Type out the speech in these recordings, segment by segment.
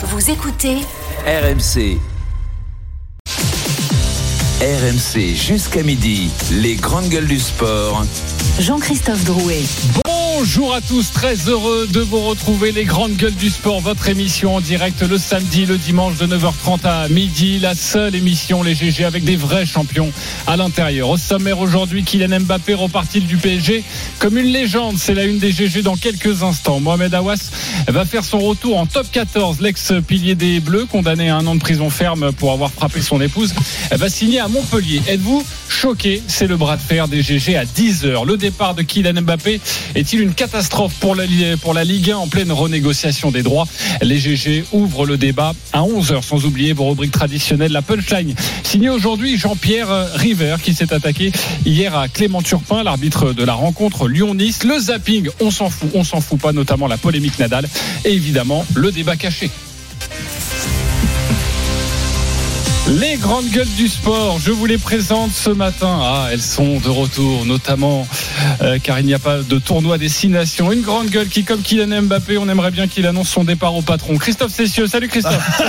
Vous écoutez RMC. RMC jusqu'à midi, les grandes gueules du sport. Jean-Christophe Drouet. Bonjour à tous, très heureux de vous retrouver les grandes gueules du sport, votre émission en direct le samedi, le dimanche de 9h30 à midi, la seule émission les GG avec des vrais champions à l'intérieur. Au sommaire aujourd'hui, Kylian Mbappé reparti du PSG comme une légende, c'est la une des GG dans quelques instants. Mohamed Awas va faire son retour en top 14, l'ex-pilier des Bleus, condamné à un an de prison ferme pour avoir frappé son épouse, va signer à Montpellier. Êtes-vous choqué? C'est le bras de fer des GG à 10h. Le départ de Kylian Mbappé est-il une catastrophe pour la, pour la Ligue 1 en pleine renégociation des droits Les GG ouvrent le débat à 11h, sans oublier vos rubriques traditionnelles. La punchline signé aujourd'hui Jean-Pierre River qui s'est attaqué hier à Clément Turpin, l'arbitre de la rencontre Lyon-Nice. Le zapping, on s'en fout, on s'en fout pas, notamment la polémique Nadal et évidemment le débat caché. Les grandes gueules du sport, je vous les présente ce matin. Ah, elles sont de retour, notamment euh, car il n'y a pas de tournoi destination. Une grande gueule qui, comme Kylian Mbappé, on aimerait bien qu'il annonce son départ au patron. Christophe Cessieux, salut Christophe.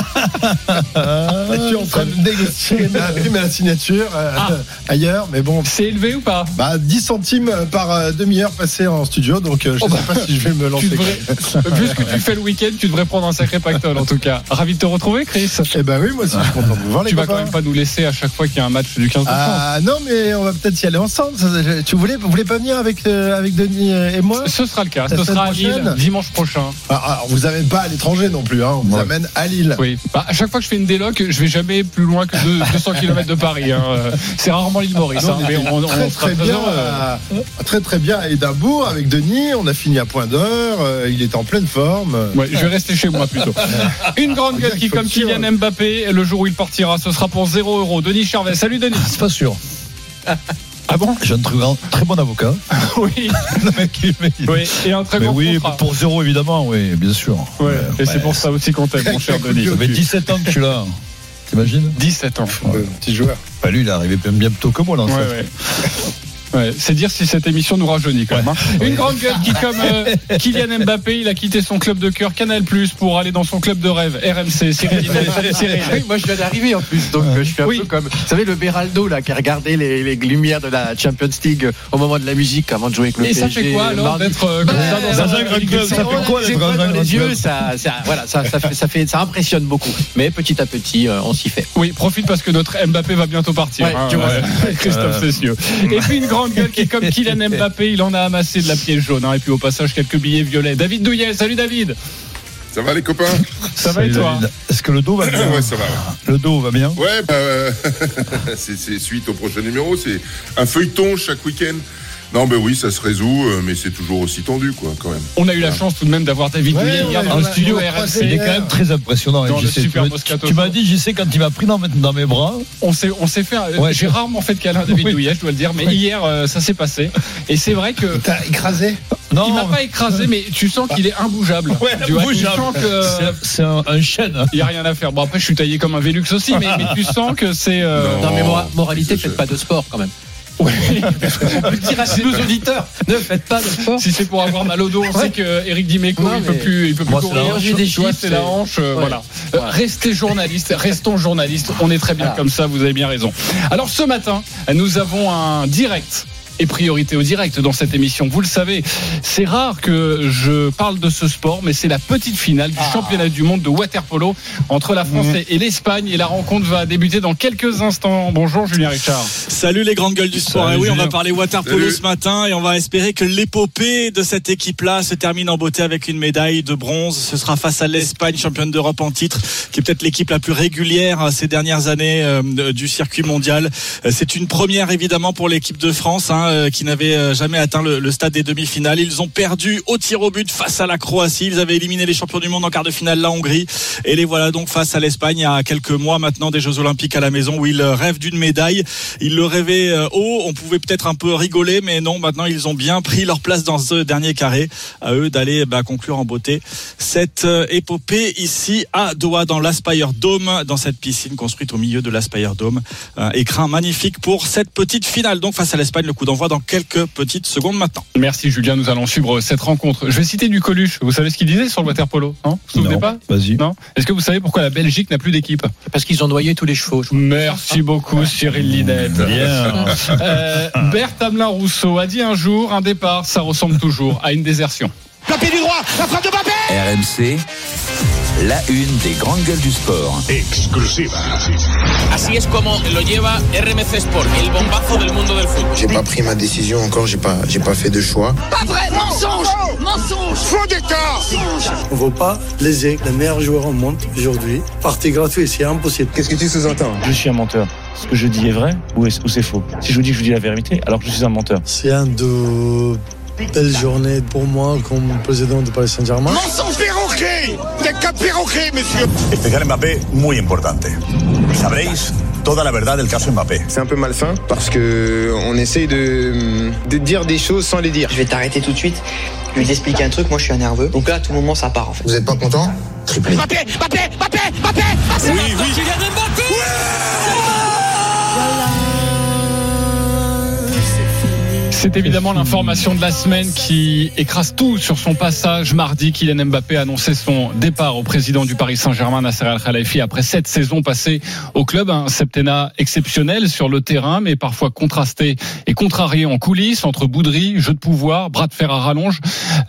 tu es en train de négocier ma signature euh, Ah. ailleurs, mais bon. C'est élevé ou pas? Bah, 10 centimes par euh, demi-heure passée en studio, donc je Oh sais bah, pas si je vais me lancer. devrais, que tu fais le week-end, tu devrais prendre un sacré pactole en tout cas. Ravi de te retrouver, Chris. Eh ben oui, moi aussi, je suis content de vous voir, Tu vas copains. quand même pas nous laisser à chaque fois qu'il y a un match du 15 de France. Ah non, mais on va peut-être y aller ensemble. Tu voulais, vous voulez pas venir avec, euh, avec Denis et moi? Ce sera le cas. La Ce sera à Lille dimanche prochain. Ah, Alors, vous amène pas à l'étranger non plus, hein. on vous Ouais. amène à Lille. Oui. Bah, à chaque fois que je fais une déloc, je vais jamais plus loin que deux- 200 km de Paris. hein. Euh, C'est rarement l'île Maurice. Non, hein, on mais on, on très, sera très bien euh, à, très très bien à Édimbourg avec Denis. On a fini à point d'heure. euh, il est en pleine forme. Ouais, je vais rester chez moi plutôt. Une grande gueule qui, comme. Kylian Mbappé, le jour où il partira, ce sera pour 0 euros. Denis Charvet. Salut Denis. C'est pas sûr. Ah bon J'ai un très, grand, très bon avocat. Oui. Le mec, il- mais- oui. Et un très mais bon oui, contrat. pour zéro évidemment, oui, bien sûr. Ouais. Ouais, Et c'est pour ça aussi qu'on t'aime, mon cher Denis. Ça fait 17 ans que suis là. T'imagines 17 ans. Petit joueur. bah, Lui, il est arrivé bien bien plus tôt que moi, là. en Ouais, fait. Ouais. C'est dire si cette émission nous rajeunit quand même. hein. Une grande gueule qui, comme euh, Kylian Mbappé, il a quitté son club de cœur Canal Plus pour aller dans son club de rêve RMC. Cyril. Oui, moi je viens d'arriver en plus, donc euh, je suis un Oui. peu comme, vous savez, le Beraldo là qui regardait les, les lumières de la Champions League euh, au moment de la musique avant de jouer avec le Et ça PSG. fait quoi alors d'être euh, Bah, ça dans un grand club, ça fait a quoi, d'être dans dans les yeux, club ça, ça, voilà, ça, ça, fait, ça, fait, ça impressionne beaucoup. Mais petit à petit, euh, on s'y fait. Oui, profite parce que notre Mbappé va bientôt partir. Ouais, tu vois. Christophe Cessieux. Et puis une grande gueule qui, comme Kylian Mbappé, il en a amassé de la pièce jaune. hein. Et puis au passage, quelques billets violets. David Douillet, salut David. Ça va les copains Ça va et toi. Est-ce que le dos va bien Ouais, ça va. Le dos va bien Ouais, bah, euh, c'est c'est suite au prochain numéro. C'est un feuilleton chaque week-end. Non, ben oui, ça se résout, euh, mais c'est toujours aussi tendu, quoi, quand même. On a eu la chance tout de même d'avoir David Douillet hier ouais, dans le studio croisé Il est RMC. quand même très impressionnant. Dans hein, le JC. Super Tu- Moscato Tu, Show. m'as dit, je sais, quand il m'a pris dans, dans mes bras. On s'est, on s'est fait. Ouais. J'ai rarement fait de câlin à David Oui. Douillet, je dois le dire, mais hier euh, ça s'est passé. Et c'est vrai que T'as écrasé Non, il m'a pas écrasé, mais tu sens qu'il est imbougeable. Ouais, tu vois, tu imbougeable. sens que c'est- un, un chêne. il y a rien à faire. Bon après, je suis taillé comme un Vélux aussi, mais, mais tu sens que c'est. euh, Non. Non, mais mora- moralité, faites pas de sport quand même. Peut le dire à nos auditeurs, ne faites pas de sport. Si c'est pour avoir mal au dos, on sait que Eric Dimeco Non, il peut plus, il peut plus Moi, c'est courir. la hanche. C'est la Ouais. Voilà. Ouais. Restez journaliste, restons journalistes. On est très bien comme ça. Vous avez bien raison. Alors ce matin, nous avons un direct. Et priorité au direct dans cette émission. Vous le savez, c'est rare que je parle de ce sport, mais c'est la petite finale du Ah. championnat du monde de waterpolo entre la France et- et l'Espagne. Et la rencontre va débuter dans quelques instants. Bonjour Julien Richard. Salut les grandes gueules du sport. Salut, Et oui, on va parler water polo Salut. ce matin et on va espérer que l'épopée de cette équipe-là se termine en beauté avec une médaille de bronze. Ce sera face à l'Espagne, championne d'Europe en titre, qui est peut-être l'équipe la plus régulière euh, ces dernières années euh, du circuit mondial. Euh, C'est une première évidemment pour l'équipe de France hein, euh, qui n'avait euh, jamais atteint le, stade des demi-finales. Ils ont perdu au tir au but face à la Croatie. Ils avaient éliminé les champions du monde en quart de finale, la Hongrie. Et les voilà donc face à l'Espagne a quelques mois maintenant des Jeux Olympiques à la maison où ils rêvent d'une médaille. Ils le rêvaient euh, haut. On pouvait peut-être un peu rigoler, mais non, maintenant ils ont bien pris leur place dans ce dernier carré. À eux d'aller bah, conclure en beauté cette épopée ici à Doha dans l'Aspire Dome, dans cette piscine construite au milieu de l'Aspire Dome. Écrin magnifique pour cette petite finale donc face à l'Espagne. Le coup d'envoi dans quelques petites secondes maintenant. Merci Julien, nous allons suivre cette rencontre. Je vais citer du Coluche. Vous savez ce qu'il disait sur le waterpolo Non? Vous vous souvenez Non. pas? Vas-y. Non? Est-ce que vous savez pourquoi la Belgique n'a plus d'équipe? Parce qu'ils ont noyé tous les chevaux. Merci beaucoup Cyril Linette. Bien. Euh, Berthe Hamelin Rousseau a dit un jour, un départ, ça ressemble toujours à une désertion. RMC, la une des grandes gueules du sport. Así es como lo lleva RMC Sport, el bombazo del mundo del fútbol. J'ai pas pris ma décision encore, j'ai pas, j'ai pas fait de choix. On ne veut pas léser les meilleurs joueurs au monde aujourd'hui. Partie gratuite, c'est impossible. Qu'est-ce que tu sous-entends? Je suis un menteur. Ce que je dis est vrai ou, est- ou c'est faux? Si je vous dis que je vous dis la vérité, alors que je suis un menteur. C'est un de belles journées pour moi comme président du Paris Saint-Germain. Especial Mbappé, muy importante. Sabréis toda la verdad del caso Mbappé. C'est un peu malsain parce que on essaye de, de dire des choses sans les dire. Je vais t'arrêter tout de suite. Je vais t'expliquer un truc, moi je suis un nerveux. Donc là, à tout moment, ça part en fait. Vous êtes pas content? Triplé. Mbappé, Mbappé, Mbappé, Mbappé Oui, oui. Mbappé C'est évidemment l'information de la semaine qui écrase tout sur son passage. Mardi, Kylian Mbappé a annoncé son départ au président du Paris Saint-Germain, Nasser Al-Khelaifi, après sept saisons passées au club. Un septennat exceptionnel sur le terrain, mais parfois contrasté et contrarié en coulisses, entre bouderie, jeu de pouvoir, bras de fer à rallonge.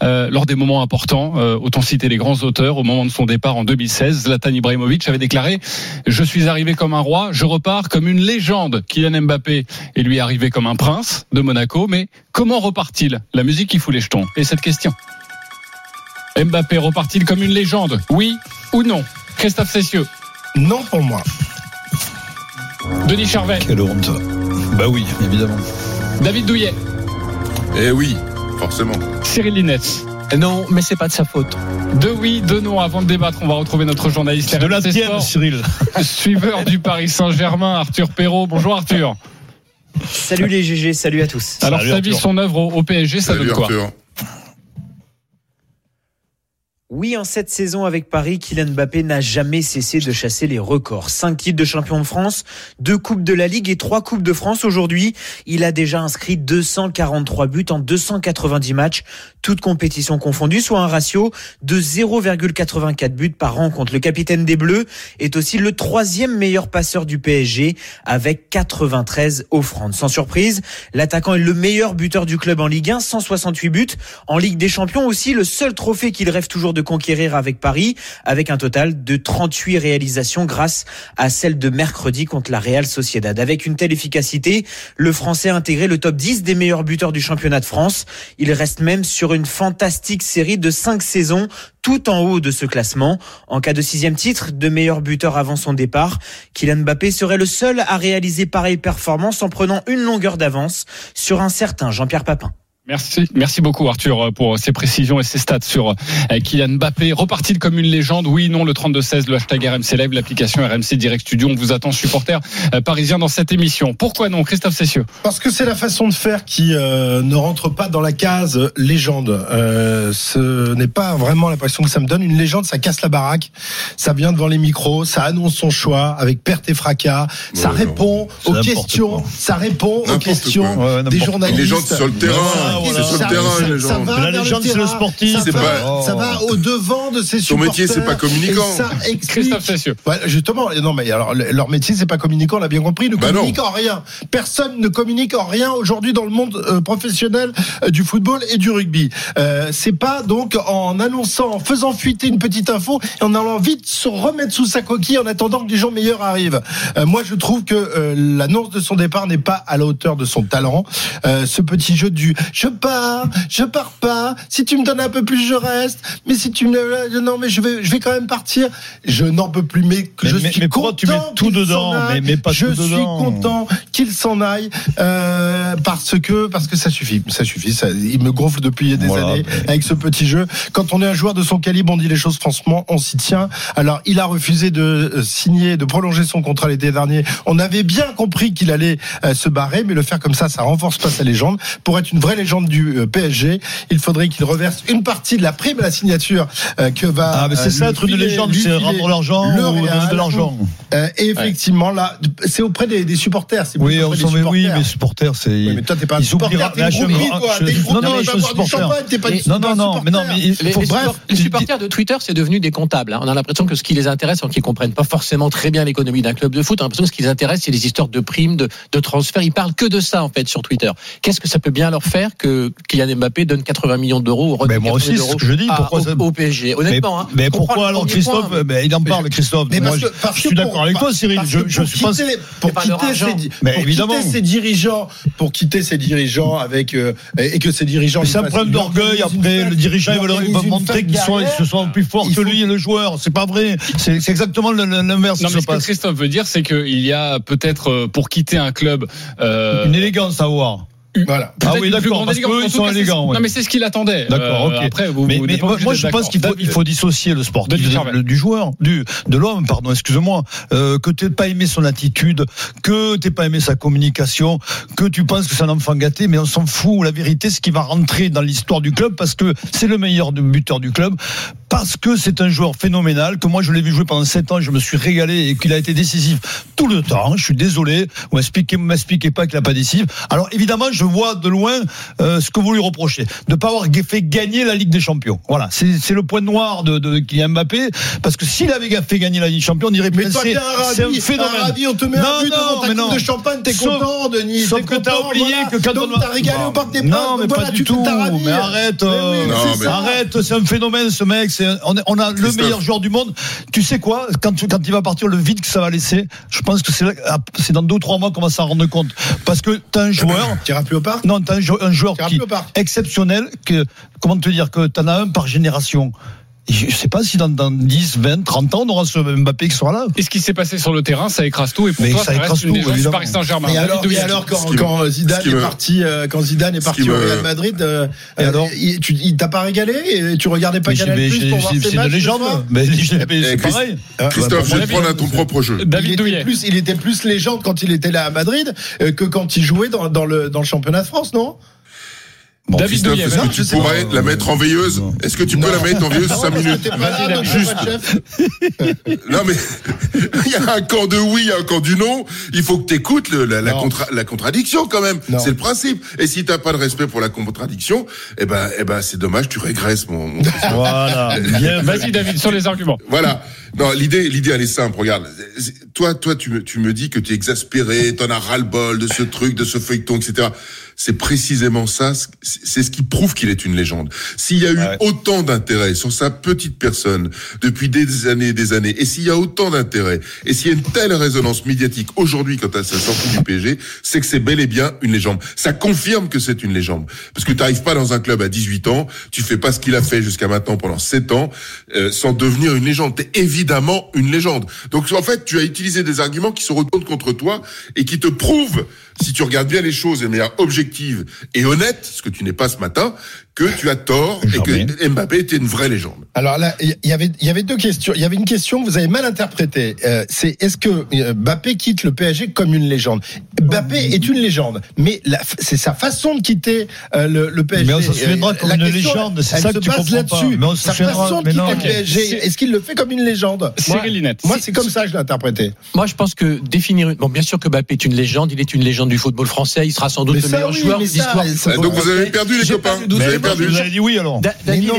Euh, lors des moments importants, euh, autant citer les grands auteurs, au moment de son départ en 2016, Zlatan Ibrahimovic avait déclaré « Je suis arrivé comme un roi, je repars comme une légende ». Kylian Mbappé est lui arrivé comme un prince de Monaco, mais comment repart-il? La musique qui fout les jetons. Et cette question Mbappé repart-il comme une légende? Oui ou non? Christophe Cessieux, Non pour moi. Denis Charvet, Quelle honte. Bah oui, évidemment. David Douillet, Eh oui, forcément. Cyril Linette. Non, mais c'est pas de sa faute. Deux oui, deux non. Avant de débattre, on va retrouver notre journaliste De la tienne, Cyril. suiveur du Paris Saint-Germain, Arthur Perrault. Bonjour Arthur. Salut les GG, salut à tous. Alors Salut, sa vie, Arthur. son œuvre au, au PSG, ça Salut donne quoi Arthur. Oui, en cette saison avec Paris, Kylian Mbappé n'a jamais cessé de chasser les records. Cinq titres de champion de France, deux coupes de la Ligue et trois coupes de France aujourd'hui. Il a déjà inscrit 243 buts en 290 matchs, toutes compétitions confondues, soit un ratio de 0,84 buts par rencontre. Le capitaine des Bleus est aussi le troisième meilleur passeur du PSG avec 93 offrandes. Sans surprise, l'attaquant est le meilleur buteur du club en Ligue 1, 168 buts. En Ligue des Champions aussi, le seul trophée qu'il rêve toujours de conquérir avec Paris, avec un total de 38 réalisations grâce à celle de mercredi contre la Real Sociedad. Avec une telle efficacité, le Français a intégré le top 10 des meilleurs buteurs du championnat de France. Il reste même sur une fantastique série de 5 saisons tout en haut de ce classement. En cas de sixième titre de meilleur buteur avant son départ, Kylian Mbappé serait le seul à réaliser pareille performance en prenant une longueur d'avance sur un certain Jean-Pierre Papin. Merci, merci beaucoup Arthur pour ces précisions et ces stats sur euh, Kylian Mbappé. Repartit comme une légende? Oui, non, le 32-16, le hashtag RMC Live, l'application RMC Direct Studio. On vous attend, supporters euh, parisiens, dans cette émission. Pourquoi non, Christophe Cessieux? Parce que c'est la façon de faire qui euh, ne rentre pas dans la case légende. Euh, ce n'est pas vraiment l'impression que ça me donne. Une légende, ça casse la baraque. Ça vient devant les micros, ça annonce son choix avec perte et fracas. Ça répond aux questions. quoi. Ça répond aux questions des journalistes. Une légende sur le terrain. Voilà, c'est sur Ça- le terrain, ça- ça va Mais la vers légende, le c'est le sportif. Ça va, pas- ça va au devant de ses Son supporters. métier, c'est pas communicant. Et ça explique. Justement, non mais alors le- leur métier c'est pas communicant, on l'a bien compris, ne Bah non. communique en rien. Personne ne communique en rien aujourd'hui dans le monde euh, professionnel euh, du football et du rugby. Euh, c'est pas donc en annonçant, en faisant fuiter une petite info et en allant vite se remettre sous sa coquille en attendant que des gens meilleurs arrivent. Euh, moi je trouve que euh, l'annonce de son départ n'est pas à la hauteur de son talent. Euh, ce petit jeu du je pars, je pars pas. Si tu me donnes un peu plus, je reste. Mais si tu me non mais je vais je vais quand même partir. Je n'en peux plus. Mais, je mais- suis mais pourquoi tu mets content tout dedans. Mais- mais pas Je tout suis dedans. content qu'il s'en aille euh, parce que parce que ça suffit. Ça suffit. Ça, il me gonfle depuis des Voilà, années avec ce petit jeu. Quand on est un joueur de son calibre, on dit les choses franchement, on s'y tient. Alors il a refusé de euh, signer, de prolonger son contrat l'été dernier. On avait bien compris qu'il allait euh, se barrer, mais le faire comme ça, ça renforce pas sa légende. Pour être une vraie légende légende du euh, PSG. Il faudrait qu'il reverse une partie de la prime à la signature euh, que va. Ah, mais c'est euh, ça, être une filer- légende, c'est rendre l'argent le ou de l'argent. Et effectivement, là, c'est auprès des, des supporters. Oui, on s'en met, oui, supporters. mais supporters, c'est. Oui, mais toi, t'es pas un ils supporter, t'es groupie, toi, t'es Non, groupie, non, je suis supporter. t'es pas Non, non, non, mais non, mais bref. les supporters de Twitter, c'est devenu des comptables. hein. On a l'impression que ce qui les intéresse, c'est qu'ils comprennent pas forcément très bien l'économie d'un club de foot. On a l'impression que ce qui les intéresse, c'est les histoires de primes, de, de transferts. Ils parlent que de ça, en fait, sur Twitter. Qu'est-ce que ça peut bien leur faire que Kylian Mbappé donne 80 millions d'euros redonne Mais moi 80 aussi, c'est ce que je dis. Pourquoi au, ça- au PSG Honnêtement, mais, hein, mais pourquoi alors Christophe point. ben, Il en parle, Christophe. Mais Moi, parce je, que- parce je suis d'accord avec toi, Cyril. Je, je pour suis pas. quitter- pour quitter leur argent. ces- Mais pour évidemment. quitter ces dirigeants, pour quitter ces dirigeants avec euh, et que ces dirigeants. Mais c'est un problème d'orgueil. Après, le dirigeant, il va, montrer qu'ils ils sont plus forts que lui et le joueur. C'est pas vrai. C'est c'est exactement l'inverse Non, mais se ce que. Christophe veut dire, c'est qu'il y a peut-être, euh, pour quitter un club, euh, Une élégance à avoir. Voilà. Ah oui, d'accord, grande parce élégance. qu'eux, En ils tout sont élégants, ouais. Non, mais c'est ce qu'il attendait. D'accord, Euh, ok. Après, vous, mais vous mais moi, je pense qu'il faut, il faut dissocier le sportif David du, joueur, du de l'homme, pardon, excuse-moi, euh, que tu n'aies pas aimé son attitude, que tu n'aies pas aimé sa communication, que tu penses que c'est un enfant gâté, mais on s'en fout. La vérité, c'est qu'il va rentrer dans l'histoire du club parce que c'est le meilleur buteur du club, parce que c'est un joueur phénoménal, que moi je l'ai vu jouer pendant 7 ans, je me suis régalé et qu'il a été décisif tout le temps. Je suis désolé, vous m'expliquez, m'expliquez pas qu'il n'a pas décisif. Alors évidemment, je vois de loin euh, ce que vous lui reprochez, de ne pas avoir fait gagner la Ligue des Champions. Voilà, c'est c'est le point noir de, de Kylian Mbappé, parce que s'il avait fait gagner la Ligue des Champions, on dirait Mais toi, c'est un c'est un phénomène. un ravi, on te met Non, un but non, devant ta mais coupe non. de champagne, t'es Sauf- content, Denis. Sauf que t'as oublié voilà. que quand Donc on t'as régalé Non. au Parc des Non, Princes, mais voilà, pas du tout. Mais arrête, Mais euh, oui, mais Non, c'est mais- arrête, c'est un phénomène ce mec. c'est- On, a le meilleur joueur du monde. Tu sais quoi quand, tu- quand il va partir, le vide que ça va laisser, je pense que c'est c'est dans deux ou trois mois qu'on va s'en rendre compte. Parce que t'as un joueur. Tu plus au parc? Non, t'as un, un joueur qui exceptionnel. Que comment te dire que t'en as un par génération. Je sais pas si dans, dans 10, 20, 30 ans, on aura ce Mbappé qui sera là. Et ce qui s'est passé sur le terrain, ça écrase tout. Et pour Mais toi, ça ça, écrase reste une tout, légende du. Paris Saint-Germain. Et alors, Douillet. et alors quand, Zidane est me- parti, euh, quand Zidane est parti au Real Madrid, euh, Et alors euh, il, tu- il t'a pas régalé et tu regardais pas Canal Plus pour voir c'est une légende. Mais c'est pareil. Christophe, je vais te prendre à ton propre jeu. David il Douillet. était plus, il était plus légende quand il était là à Madrid euh, que quand il jouait dans le championnat de France, non? David Christophe, est-ce que tu pourrais la mettre en veilleuse? Est-ce que tu peux la mettre en veilleuse 5 minutes? Juste. Non mais il y a un camp de oui, un camp du non. Il faut que tu écoutes la, la, Non. contra- la contradiction quand même. Non. C'est le principe. Et si t'as pas de respect pour la contradiction, eh ben, eh ben c'est dommage, tu régresses mon. mon. Voilà. Vas-y, David, sur les arguments. Voilà. Non, l'idée, l'idée, elle est simple. Regarde, toi, toi, tu me, tu me dis que tu es exaspéré, t'en as ras le bol de ce truc, de ce feuilleton, etc. C'est précisément ça. C'est c'est ce qui prouve qu'il est une légende. S'il y a eu Ouais. autant d'intérêt sur sa petite personne depuis des années et des années, et s'il y a autant d'intérêt, et s'il y a une telle résonance médiatique aujourd'hui quant à sa sortie du PSG, c'est que c'est bel et bien une légende. Ça confirme que c'est une légende. Parce que tu n'arrives pas dans un club à 18 ans, tu fais pas ce qu'il a fait jusqu'à maintenant pendant 7 ans, euh, sans devenir une légende. T'es évidemment une légende. Donc en fait, tu as utilisé des arguments qui se retournent contre toi et qui te prouvent, si tu regardes bien les choses de manière objective et honnête, ce que tu n'es pas ce matin, que tu as tort Jamais. et que Mbappé était une vraie légende. Alors là, il y avait, il y avait deux questions. Il y avait une question que vous avez mal interprétée. Euh, c'est est-ce que euh, Mbappé quitte le PSG comme une légende? Mbappé est une légende, mais la- c'est sa façon de quitter euh, le, le PSG. Mais on s'en souviendra Euh, comme la une question, légende, c'est elle ça se que tu base comprends pas. là-dessus. Mais on se Sa souviendra, façon de mais quitter non. le PSG, C'est- est-ce qu'il le fait comme une légende? Moi, c'est comme ça que je l'ai interprété. Moi, je pense que définir. une- Bon, bien sûr que Mbappé est une légende. Il est une légende du football français. Il sera sans doute Mais le ça, meilleur oui, joueur de l'histoire. Ah, donc vous avez perdu les copains. Vous avez perdu. Vous avez dit oui alors. David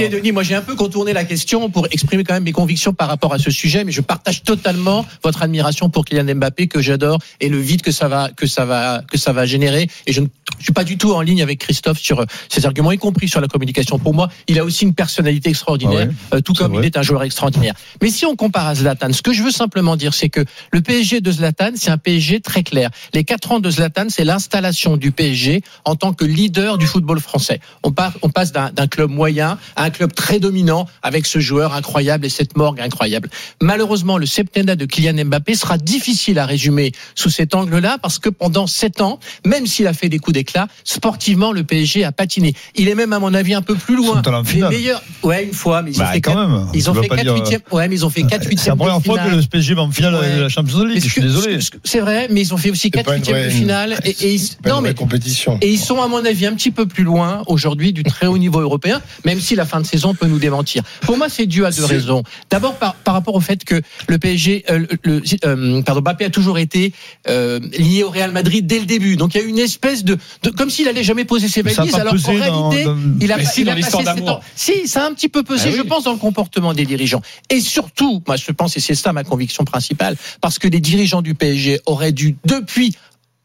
et-. Denis, moi j'ai un peu contourné la question pour exprimer quand même mes convictions par rapport à ce sujet, mais je partage totalement votre admiration pour Kylian Mbappé que j'adore et le vide que ça va que ça va que ça va générer. Et je ne suis pas du tout en ligne avec Christophe sur euh, ces arguments, y compris sur la communication. Pour moi, il a aussi une personnalité extraordinaire, euh, tout comme vrai. il est un joueur extraordinaire. Mais si on compare à Zlatan, ce que je veux simplement dire, c'est que le PSG de Zlatan, c'est un PSG très clair. Les quatre ans de Zlatan, c'est l'installation du PSG en tant que leader du football français. On, part, on passe d'un club moyen à un club très dominant avec ce joueur incroyable et cette morgue incroyable. Malheureusement, le septennat de Kylian Mbappé sera difficile à résumer sous cet angle-là parce que pendant sept ans, même s'il a fait des coups d'éclat, sportivement, le PSG a patiné. Il est même, à mon avis, un peu plus loin. Les meilleurs, ouais, une fois, mais ils ont Bah, fait quand quatre, même. ils ont fait pas quatre dire- huitièmes, ouais, mais ils ont fait quatre C'est la première fois que le PSG va en finale de la Champions League. Je suis désolé. C'est vrai, mais ils ont fait aussi quatre huitièmes de finale. Et, et ils, Pas non, mais compétition. et ils sont, à mon avis, un petit peu plus loin aujourd'hui du très haut niveau européen, même si la fin de saison peut nous démentir. Pour moi, c'est dû à deux raisons. D'abord, par, par rapport au fait que le PSG, euh, le, euh, pardon, Mbappé a toujours été euh, lié au Real Madrid dès le début. Donc il y a une espèce de, de comme s'il allait jamais poser ses valises. alors pesé en dans- réalité, dans- il a, si, il a passé d'amour. ans. Si, ça a un petit peu pesé, Ah oui. je pense, dans le comportement des dirigeants. Et surtout, moi, je pense, et c'est ça ma conviction principale, parce que les dirigeants du PSG auraient dû, depuis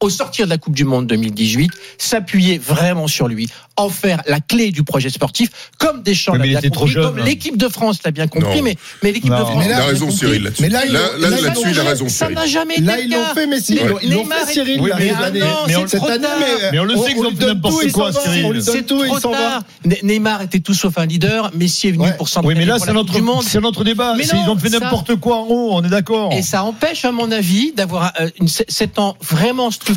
au sortir de la Coupe du Monde 2018, s'appuyer vraiment sur lui, en faire la clé du projet sportif, comme Deschamps l'a bien était trop compris, jeune. comme l'équipe de France l'a bien compris, Non. mais, mais l'équipe de. France. Mais Il a l'a raison. Cyril là-dessus. Mais là, Là, ils là, l'ont- là, là-dessus, il a raison Ça n'a jamais été Là, ils l'ont fait, mais si, ils Mais l'ont- fait, Cyril, Oui, mais année. on- Cette trop année, tard. mais, Mais on le sait qu'ils ont fait n'importe quoi. Cyril. C'est tout, il s'en va. Neymar était tout sauf un leader. Messi est venu pour s'entraîner Oui, mais là, c'est notre, c'est notre débat. Ils ont fait n'importe quoi en haut, on est d'accord. Et ça empêche, à mon avis, d'avoir euh, une, sept ans vraiment structurés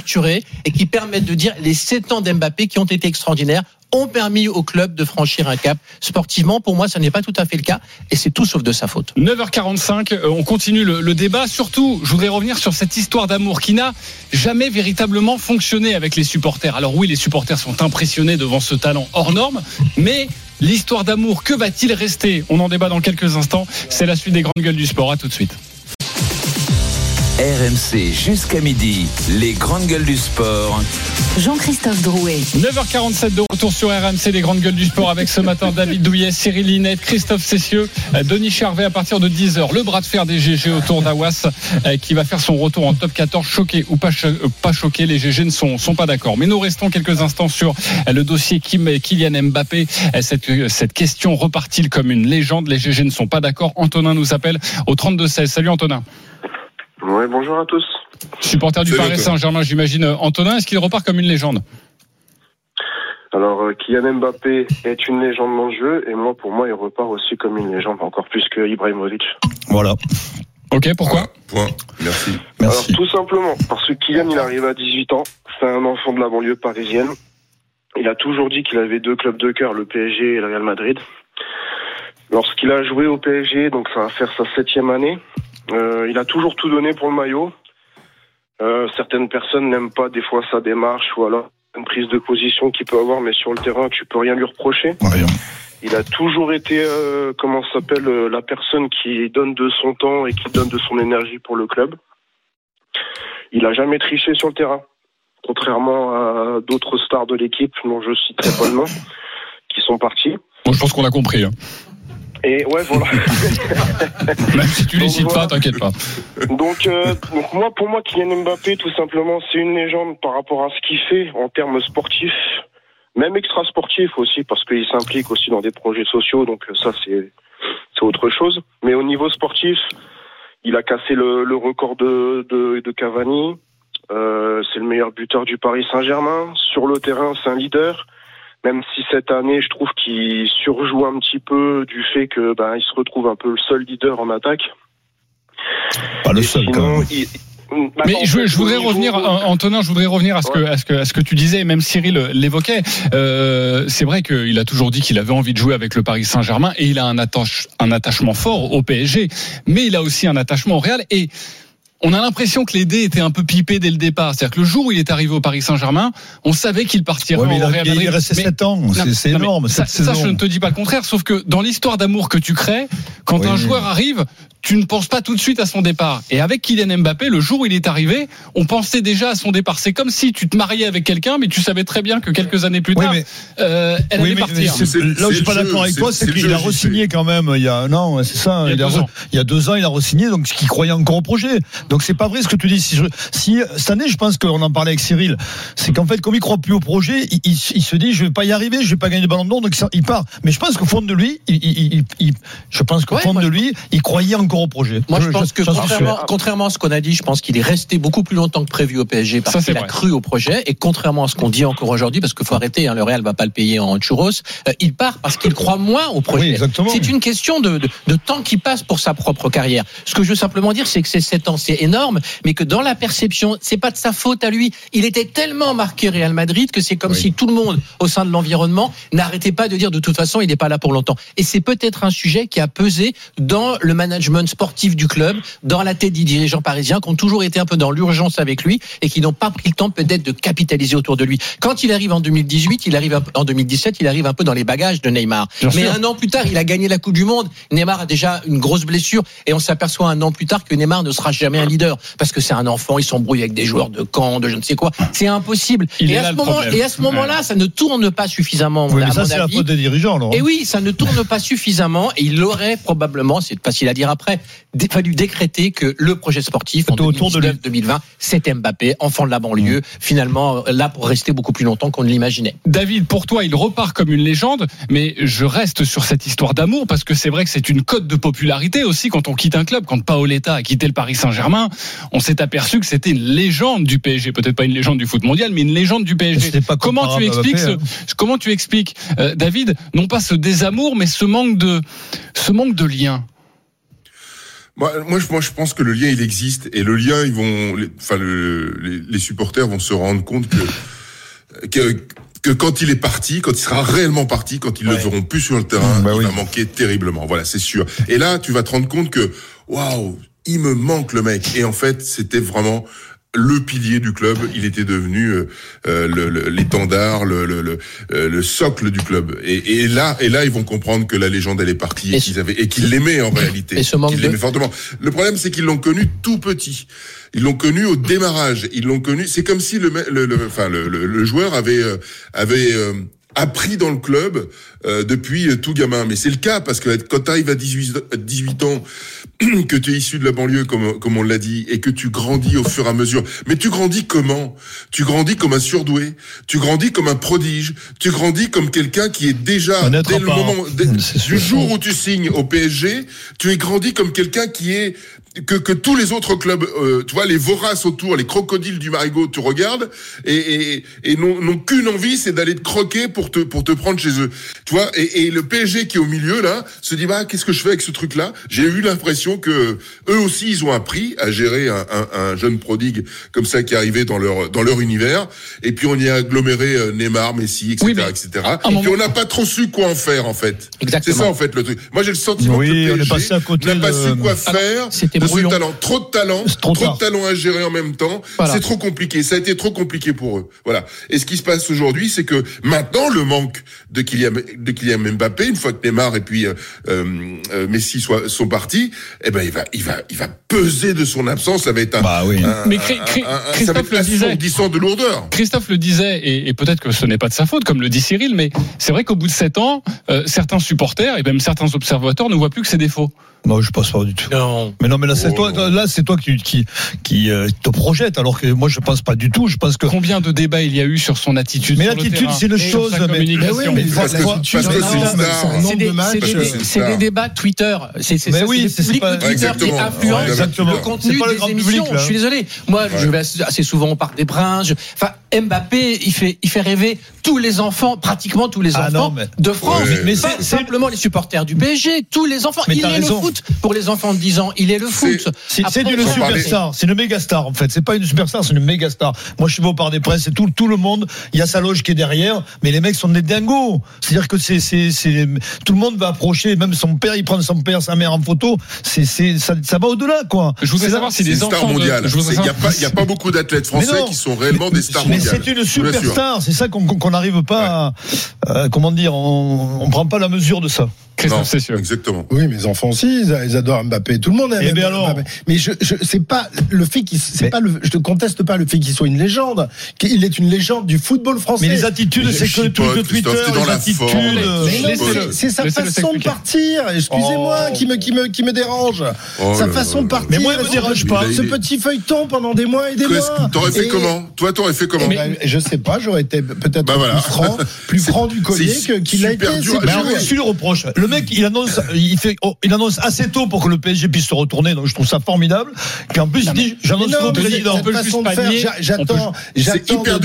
et qui permettent de dire les sept ans d'Mbappé qui ont été extraordinaires ont permis au club de franchir un cap. Sportivement, pour moi, ça n'est pas tout à fait le cas et c'est tout sauf de sa faute. 9h45, euh, on continue le, le débat. Surtout, je voudrais revenir sur cette histoire d'amour qui n'a jamais véritablement fonctionné avec les supporters. Alors oui, les supporters sont impressionnés devant ce talent hors norme, mais l'histoire d'amour, que va-t-il rester? On en débat dans quelques instants. C'est la suite des grandes gueules du sport. À tout de suite. RMC jusqu'à midi. Les grandes gueules du sport. Jean-Christophe Drouet. 9h47 de retour sur RMC, les grandes gueules du sport avec ce matin David Douillet, Cyril Linette, Christophe Cessieux, euh, Denis Charvet à partir de 10h. Le bras de fer des GG autour d'Awas euh, qui va faire son retour en top 14. Choqué ou pas, cho- euh, pas choqué, les GG ne sont, sont pas d'accord. Mais nous restons quelques instants sur le dossier Kim, Kylian Mbappé. Cette, cette question repart-il comme une légende? Les GG ne sont pas d'accord. Antonin nous appelle au 32-16. Salut Antonin. Ouais, bonjour à tous. Supporter du Paris. Saint-Germain, j'imagine. Antonin, est-ce qu'il repart comme une légende? Alors, euh, Kylian Mbappé est une légende dans le jeu, et moi, pour moi, il repart aussi comme une légende, encore plus que Ibrahimovic. Voilà. Ok, pourquoi? Point. Merci. Alors, tout simplement, parce que Kylian, il arrive à 18 ans, c'est un enfant de la banlieue parisienne. Il a toujours dit qu'il avait deux clubs de cœur, le PSG et le Real Madrid. Lorsqu'il a joué au PSG, donc ça va faire sa septième année, euh, il a toujours tout donné pour le maillot. Euh, certaines personnes n'aiment pas des fois sa démarche ou alors une prise de position qu'il peut avoir, mais sur le terrain, tu peux rien lui reprocher. Il a toujours été, euh, comment s'appelle, euh, la personne qui donne de son temps et qui donne de son énergie pour le club. Il a jamais triché sur le terrain, contrairement à d'autres stars de l'équipe, dont je citerai pas le nom, qui sont partis. Bon, je pense qu'on a compris. hein. Et ouais, voilà. Même si tu les cites pas, t'inquiète pas. Donc, euh, donc moi, pour moi, Kylian Mbappé, tout simplement, c'est une légende par rapport à ce qu'il fait en termes sportifs, même extra-sportifs aussi, parce qu'il s'implique aussi dans des projets sociaux, donc euh, ça, c'est c'est autre chose. Mais au niveau sportif, il a cassé le, le record de, de, de Cavani. Euh, c'est le meilleur buteur du Paris Saint-Germain. Sur le terrain, c'est un leader. Même si cette année, je trouve qu'il surjoue un petit peu du fait que ben, il se retrouve un peu le seul leader en attaque. Pas le seul, quand même. Mais je, je voudrais revenir, An- Antonin, je voudrais revenir à ce que, à ce que, à ce que tu disais, et même Cyril l'évoquait. Euh, c'est vrai qu'il a toujours dit qu'il avait envie de jouer avec le Paris Saint-Germain et il a un, attache, un attachement fort au PSG, mais il a aussi un attachement au Real et on a l'impression que les dés étaient un peu pipés dès le départ. C'est-à-dire que le jour où il est arrivé au Paris Saint-Germain, on savait qu'il partirait Ouais, mais il au est resté Mais- sept ans. Non, C'est- énorme, Ça, cette ça, saison. je ne te dis pas le contraire, sauf que dans l'histoire d'amour que tu crées, quand Oui. un joueur arrive, tu ne penses pas tout de suite à son départ. Et avec Kylian Mbappé, le jour où il est arrivé, on pensait déjà à son départ. C'est comme si tu te mariais avec quelqu'un, mais tu savais très bien que quelques années plus Oui, tard, mais- euh, elle Oui, allait mais- partir. mais là où je suis pas d'accord avec toi, c'est qu'il a re-signé quand même il y a un an, c'est ça. Il y a deux ans. il y a deux ans, il a re-signé, donc ce qu'il croyait encore au projet. Donc c'est pas vrai ce que tu dis. Si, je- si cette année, je pense qu'on en parlait avec Cyril, c'est qu'en fait, comme il croit plus au projet, il, il- il se dit je vais pas y arriver, je vais pas gagner le ballon d'or, donc il part. Mais je pense qu'au fond de lui, il, il- il- il- je pense qu'au Ouais, fond moi, de lui, il croyait encore au projet. Moi, je pense que contrairement, contrairement à ce qu'on a dit, je pense qu'il est resté beaucoup plus longtemps que prévu au PSG parce qu'il a cru au projet. Et contrairement à ce qu'on dit encore aujourd'hui, parce qu'il faut arrêter, hein, le Real va pas le payer en churros, euh, il part parce qu'il croit moins au projet. c'est une question de, de, de temps qui passe pour sa propre carrière. Ce que je veux simplement dire, c'est que ces 7 ans, c'est énorme, mais que dans la perception, c'est pas de sa faute à lui. Il était tellement marqué Real Madrid que c'est comme si tout le monde au sein de l'environnement n'arrêtait pas de dire de toute façon, il n'est pas là pour longtemps. Et c'est peut-être un sujet qui a pesé dans le management sportif du club, dans la tête des dirigeants parisiens qui ont toujours été un peu dans l'urgence avec lui et qui n'ont pas pris le temps peut-être de capitaliser autour de lui. Quand il arrive en 2018, il arrive en 2017, il arrive un peu dans les bagages de Neymar. Bien Mais sûr. un an plus tard, il a gagné la Coupe du Monde. Neymar a déjà une grosse blessure et on s'aperçoit un an plus tard que Neymar ne sera jamais un leader parce que c'est un enfant, il s'embrouille avec des joueurs de camp, de je ne sais quoi. C'est impossible. Il et, à là, ce moment, problème. et à ce moment-là, ça ne tourne pas suffisamment. Oui, à ça, c'est la faute des dirigeants, alors. Et oui, ça ne tourne pas suffisamment et il aurait probablement, c'est facile à dire après, fallu décréter que le projet sportif en C'était autour de lui. 2019-2020, c'était Mbappé, enfant de la banlieue, finalement euh, là pour rester beaucoup plus longtemps qu'on ne l'imaginait. David, pour toi, il repart comme une légende, mais je reste sur cette histoire d'amour parce que c'est vrai que c'est une cote de popularité aussi quand on quitte un club. Quand Paoletta a quitté le Paris Saint-Germain, on s'est aperçu que c'était une légende du PSG, peut-être pas une légende du foot mondial, mais une légende du PSG. Pas Comment tu expliques, ce, comment tu expliques, euh, David, non pas ce désamour, mais ce manque de, ce manque de lien? Moi, moi, je, moi, je pense que le lien, il existe. Et le lien, ils vont, les- enfin, le- les, les supporters vont se rendre compte que, que, que quand il est parti, quand il sera réellement parti, quand ils le verront plus sur le terrain, Bah il oui. va manquer terriblement. Voilà, c'est sûr. Et là, tu vas te rendre compte que, waouh, il me manque le mec. Et en fait, c'était vraiment le pilier du club. Il était devenu euh, euh, le- le- l'étendard, le, le, le, euh, le socle du club. Et, et là, et là, ils vont comprendre que la légende elle est partie et, Et qu'ils avaient et qu'ils l'aimaient en réalité. et ce manque Qu'ils de- l'aimaient fortement. Le problème, c'est qu'ils l'ont connu tout petit. Ils l'ont connu au démarrage. Ils l'ont connu. C'est comme si le, le, le- enfin, le, le- le joueur avait euh, avait euh, appris dans le club euh, depuis euh, tout gamin. Mais c'est le cas parce que quand tu arrives à 18, à 18 ans, que tu es issu de la banlieue, comme, comme on l'a dit, et que tu grandis au fur et à mesure. Mais tu grandis comment? Tu grandis comme un surdoué. Tu grandis comme un prodige. Tu grandis comme quelqu'un qui est déjà dès le moment dès- du jour où tu signes au PSG, tu es grandi comme quelqu'un qui est que, que tous les autres clubs, euh, tu vois, les voraces autour, les crocodiles du Marigot, tu regardes et, et, et n'ont n'ont qu'une envie, c'est d'aller te croquer pour te pour te prendre chez eux. Tu vois, et, et le PSG qui est au milieu là se dit bah qu'est-ce que je fais avec ce truc là J'ai eu l'impression que eux aussi ils ont appris à gérer un, un, un jeune prodigue comme ça qui arrivait dans leur dans leur univers. Et puis on y a aggloméré euh, Neymar, Messi, etc., Oui, etc. Et puis on n'a pas trop su quoi en faire en fait. Exactement. C'est ça en fait le truc. Moi j'ai le sentiment Oui, que le est PSG n'a pas su quoi Alors, faire de ce talent. Trop de talent, trop de talent à gérer en même temps. Voilà. C'est trop compliqué. Ça a été trop compliqué pour eux. Voilà. Et ce qui se passe aujourd'hui, c'est que maintenant le manque de Kylian, de Kylian Mbappé, une fois que Neymar et puis euh, euh, euh, Messi soient, sont partis, eh ben il va, il va, il va peser de son absence. Ça va être un, Bah oui. un- Mais Cri- un- Cri- un- un- ça va Christophe être le disait. de lourdeur. Christophe le disait, et, et peut-être que ce n'est pas de sa faute, comme le dit Cyril, mais c'est vrai qu'au bout de sept ans, euh, certains supporters et même certains observateurs ne voient plus que ses défauts. Non, je pense pas du tout. Non. Mais non, mais là, c'est Oh, toi, là, c'est toi qui, qui, qui euh, te projette, alors que moi, je pense pas du tout. Je pense que. Combien de débats il y a eu sur son attitude Mais l'attitude, c'est une chose, mais- communication. mais oui, mais Parce que, que c'est des, débats Twitter. C'est c'est oui, c'est c'est- le c'est public de Twitter qui influence le C'est contenu pas le des grand émissions. je suis désolé. Moi, je vais assez- souvent au Parc des Princes. Enfin, Mbappé, il fait, il fait rêver tous les enfants, pratiquement tous les Ah enfants non, mais- de France. Mais mais pas c'est- simplement les supporters du PSG, tous les enfants. Mais il est raison. le foot. Pour les enfants de 10 ans, il est le foot. C'est une superstar, c'est une méga star en fait. C'est pas une superstar, c'est une méga star. Moi, je suis beau par des princes, c'est tout, tout le monde. Il y a sa loge qui est derrière, mais les mecs sont des dingos. C'est-à-dire que c'est, c'est, c'est, tout le monde va approcher, même son père, il prend son père, sa mère en photo. C'est, c'est, ça, ça va au-delà, quoi. Je voudrais savoir si star enfants. de- Il n'y a savoir- pas, il y a pas beaucoup d'athlètes Mais français qui sont réellement des stars Mais mondiales. mondial. c'est une superstar. C'est ça qu'on qu'on n'arrive pas à, euh, comment dire, on, on prend pas la mesure de ça. Christophe Cessieux. Exactement. Oui, mes enfants aussi, ils, ils adorent Mbappé. Tout le monde aime Eh bien Mbappé. alors Mais je, je c'est pas le fait qu'il, c'est pas le, je te conteste pas le fait qu'il soit une légende. qu'il est une légende du football français. Mais les attitudes, Mais c'est que le truc de Twitter, les attitudes. euh, c'est- c'est sa façon de partir. Excusez-moi, Oh. qui me, qui me, qui me dérange. Oh sa là façon de partir. Mais moi, elle me dérange pas. Ce petit feuilleton pendant des mois et des mois. T'aurais fait comment? Toi, t'aurais fait comment? Eh ben, je sais pas, j'aurais été peut-être Bah plus franc, plus C'est- franc du collier c'est que- qu'il a été. c'est tout. je le reproche. Le mec, il annonce, il fait, oh, il annonce assez tôt pour que le PSG puisse se retourner. Donc, je trouve ça formidable. Qu'en plus, il dit, j'annonce Mais non, au mais président. peut j'attends, j'attends de,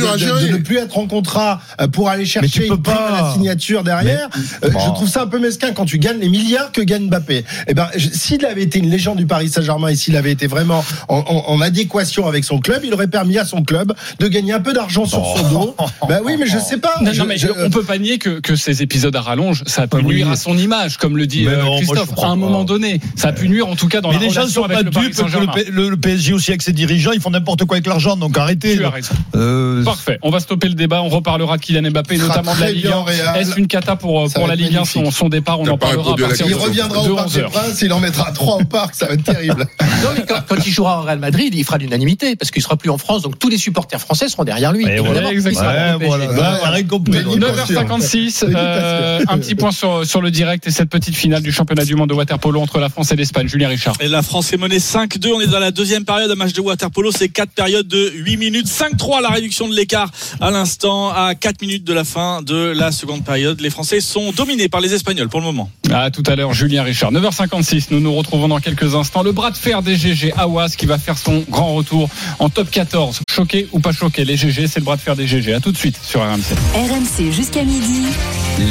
de- ne plus être en contrat euh, pour aller chercher une prime pas. à la signature derrière. Euh, Bon. Je trouve ça un peu mesquin quand tu gagnes les milliards que gagne Mbappé. Eh ben, s'il avait été une légende du Paris Saint-Germain et s'il avait été vraiment en, en- en adéquation avec son club, il aurait permis à son club de gagner un peu d'argent sur son dos. Ben oui, mais je sais pas. Non, Je- non, mais je- on peut pas nier que, que ces épisodes à rallonge, ça a pu Ah oui. nuire à son image, comme le dit euh, non, Christophe. À un moment donné, ça a pu nuire en tout cas dans Mais la les gens relation sont avec pas le Paris dupes que le, PSG aussi avec ses dirigeants, ils font n'importe quoi avec l'argent. Donc arrêtez. Tu as raison. Euh, Parfait. On va stopper le débat. On reparlera de Kylian Mbappé, notamment de la Ligue bien 1. au Real. Est-ce une cata pour, Ça pour la Ligue 1 son, son départ On en parlera à partir il reviendra au Parc 11 des. Princes, il en mettra trois au parc, ça va être terrible. Non, mais quand, quand il jouera au Real Madrid, il fera l'unanimité parce qu'il sera plus en France, donc tous les supporters français seront derrière lui. Voilà, donc. 9h56, euh, un petit point sur le direct et cette petite finale du championnat du monde de waterpolo entre la France et l'Espagne. Julien Richard. Et la France est menée 5-2. On est dans la deuxième période. Un match de waterpolo, c'est 4 périodes de 8 minutes. 5-3 la réduction de l'écart à l'instant. À 4 minutes de la fin de la seconde période. Les Français sont dominés par les Espagnols pour le moment. À tout à l'heure, Julien Richard. 9h56, nous nous retrouvons dans quelques instants. Le bras de fer des GG Awas qui va faire son grand retour en top 14. Choqué ou pas choqué Les GG, c'est le bras de fer des GG. À tout de suite sur RMC. RMC jusqu'à midi.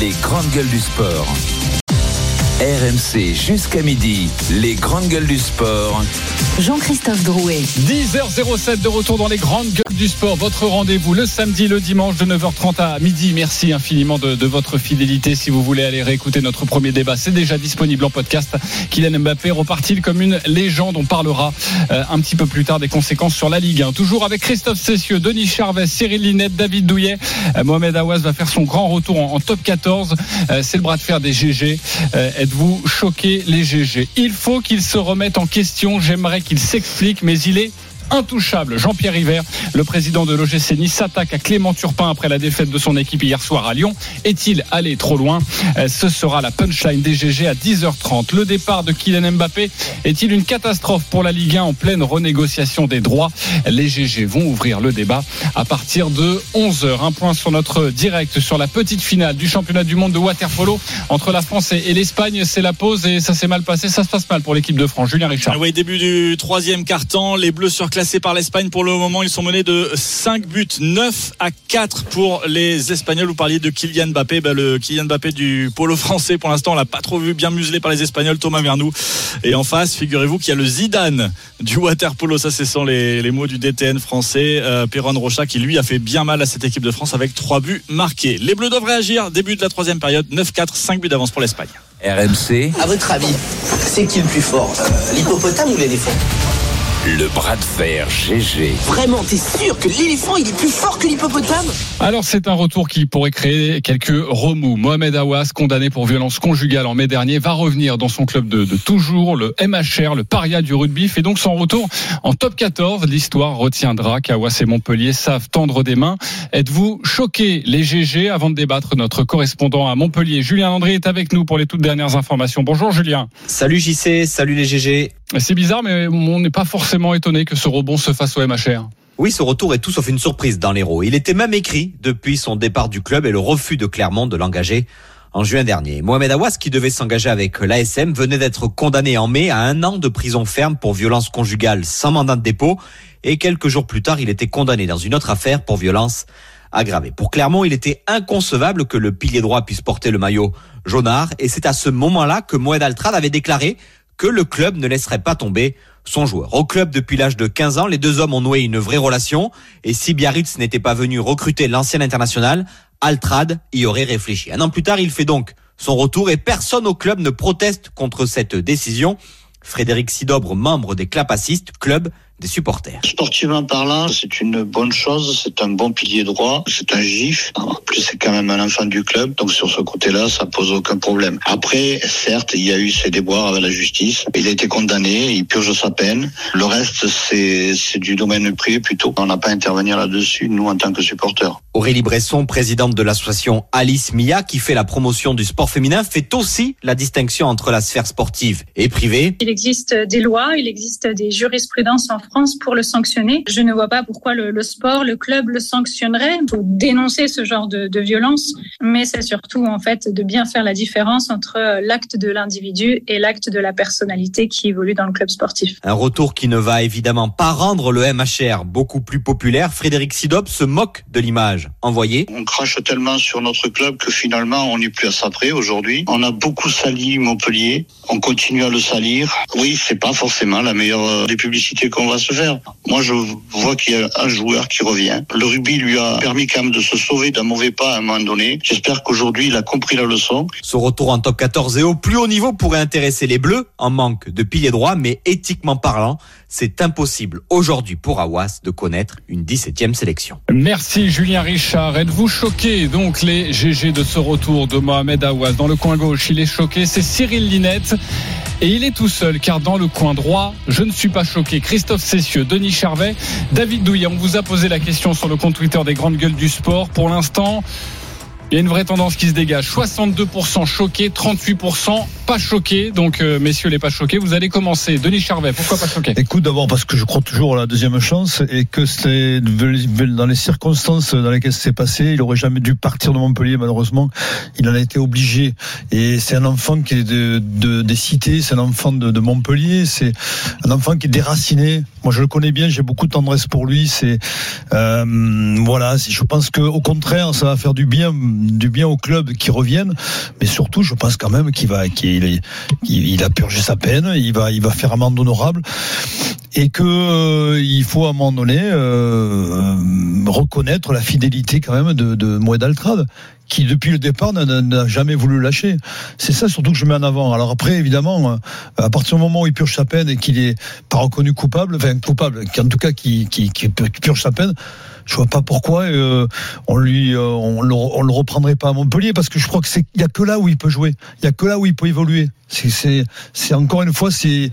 Les grandes gueules du sport. RMC jusqu'à midi. Les grandes gueules du sport. Jean-Christophe Drouet. 10h07 de retour dans les grandes gueules du sport. Votre rendez-vous le samedi, le dimanche de 9h30 à midi. Merci infiniment de, de votre fidélité. Si vous voulez aller réécouter notre premier débat, c'est déjà disponible en podcast. Kylian Mbappé repart-il comme une légende? On parlera euh, un petit peu plus tard des conséquences sur la Ligue 1. Toujours avec Christophe Cessieux, Denis Charvet, Cyril Linette, David Douillet. Euh, Mohamed Awas va faire son grand retour en, en top 14. Euh, c'est le bras de fer des GG. Euh, Êtes-vous choqué les GG Il faut qu'il se remette en question. J'aimerais qu'il s'explique, mais il est intouchable. Jean-Pierre River, le président de l'OGC Nice, s'attaque à Clément Turpin après la défaite de son équipe hier soir à Lyon. Est-il allé trop loin? Euh, Ce sera la punchline des GG à 10h30. Le départ de Kylian Mbappé est-il une catastrophe pour la Ligue 1 en pleine renégociation des droits? Les GG vont ouvrir le débat à partir de 11h. Un point sur notre direct sur la petite finale du championnat du monde de waterpolo entre la France et l'Espagne. C'est la pause et ça s'est mal passé. Ça se passe mal pour l'équipe de France. Julien Richard. Oui, début du troisième quart-temps. Les Bleus surclassés par l'Espagne pour le moment. Ils sont menés de 5 buts, 9 à 4 pour les Espagnols. Vous parliez de Kylian Mbappé. Ben, le Kylian Mbappé du polo français, pour l'instant, on l'a pas trop vu bien muselé par les Espagnols. Thomas Vernou. Et en face, figurez-vous qu'il y a le Zidane du water polo. Ça, ce sont les, les mots du DTN français. Euh, Perron Rocha qui, lui, a fait bien mal à cette équipe de France avec 3 buts marqués. Les Bleus doivent réagir. Début de la troisième période. 9-4, 5 buts d'avance pour l'Espagne. RMC, À votre avis, c'est qui le plus fort euh, L'hippopotame ou l'éléphant? Le bras de fer GG. Vraiment, t'es sûr que l'éléphant il est plus fort que l'hippopotame? Alors c'est un retour qui pourrait créer quelques remous. Mohamed Awas, condamné pour violence conjugale en mai dernier, va revenir dans son club de, de toujours, le MHR, le paria du rugby, fait donc son retour en top 14. L'histoire retiendra qu'Awas et Montpellier savent tendre des mains. Êtes-vous choqués les GG avant de débattre Notre correspondant à Montpellier, Julien Landry, est avec nous pour les toutes dernières informations. Bonjour Julien. Salut JC, salut les GG. C'est bizarre, mais on n'est pas forcément étonné que ce rebond se fasse au. Oui, ce retour est tout sauf une surprise dans l'héros. Il était même écrit depuis son départ du club et le refus de Clermont de l'engager en juin dernier. Mohamed Awas, qui devait s'engager avec l'ASM, venait d'être condamné en mai à un an de prison ferme pour violence conjugale sans mandat de dépôt. Et quelques jours plus tard, il était condamné dans une autre affaire pour violence aggravée. Pour Clermont, il était inconcevable que le pilier droit puisse porter le maillot jaunard. Et c'est à ce moment-là que Moed Altrad avait déclaré que le club ne laisserait pas tomber son joueur. Au club depuis l'âge de 15 ans, les deux hommes ont noué une vraie relation et si Biarritz n'était pas venu recruter l'ancien international, Altrad y aurait réfléchi. Un an plus tard, il fait donc son retour et personne au club ne proteste contre cette décision. Frédéric Sidobre, membre des Clapacistes, club des supporters. Sportivement parlant, c'est une bonne chose, c'est un bon pilier droit, c'est un gif. En plus, c'est quand même un enfant du club, donc sur ce côté-là, ça pose aucun problème. Après, certes, il y a eu ses déboires avec la justice. Il a été condamné, il purge sa peine. Le reste, c'est c'est du domaine privé plutôt. On n'a pas à intervenir là-dessus, nous, en tant que supporters. Aurélie Bresson, présidente de l'association Alice Mia, qui fait la promotion du sport féminin, fait aussi la distinction entre la sphère sportive et privée. Il existe des lois, il existe des jurisprudences en France pour le sanctionner. Je ne vois pas pourquoi le, le sport, le club le sanctionnerait. Faut dénoncer ce genre de, de violence, mais c'est surtout en fait de bien faire la différence entre euh, l'acte de l'individu et l'acte de la personnalité qui évolue dans le club sportif. Un retour qui ne va évidemment pas rendre le MHR beaucoup plus populaire. Frédéric Sidop se moque de l'image envoyée. On crache tellement sur notre club que finalement, on n'est plus à ça près aujourd'hui. On a beaucoup sali Montpellier. On continue à le salir. Oui, c'est pas forcément la meilleure euh, des publicités qu'on va se faire. Moi, je vois qu'il y a un joueur qui revient. Le rugby lui a permis quand même de se sauver d'un mauvais pas à un moment donné. J'espère qu'aujourd'hui, il a compris la leçon. Ce retour en top 14 et au plus haut niveau pourrait intéresser les Bleus en manque de piliers droits, mais éthiquement parlant, c'est impossible aujourd'hui pour Awas de connaître une 17e sélection. Merci Julien Richard. Êtes-vous choqué donc les GG de ce retour de Mohamed Awas dans le coin gauche? Il est choqué, c'est Cyril Linette. Et il est tout seul, car dans le coin droit, je ne suis pas choqué. Christophe Cessieux, Denis Charvet, David Douillet, on vous a posé la question sur le compte Twitter des grandes gueules du sport. Pour l'instant, il y a une vraie tendance qui se dégage. 62% choqués, 38% pas choqués. Donc, euh, messieurs les pas choqués, vous allez commencer. Denis Charvet, pourquoi pas choqué Écoute, d'abord parce que je crois toujours à la deuxième chance et que c'est dans les circonstances dans lesquelles c'est passé, il aurait jamais dû partir de Montpellier, malheureusement. Il en a été obligé. Et c'est un enfant qui est de, de- des cités, c'est un enfant de, de Montpellier, c'est un enfant qui est déraciné. Moi, je le connais bien, j'ai beaucoup de tendresse pour lui. C'est euh, voilà, je pense que au contraire, ça va faire du bien, du bien au club qui reviennent. Mais surtout, je pense quand même qu'il va, qu'il il a purgé sa peine, il va, il va faire amende honorable et que euh, il faut à un moment donné euh, reconnaître la fidélité quand même de, de Moed Altrad qui depuis le départ n'a- jamais voulu lâcher. C'est ça surtout que je mets en avant. Alors après, évidemment, euh, à partir du moment où il purge sa peine et qu'il est pas reconnu coupable, enfin coupable, en tout cas qui purge sa peine, je vois pas pourquoi euh, on lui euh, on, le, reprendrait pas à Montpellier parce que je crois que c'est a que là où il peut jouer, il y a que là où il peut évoluer. C'est c'est encore une fois c'est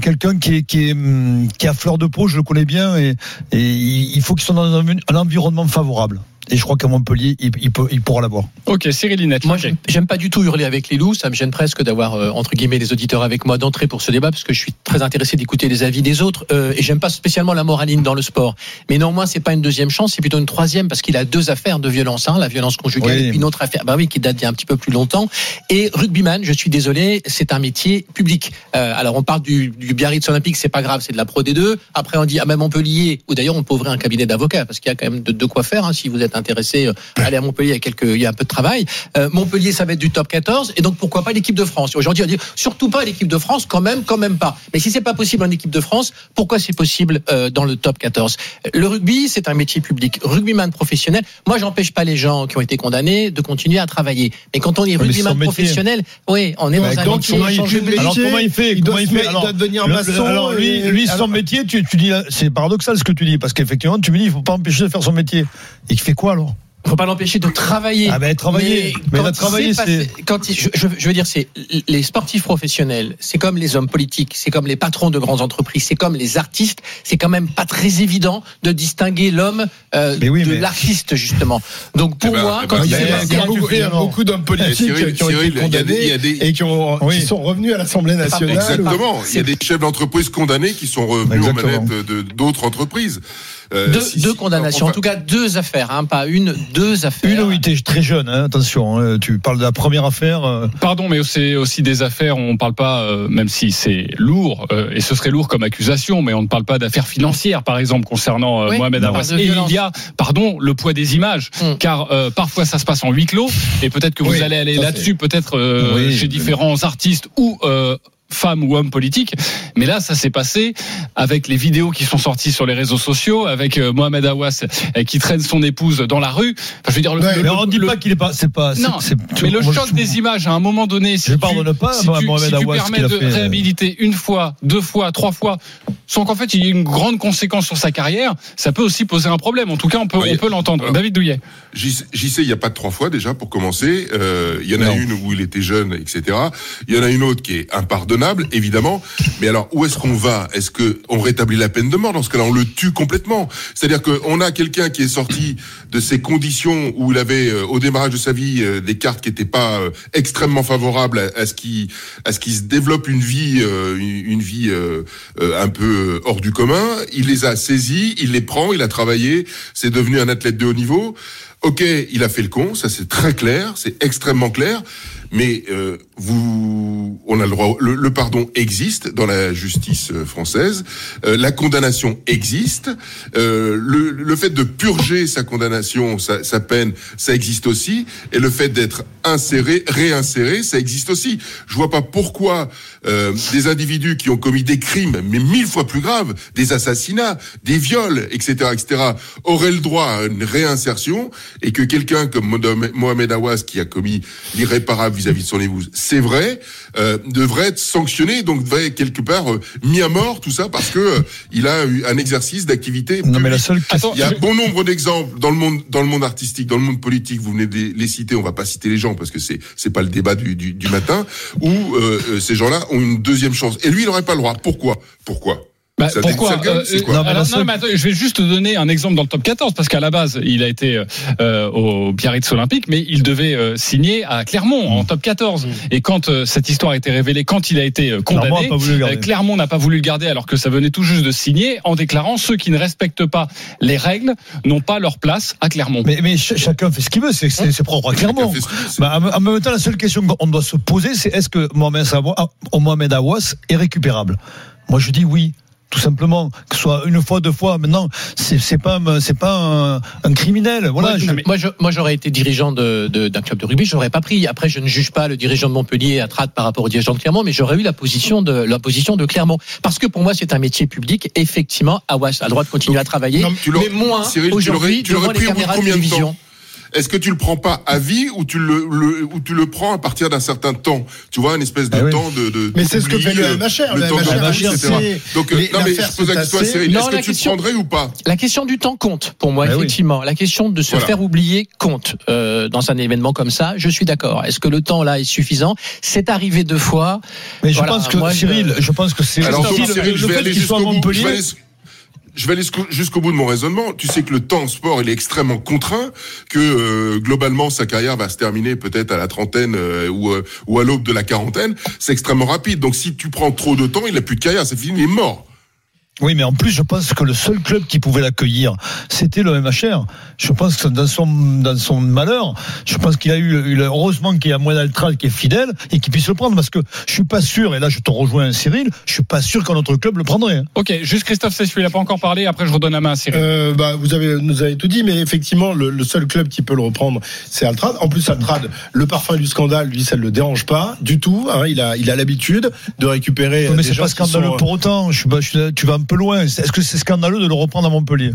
quelqu'un qui est qui est hum, fleur de peau, je le connais bien et il faut qu'il soit dans un environnement favorable. Et je crois qu'à Montpellier, il, il peut il pourra l'avoir. Ok, Cyril Linette. Moi, j'aime- j'aime pas du tout hurler avec les loups. Ça me gêne presque d'avoir euh, entre guillemets les auditeurs avec moi d'entrer pour ce débat parce que je suis très intéressé d'écouter les avis des autres. Euh, et j'aime pas spécialement la moraline dans le sport. Mais néanmoins, c'est pas une deuxième chance, c'est plutôt une troisième parce qu'il a deux affaires de violence. Hein, la violence conjugale Oui. et puis une autre affaire, bah oui, qui date d'il y a un petit peu plus longtemps. Et rugbyman, je suis désolé, c'est un métier public. Euh, alors on parle du, du Biarritz Olympique, c'est pas grave, c'est de la Pro D2. Après on dit à même Montpellier, ou d'ailleurs on peut ouvrir un cabinet d'avocats parce qu'il y a quand même de, de quoi faire. Hein, si vous êtes intéressé, euh, allez à Montpellier, il y a quelques, il y a un peu de travail. Euh, Montpellier, ça va être du top 14, et donc pourquoi pas l'équipe de France? Aujourd'hui, on dit surtout pas l'équipe de France, quand même, quand même pas. Mais si c'est pas possible en équipe de France, pourquoi c'est possible euh, dans le top 14 Le rugby, c'est un métier public. Rugbyman professionnel. Moi, j'empêche pas les gens qui ont été condamnés de continuer à travailler. Mais quand on est rugbyman professionnel, oui, on est Ouais, dans un donc, métier. comment il changer de fait Alors comment il fait il doit il se fait mettre- Alors, il doit devenir maçon Alors lui, et- lui son alors- métier, tu, tu dis, c'est paradoxal ce que tu dis, parce qu'effectivement, tu me dis, il faut pas empêcher de faire son métier. Et il fait quoi alors faut pas l'empêcher de travailler. Ah ben, travailler. Mais quand il travailler, c'est- quand il- je, veux dire, c'est les sportifs professionnels, c'est comme les hommes politiques, c'est comme les patrons de grandes entreprises, c'est comme les artistes. C'est quand même pas très évident de distinguer l'homme euh, de mais- l'artiste justement. Donc pour Eh ben, moi, eh quand ben, il il y a- beaucoup, d'hommes politiques Cyril, qui ont Cyril, été il y a des- il y condamnés a des- et qui, ont, Oui. qui sont revenus à l'Assemblée nationale. Exactement. Il y a des chefs d'entreprise condamnés qui sont revenus aux manettes de- d'autres entreprises. Euh, deux, si- deux si- condamnations, en tout cas deux affaires, hein, pas une, deux affaires. Une où il était très jeune, hein, attention, hein, tu parles de la première affaire. euh, Pardon, mais c'est aussi des affaires, on ne parle pas, euh, même si c'est lourd, euh, et ce serait lourd comme accusation, mais on ne parle pas d'affaires financières, par exemple, concernant euh, Oui, Mohamed de Et violence. il y a, pardon, le poids des images, Mm. car euh, parfois ça se passe en huis clos, et peut-être que vous Oui, allez aller là-dessus, peut-être euh, Oui, chez différents artistes ou... femme ou homme politique. Mais là, ça s'est passé avec les vidéos qui sont sorties sur les réseaux sociaux, avec euh, Mohamed Awas euh, qui traîne son épouse dans la rue. Enfin, je veux dire, le, Ouais, le- mais on dit le- pas qu'il est pas. C'est pas. non, c'est- mais le choc je- des images, à un moment donné, si Je tu, pardonne pas si à tu, Mohamed si tu Awas permets de fait, euh. réhabiliter une fois, deux fois, trois fois, sans qu'en fait il y ait une grande conséquence sur sa carrière, ça peut aussi poser un problème. En tout cas, on peut, on peut l'entendre. David Douillet. J'y j'y sais, il n'y a pas de trois fois déjà pour commencer. Euh, Il y en a Non. une où il était jeune, etc. Il y en a une autre qui est impardonnable, évidemment. Mais alors, où est-ce qu'on va? Est-ce que on rétablit la peine de mort? Dans ce cas-là, on le tue complètement. C'est-à-dire qu'on a quelqu'un qui est sorti de ces conditions où il avait, euh, au démarrage de sa vie, euh, des cartes qui n'étaient pas euh, extrêmement favorables à, ce qui, à ce qui se développe une vie, une, vie un peu hors du commun. Il les a saisis, il les prend, il a travaillé, c'est devenu un athlète de haut niveau. Ok, il a fait le con, ça c'est très clair, c'est extrêmement clair, mais euh, vous, on a le droit, le, pardon existe dans la justice euh, française, euh, la condamnation existe, euh, le, le fait de purger sa condamnation, sa, sa peine, ça existe aussi, et le fait d'être inséré, réinséré, ça existe aussi. Je vois pas pourquoi euh, des individus qui ont commis des crimes, mais mille fois plus graves, des assassinats, des viols, etc., etc., auraient le droit à une réinsertion et que quelqu'un comme Mohamed- Awas, qui a commis l'irréparable vis-à-vis de son épouse, c'est vrai, euh, devrait être sanctionné, donc devrait être quelque part euh, mis à mort, tout ça, parce que euh, il a eu un exercice d'activité. Non, mais la seule Attends, Il y a je- bon nombre d'exemples dans le monde, dans le monde artistique, dans le monde politique. Vous venez de les, les citer. On va pas citer les gens parce que c'est c'est pas le débat du, du, du matin. Où euh, euh, ces gens-là ont une deuxième chance. Et lui, il n'aurait pas le droit. Pourquoi? Pourquoi? Bah, pourquoi Euh, quoi euh, Non, mais alors, la non, seule- mais attends, Je vais juste te donner un exemple dans le top 14 parce qu'à la base il a été euh, au Biarritz Olympique, mais il devait euh, signer à Clermont en top 14. Et quand euh, cette histoire a été révélée, quand il a été euh, Clermont condamné, a pas voulu le garder. euh, Clermont n'a pas voulu le garder alors que ça venait tout juste de signer en déclarant ceux qui ne respectent pas les règles n'ont pas leur place à Clermont. Mais, mais ch- chacun fait ce qu'il veut, c'est c'est- c'est propre à Clermont. Bah, en même temps, la seule question qu'on doit se poser, c'est est-ce que Mohamed, ah, Mohamed Awas est récupérable? Moi, je dis oui. Tout simplement, que ce soit une fois, deux fois. Maintenant, c'est c'est pas, un- c'est pas un, un criminel. Voilà. moi, je- moi, je- moi, j'aurais été dirigeant de- de- d'un club de rugby, j'aurais pas pris. Après, je ne juge pas le dirigeant de Montpellier à Trade par rapport au dirigeant de Clermont, mais j'aurais eu la position de la position de Clermont, parce que pour moi, c'est un métier public. Effectivement, Awas a le droit de continuer à travailler, Non, tu l'aurais- mais moins Cyril, tu l'aurais- aujourd'hui tu l'aurais devant les pris au bout de caméras de de télévision. Est-ce que tu le prends pas à vie ou tu le, le- ou tu le prends à partir d'un certain temps Tu vois, une espèce de Ah oui. temps de. de Mais c'est ce que fait le euh, MHR. le Le temps de MHR, etc. Donc, les- non, mais je pose la question à. Cyril. Non, Est-ce la que tu le question- prendrais ou pas La question du temps compte pour moi, oui. effectivement. La question de se Voilà. faire oublier compte euh, dans un événement comme ça. Je suis d'accord. Est-ce que le temps là est suffisant? C'est arrivé deux fois. mais je pense que moi, Cyril, je pense que c'est Alors, le, Cyril, le je vais fait aller qu'il soit à jusqu'au bout. Je vais aller, jusqu'au bout de mon raisonnement. Tu sais que le temps en sport, il est extrêmement contraint, que euh, globalement sa carrière va se terminer peut-être à la trentaine euh, ou, euh, ou à l'aube de la quarantaine. C'est extrêmement rapide. Donc si tu prends trop de temps, il n'a plus de carrière, c'est fini, il est mort. Oui, mais en plus, je pense que le seul club qui pouvait l'accueillir, c'était le MHR. Je pense que dans son, dans son malheur, je pense qu'il a eu, eu- heureusement qu'il y a Moine Altral qui est fidèle et qui puisse le prendre parce que je suis pas sûr, et là je te rejoins Cyril, je suis pas sûr qu'un autre club le prendrait. hein. Ok, juste Christophe Cessu, il n'a pas encore parlé. Après, je redonne la main à Cyril. Euh, bah, vous avez, nous avez tout dit, mais effectivement, le, le seul club qui peut le reprendre, c'est Altrad. En plus, Altrad, le parfum du scandale, lui, ça ne le dérange pas du tout. hein. il a, il a l'habitude de récupérer. mais des c'est pas scandaleux sont, euh, pour autant. Je suis pas- je suis- tu vas peu loin. Est-ce que c'est scandaleux de le reprendre à Montpellier?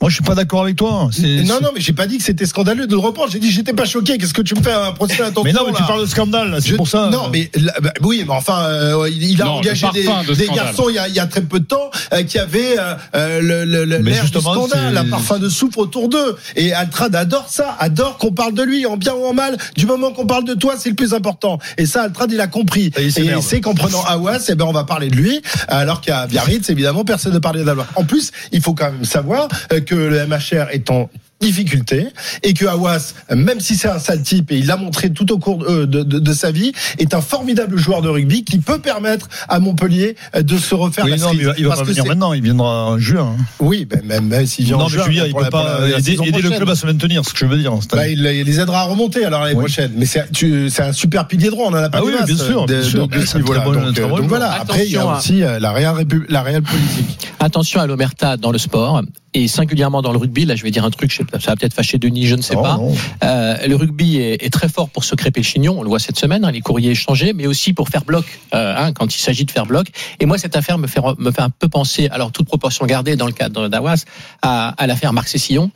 Moi, je suis pas d'accord avec toi. C'est- Non, non, mais j'ai pas dit que c'était scandaleux de le reprendre. J'ai dit, j'étais pas choqué. Qu'est-ce que tu me fais un procès attention Mais non, mais tu parles de scandale, là, c'est Je- pour ça. Non, mais là, bah, oui, mais enfin, euh, il, il a Non, engagé des, de garçons il y, a, il y a très peu de temps euh, qui avaient euh, euh, le, le, le- l'air du scandale, un parfum de soufre autour d'eux. Et Altrad adore ça, adore qu'on parle de lui, en bien ou en mal. Du moment qu'on parle de toi, c'est le plus important. Et ça, Altrad, il a compris. Et il Et c'est qu'en prenant Awas, eh ben, on va parler de lui, alors qu'à Biarritz, évidemment, personne ne parlait d'Awas. En plus, il faut quand même savoir euh, que le MHR est en difficulté et que Awas, même si c'est un sale type et il l'a montré tout au cours euh, de, de- de sa vie, est un formidable joueur de rugby qui peut permettre à Montpellier euh, de se refaire Oui, la non, mais il va, il va pas venir maintenant, il viendra en juin. hein. Oui, ben, même, même s'il vient Non, en mais je juin, veux dire, il peut pas la- aider, le club à se maintenir, ce que je veux dire. Bah, il, il les aidera à remonter alors l'année Oui. prochaine. Mais c'est un super pilier droit, on en a pas Ah oui, bien sûr, de, bien sûr. bon- Donc, euh, joueur. voilà. Après, il y a aussi euh, la réelle, répu- la réelle politique. Attention à l'omerta dans le sport et singulièrement dans le rugby. Là, je vais dire un truc, je sais pas, ça va peut-être fâcher Denis, je ne sais Non, pas. non. Euh, le rugby est, est très fort pour se crêper le chignon. On le voit cette semaine, hein, les courriers échangés, mais aussi pour faire bloc euh, hein, quand il s'agit de faire bloc. Et moi, cette affaire me fait me fait un peu penser, alors toute proportion gardée dans le cadre d'Awas, à, à l'affaire Marc Cessillon.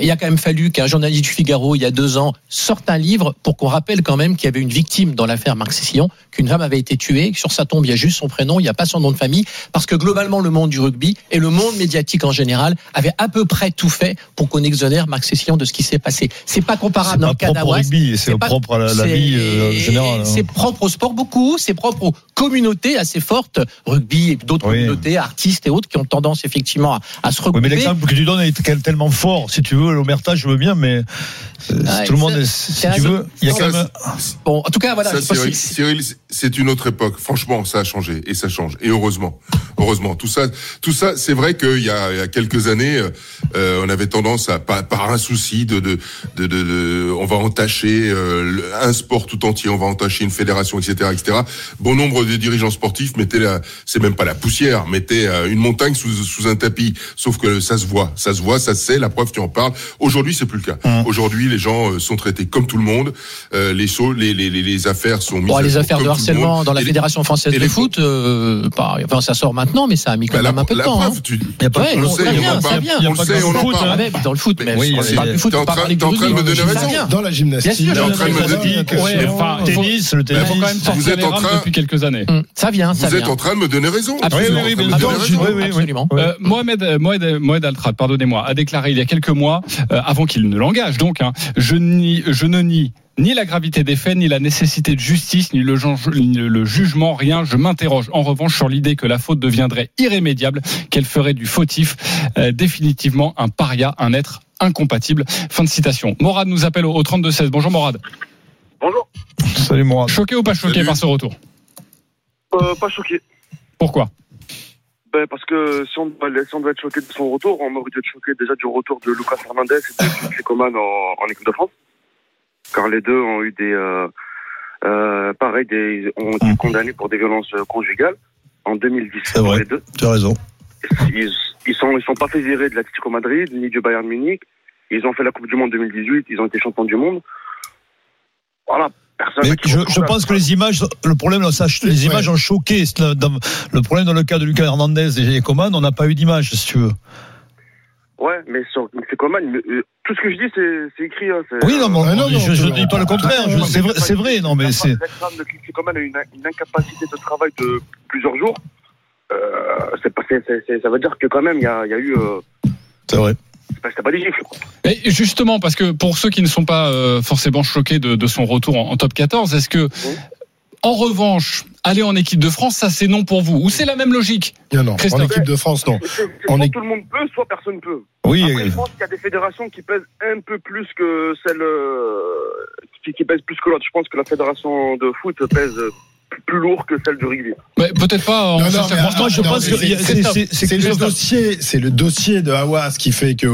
Il a quand même fallu qu'un journaliste du Figaro, il y a deux ans, sorte un livre pour qu'on rappelle quand même qu'il y avait une victime dans l'affaire Marc Cessillon, qu'une femme avait été tuée, que sur sa tombe il y a juste son prénom, il n'y a pas son nom de famille, parce que globalement le monde du rugby et le monde médiatique en général avait à peu près tout fait pour qu'on exonère Marc Cessillon de ce qui s'est passé. C'est pas comparable dans le cas propre au d'Awas. rugby, c'est propre à la- vie, euh, générale, hein. C'est propre au sport beaucoup, c'est propre aux communautés assez fortes, rugby et d'autres communautés, artistes et autres qui ont tendance effectivement à, à se Oui, regrouper. mais l'exemple que tu donnes est tel- tellement fort. Si tu veux, l'omerta, je veux bien, mais euh, Ouais, tout le monde, si tu veux, il y a Ça, quand même. Bon, en tout cas, voilà. Ça, Cyril, si- Cyril, c'est une autre époque. Franchement, ça a changé et ça change. Et heureusement, heureusement, tout ça, tout ça, c'est vrai qu'il y a, il y a quelques années, euh, on avait tendance à par, par un souci de de, de, de, de- on va entacher euh, le- un sport tout entier, on va entacher une fédération, etc., etc. Bon nombre de dirigeants sportifs mettaient la, c'est même pas la poussière, mettaient euh, une montagne sous, sous un tapis. Sauf que ça se voit, ça se voit, ça se sait. La preuve, tu en parles. Aujourd'hui, c'est plus le cas. Mmh. Aujourd'hui, les gens euh, sont traités comme tout le monde. Euh, les, choses- les, les, les, les affaires sont mises Bon, à les affaires comme de harcèlement dans la Fédération française de les- foot, euh, bah, enfin, ça sort maintenant, mais ça a mis quand Bah, même la- un peu de temps. preuve, hein. tu- pas- on le on- sait, ça on vient, en ça parle. vient. On le sait, on en parle. Ouais, dans le foot, mais oui, on c'est- parle du foot, t'es en train- du t'es en train de me donner Ça raison. vient. Dans la gymnastique, en train de me donne dire- raison. Ouais, tennis, le tennis. faut quand même sortir Vous êtes en train- depuis quelques années. Hum, Ça vient, ça Vous êtes vient. en train de me donner raison. Absolument. Oui, oui, oui, Vous êtes en train de me donner raison. oui, oui, oui. Absolument. Mohamed, Mohamed, Altrad, pardonnez-moi, a déclaré il y a quelques mois, avant qu'il ne l'engage donc, hein, je, nie, je ne nie ni la gravité des faits, ni la nécessité de justice, ni le, gen- ni le jugement, rien. Je m'interroge en revanche sur l'idée que la faute deviendrait irrémédiable, qu'elle ferait du fautif euh, définitivement un paria, un être incompatible. Fin de citation. Morad nous appelle au, au 32-16. Bonjour Morad. Bonjour. Salut, moi. Choqué ou pas choqué Salut. par ce retour Euh, pas choqué. Pourquoi? Ben, parce que si on, doit, si on doit être choqué de son retour, on aurait dû être choqué déjà du retour de Lucas Hernandez et de Coman en, en équipe de France. Car les deux ont eu des. Euh, euh, pareil, des, ont été condamnés pour des violences conjugales en 2010. C'est vrai. Les deux. Tu as raison. Ils, ils sont, ils sont pas fait virer de l'Atlético Madrid ni du Bayern Munich. Ils ont fait la Coupe du Monde 2018. Ils ont été champions du monde. Voilà. Personne je, pense que les images, le problème, ça, les images ont choqué. Le- dans- Le problème dans le cas de Lucas Hernandez et Coman, on n'a pas eu d'image, si tu veux. Ouais, mais sur c'est Coman, euh, tout ce que je dis, c'est c'est écrit. Hein, Oui, non, mais Ah, non, non, je, tu- dis pas le contraire. C'est vrai, c'est vrai, non, mais c'est. Coman a une, une incapacité de travail de plusieurs jours. Euh, c'est ça veut dire que quand même, il y a, il y a eu. Euh, C'est vrai. Pas, c'était pas des gifles. Quoi. Et justement, parce que pour ceux qui ne sont pas euh, forcément choqués de, de son retour en, en top 14, est-ce que, en revanche, aller en équipe de France, ça c'est non pour vous? Ou c'est la même logique? Non, non. En équipe de France, non. Soit est- tout le monde peut, soit personne peut. Oui, Après, euh, je pense qu'il y a des fédérations qui pèsent un peu plus que celle euh, qui, qui pèsent plus que l'autre. Je pense que la fédération de foot pèse plus lourd que celle du rugby. Mais Peut-être pas en Non, non, mais je non, pense que c'est- le dossier, c'est le dossier de Hawass qui fait que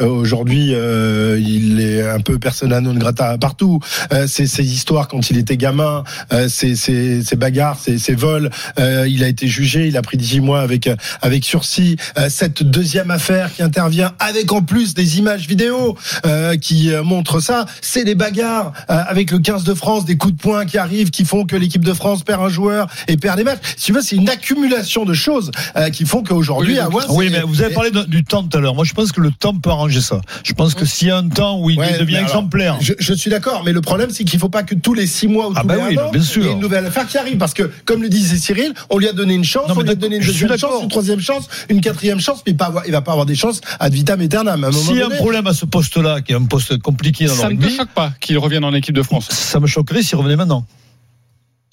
euh, aujourd'hui euh, il est un peu persona non grata partout. Euh, c'est ses histoires quand il était gamin, euh, ses, ses, ses bagarres, ses, ses vols. Euh, il a été jugé, il a pris 18 mois avec avec sursis. Euh, cette deuxième affaire qui intervient avec en plus des images vidéo euh, qui montrent ça, c'est les bagarres euh, avec le 15 de France, des coups de poing qui arrivent, qui font que l'équipe de France perd un joueur et perd des matchs. Si tu veux, c'est une accumulation de choses euh, qui font qu'aujourd'hui, Oui, donc- Hawass, Oui, c'est- mais vous avez parlé de- du temps tout à l'heure. Moi, je pense que le temps peut arranger ça. Je pense que s'il y a un temps où il Ouais, devient alors, exemplaire. Je, je suis d'accord, mais le problème, c'est qu'il faut pas que tous les six mois ou Ah tous bah les oui, un an, bien sûr. il y ait une nouvelle affaire qui arrive. Parce que, comme le disait Cyril, on lui a donné une chance, Non, on lui a donné une deuxième chance, une troisième chance, une quatrième chance, mais il, pas avoir- il va pas avoir des chances ad vitam aeternam. À S'il y a un problème à ce poste-là, qui est un poste compliqué dans le Ça ne rugby, choque pas qu'il revienne en équipe de France? ça me choquerait s'il revenait maintenant.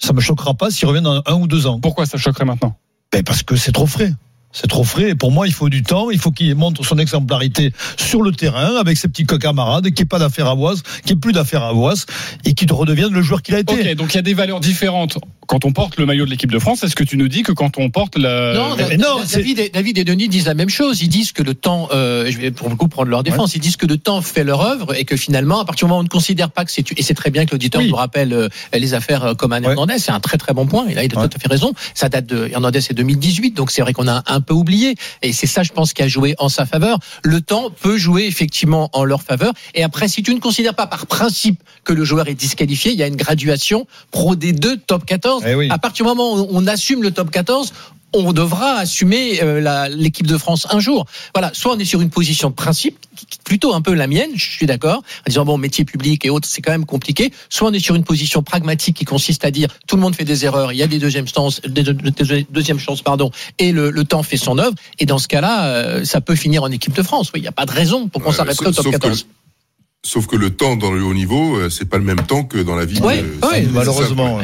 Ça me choquera pas s'il revient dans un ou deux ans. Pourquoi ça choquerait maintenant? Ben parce que c'est trop frais. C'est trop frais. Et pour moi, il faut du temps. Il faut qu'il montre son exemplarité sur le terrain avec ses petits camarades, qu'il n'y ait pas d'affaire à Voise, qu'il n'y ait plus d'affaire à Voise et qu'il redevienne le joueur qu'il a été. Ok, donc il y a des valeurs différentes quand on porte le maillot de l'équipe de France. Est-ce que tu nous dis que quand on porte la. Non, mais David, et, David et Denis disent la même chose. Ils disent que le temps, euh, je vais pour le coup prendre leur défense, ils disent que le temps fait leur œuvre et que finalement, à partir du moment où on ne considère pas que c'est et c'est très bien que l'auditeur Oui. nous rappelle euh, les affaires euh, comme Anne Ouais. Hernandez, c'est un très très bon point. Et là, il a Ouais. tout à fait raison. Ça date de Hernandez, c'est 2018, donc c'est vrai qu'on a un peu oublié. Et c'est ça, je pense, qui a joué en sa faveur. Le temps peut jouer effectivement en leur faveur. Et après, si tu ne considères pas par principe que le joueur est disqualifié, il y a une graduation pro D2, top 14. Eh À partir du moment où on assume le top 14, on devra assumer euh, l'équipe de France un jour. Voilà, soit on est sur une position de principe, plutôt un peu la mienne, je suis d'accord, en disant bon, métier public et autres, c'est quand même compliqué. Soit on est sur une position pragmatique qui consiste à dire tout le monde fait des erreurs, il y a des deuxièmes chances, des deux- des deuxièmes chances, pardon, et le, le temps fait son œuvre. Et dans ce cas-là, euh, ça peut finir en équipe de France. Oui, il n'y a pas de raison pour qu'on s'arrêterait au top sauf que- 14. Sauf que le temps dans le haut niveau, euh, c'est pas le même temps que dans la vie. De- ouais, c'est- malheureusement,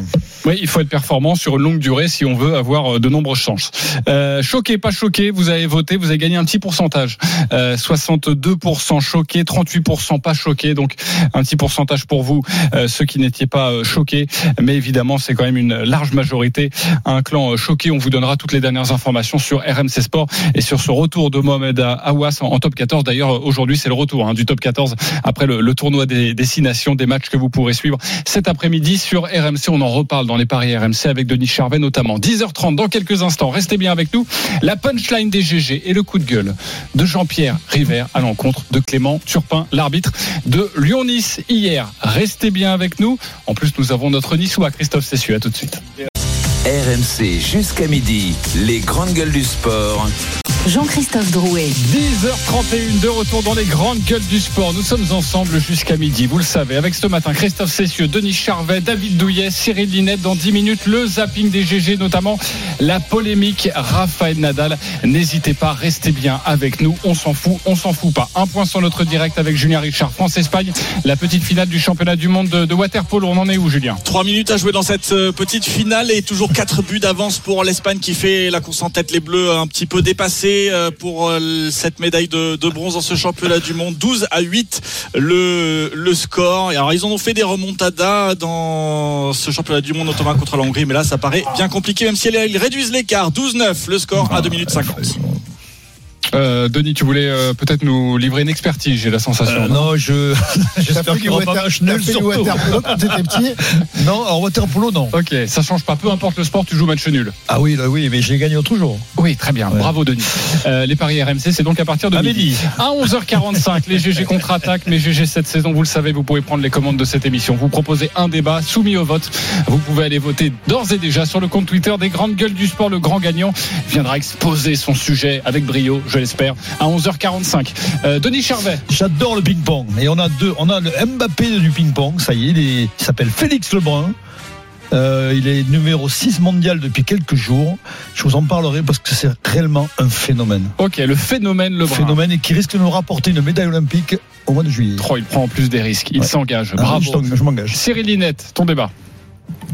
Oui, il faut être performant sur une longue durée si on veut avoir euh, de nombreuses chances. Euh, choqué, pas choqué, vous avez voté, vous avez gagné un petit pourcentage. Euh, 62% choqués, 38% pas choqués, donc un petit pourcentage pour vous, euh, ceux qui n'étiez pas choqués. Mais évidemment, c'est quand même une large majorité. Un clan choqué, on vous donnera toutes les dernières informations sur RMC Sport et sur ce retour de Mohamed Awas en, en top 14. D'ailleurs, aujourd'hui, c'est le retour hein, du top 14 après le, le tournoi des destinations, des matchs que vous pourrez suivre cet après-midi sur RMC. On en reparle dans les paris RMC avec Denis Charvet notamment. 10h30 dans quelques instants. Restez bien avec nous. La punchline des GG et le coup de gueule de Jean-Pierre River à l'encontre de Clément Turpin, l'arbitre de Lyon-Nice hier. Restez bien avec nous. En plus, nous avons notre Niçois Christophe Cessu. À tout de suite. RMC jusqu'à midi, les grandes gueules du sport. Jean-Christophe Drouet. 10h31 de retour dans les grandes gueules du sport. Nous sommes ensemble jusqu'à midi, vous le savez, avec ce matin Christophe Cessieux, Denis Charvet, David Douillet, Cyril Linette. Dans 10 minutes, le zapping des GG, notamment la polémique Raphaël Nadal. N'hésitez pas, restez bien avec nous. On s'en fout, on s'en fout pas. Un point sur notre direct avec Julien Richard, France-Espagne, la petite finale du championnat du monde de, de waterpolo. On en est où, Julien? Trois minutes à jouer dans cette euh, petite finale et toujours quatre buts d'avance pour l'Espagne qui fait la course en tête. Les Bleus un petit peu dépassés euh, pour euh, cette médaille de, bronze dans ce championnat du monde. 12 à 8 le, le score. Alors ils en ont fait des remontadas dans ce championnat du monde notamment contre la Hongrie, mais là ça paraît bien compliqué même si ils réduisent l'écart. 12-9 le score à 2 minutes 50. Euh, Denis, tu voulais euh, peut-être nous livrer une expertise, j'ai la sensation. Euh, non, je j'espère qu'il aura pas nul surtout. waterpolo quand t'étais petit? Non, alors waterpolo non. Ok, ça change pas. Peu importe le sport, tu joues match nul. Ah oui, là, oui, mais j'ai gagné jour. Oui, très bien. Bravo Denis. Euh, les paris RMC, c'est donc à partir de À midi. À 11h45, les GG contre-attaque. Mais GG cette saison, vous le savez, vous pouvez prendre les commandes de cette émission. Vous proposez un débat soumis au vote. Vous pouvez aller voter d'ores et déjà sur le compte Twitter des grandes gueules du sport. Le grand gagnant viendra exposer son sujet avec brio, je l'espère, à 11h45. Euh, Denis Charvet. J'adore le ping-pong. Et on a deux. On a le Mbappé du ping-pong. Ça y est, il, est- il s'appelle Félix Lebrun. Euh, il est numéro 6 mondial depuis quelques jours. Je vous en parlerai parce que c'est réellement un phénomène. Ok, le phénomène Le Phénomène et qui risque de nous rapporter une médaille olympique au mois de juillet. Oh, il prend en plus des risques. Il s'engage. Ah, Bravo. je m'engage. Cyril Linette, ton débat.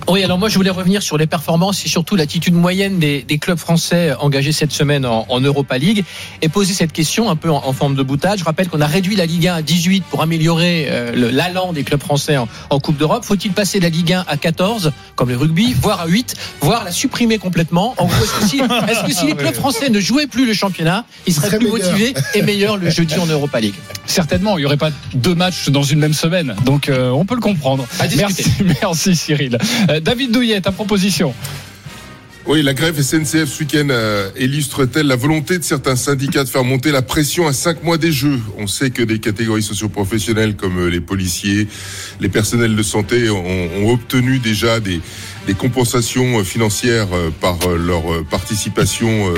Oui, alors moi je voulais revenir sur les performances et surtout l'attitude moyenne des, des clubs français engagés cette semaine en, en Europa League et poser cette question un peu en, en forme de boutade. Je rappelle qu'on a réduit la Ligue 1 à 18 pour améliorer euh, l'allant des clubs français en, en Coupe d'Europe. Faut-il passer la Ligue 1 à 14 comme le rugby, voire à 8, voire la supprimer complètement? En gros, est-ce que si, que si les clubs français ne jouaient plus le championnat, ils seraient Très plus meilleur. motivés et meilleurs le jeudi en Europa League? Certainement, il n'y aurait pas deux matchs dans une même semaine. Donc, euh, on peut le comprendre. À. Merci, merci Cyril. Euh, David Douillet, ta proposition. Oui, la grève SNCF ce week-end euh, illustre-t-elle la volonté de certains syndicats de faire monter la pression à cinq mois des Jeux? On sait que des catégories socioprofessionnelles comme euh, les policiers, les personnels de santé ont, obtenu déjà des, compensations financières par leur participation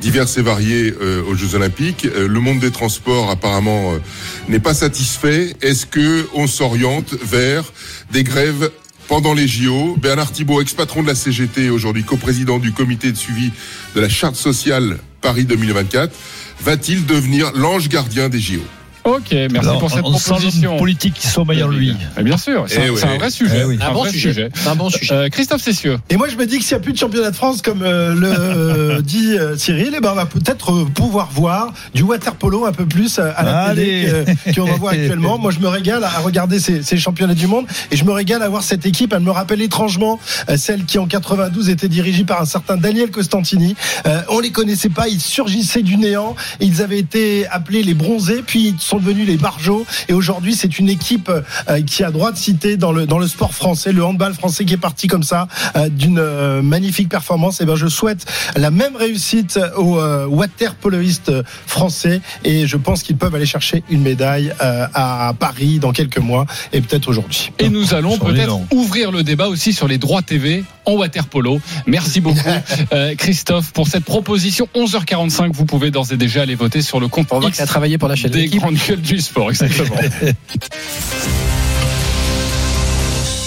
diverses et variées aux Jeux Olympiques. Le monde des transports apparemment n'est pas satisfait. Est-ce que on s'oriente vers des grèves pendant les JO. Bernard Thibault, ex-patron de la CGT, aujourd'hui coprésident du comité de suivi de la charte sociale Paris 2024, va-t-il devenir l'ange gardien des JO Ok, merci Alors, pour cette on sent proposition. l'homme politique qui sommeille en lui. Mais bien sûr, c'est Eh un, oui. un vrai sujet. Eh oui. Un Un bon vrai sujet. Un bon sujet. Euh, Christophe Cessieux. Et moi, je me dis que s'il n'y a plus de championnat de France, comme euh, le euh, dit euh, Cyril, eh ben, on va peut-être euh, pouvoir voir du water polo un peu plus à, à la Allez. télé qu'on en voit actuellement. Moi, je me régale à regarder ces, ces championnats du monde et je me régale à voir cette équipe. Elle me rappelle étrangement euh, celle qui, en 92, était dirigée par un certain Daniel Costantini. Euh, on les connaissait pas, ils surgissaient du néant. Ils avaient été appelés les bronzés, puis sont devenus les barjots. Et aujourd'hui, c'est une équipe euh, qui a droit de citer dans le dans le sport français, le handball français qui est parti comme ça euh, d'une euh, magnifique performance. Et ben, je souhaite la même réussite aux waterpoloistes français. Et je pense qu'ils peuvent aller chercher une médaille à Paris dans quelques mois et peut-être aujourd'hui. Et nous allons peut-être ouvrir le débat aussi sur les droits TV en water polo. Merci beaucoup euh, Christophe pour cette proposition. 11h45, vous pouvez d'ores et déjà aller voter sur le compte On voit X qu'il a travaillé pour la chaîne des grandes gueules du sport. Exactement.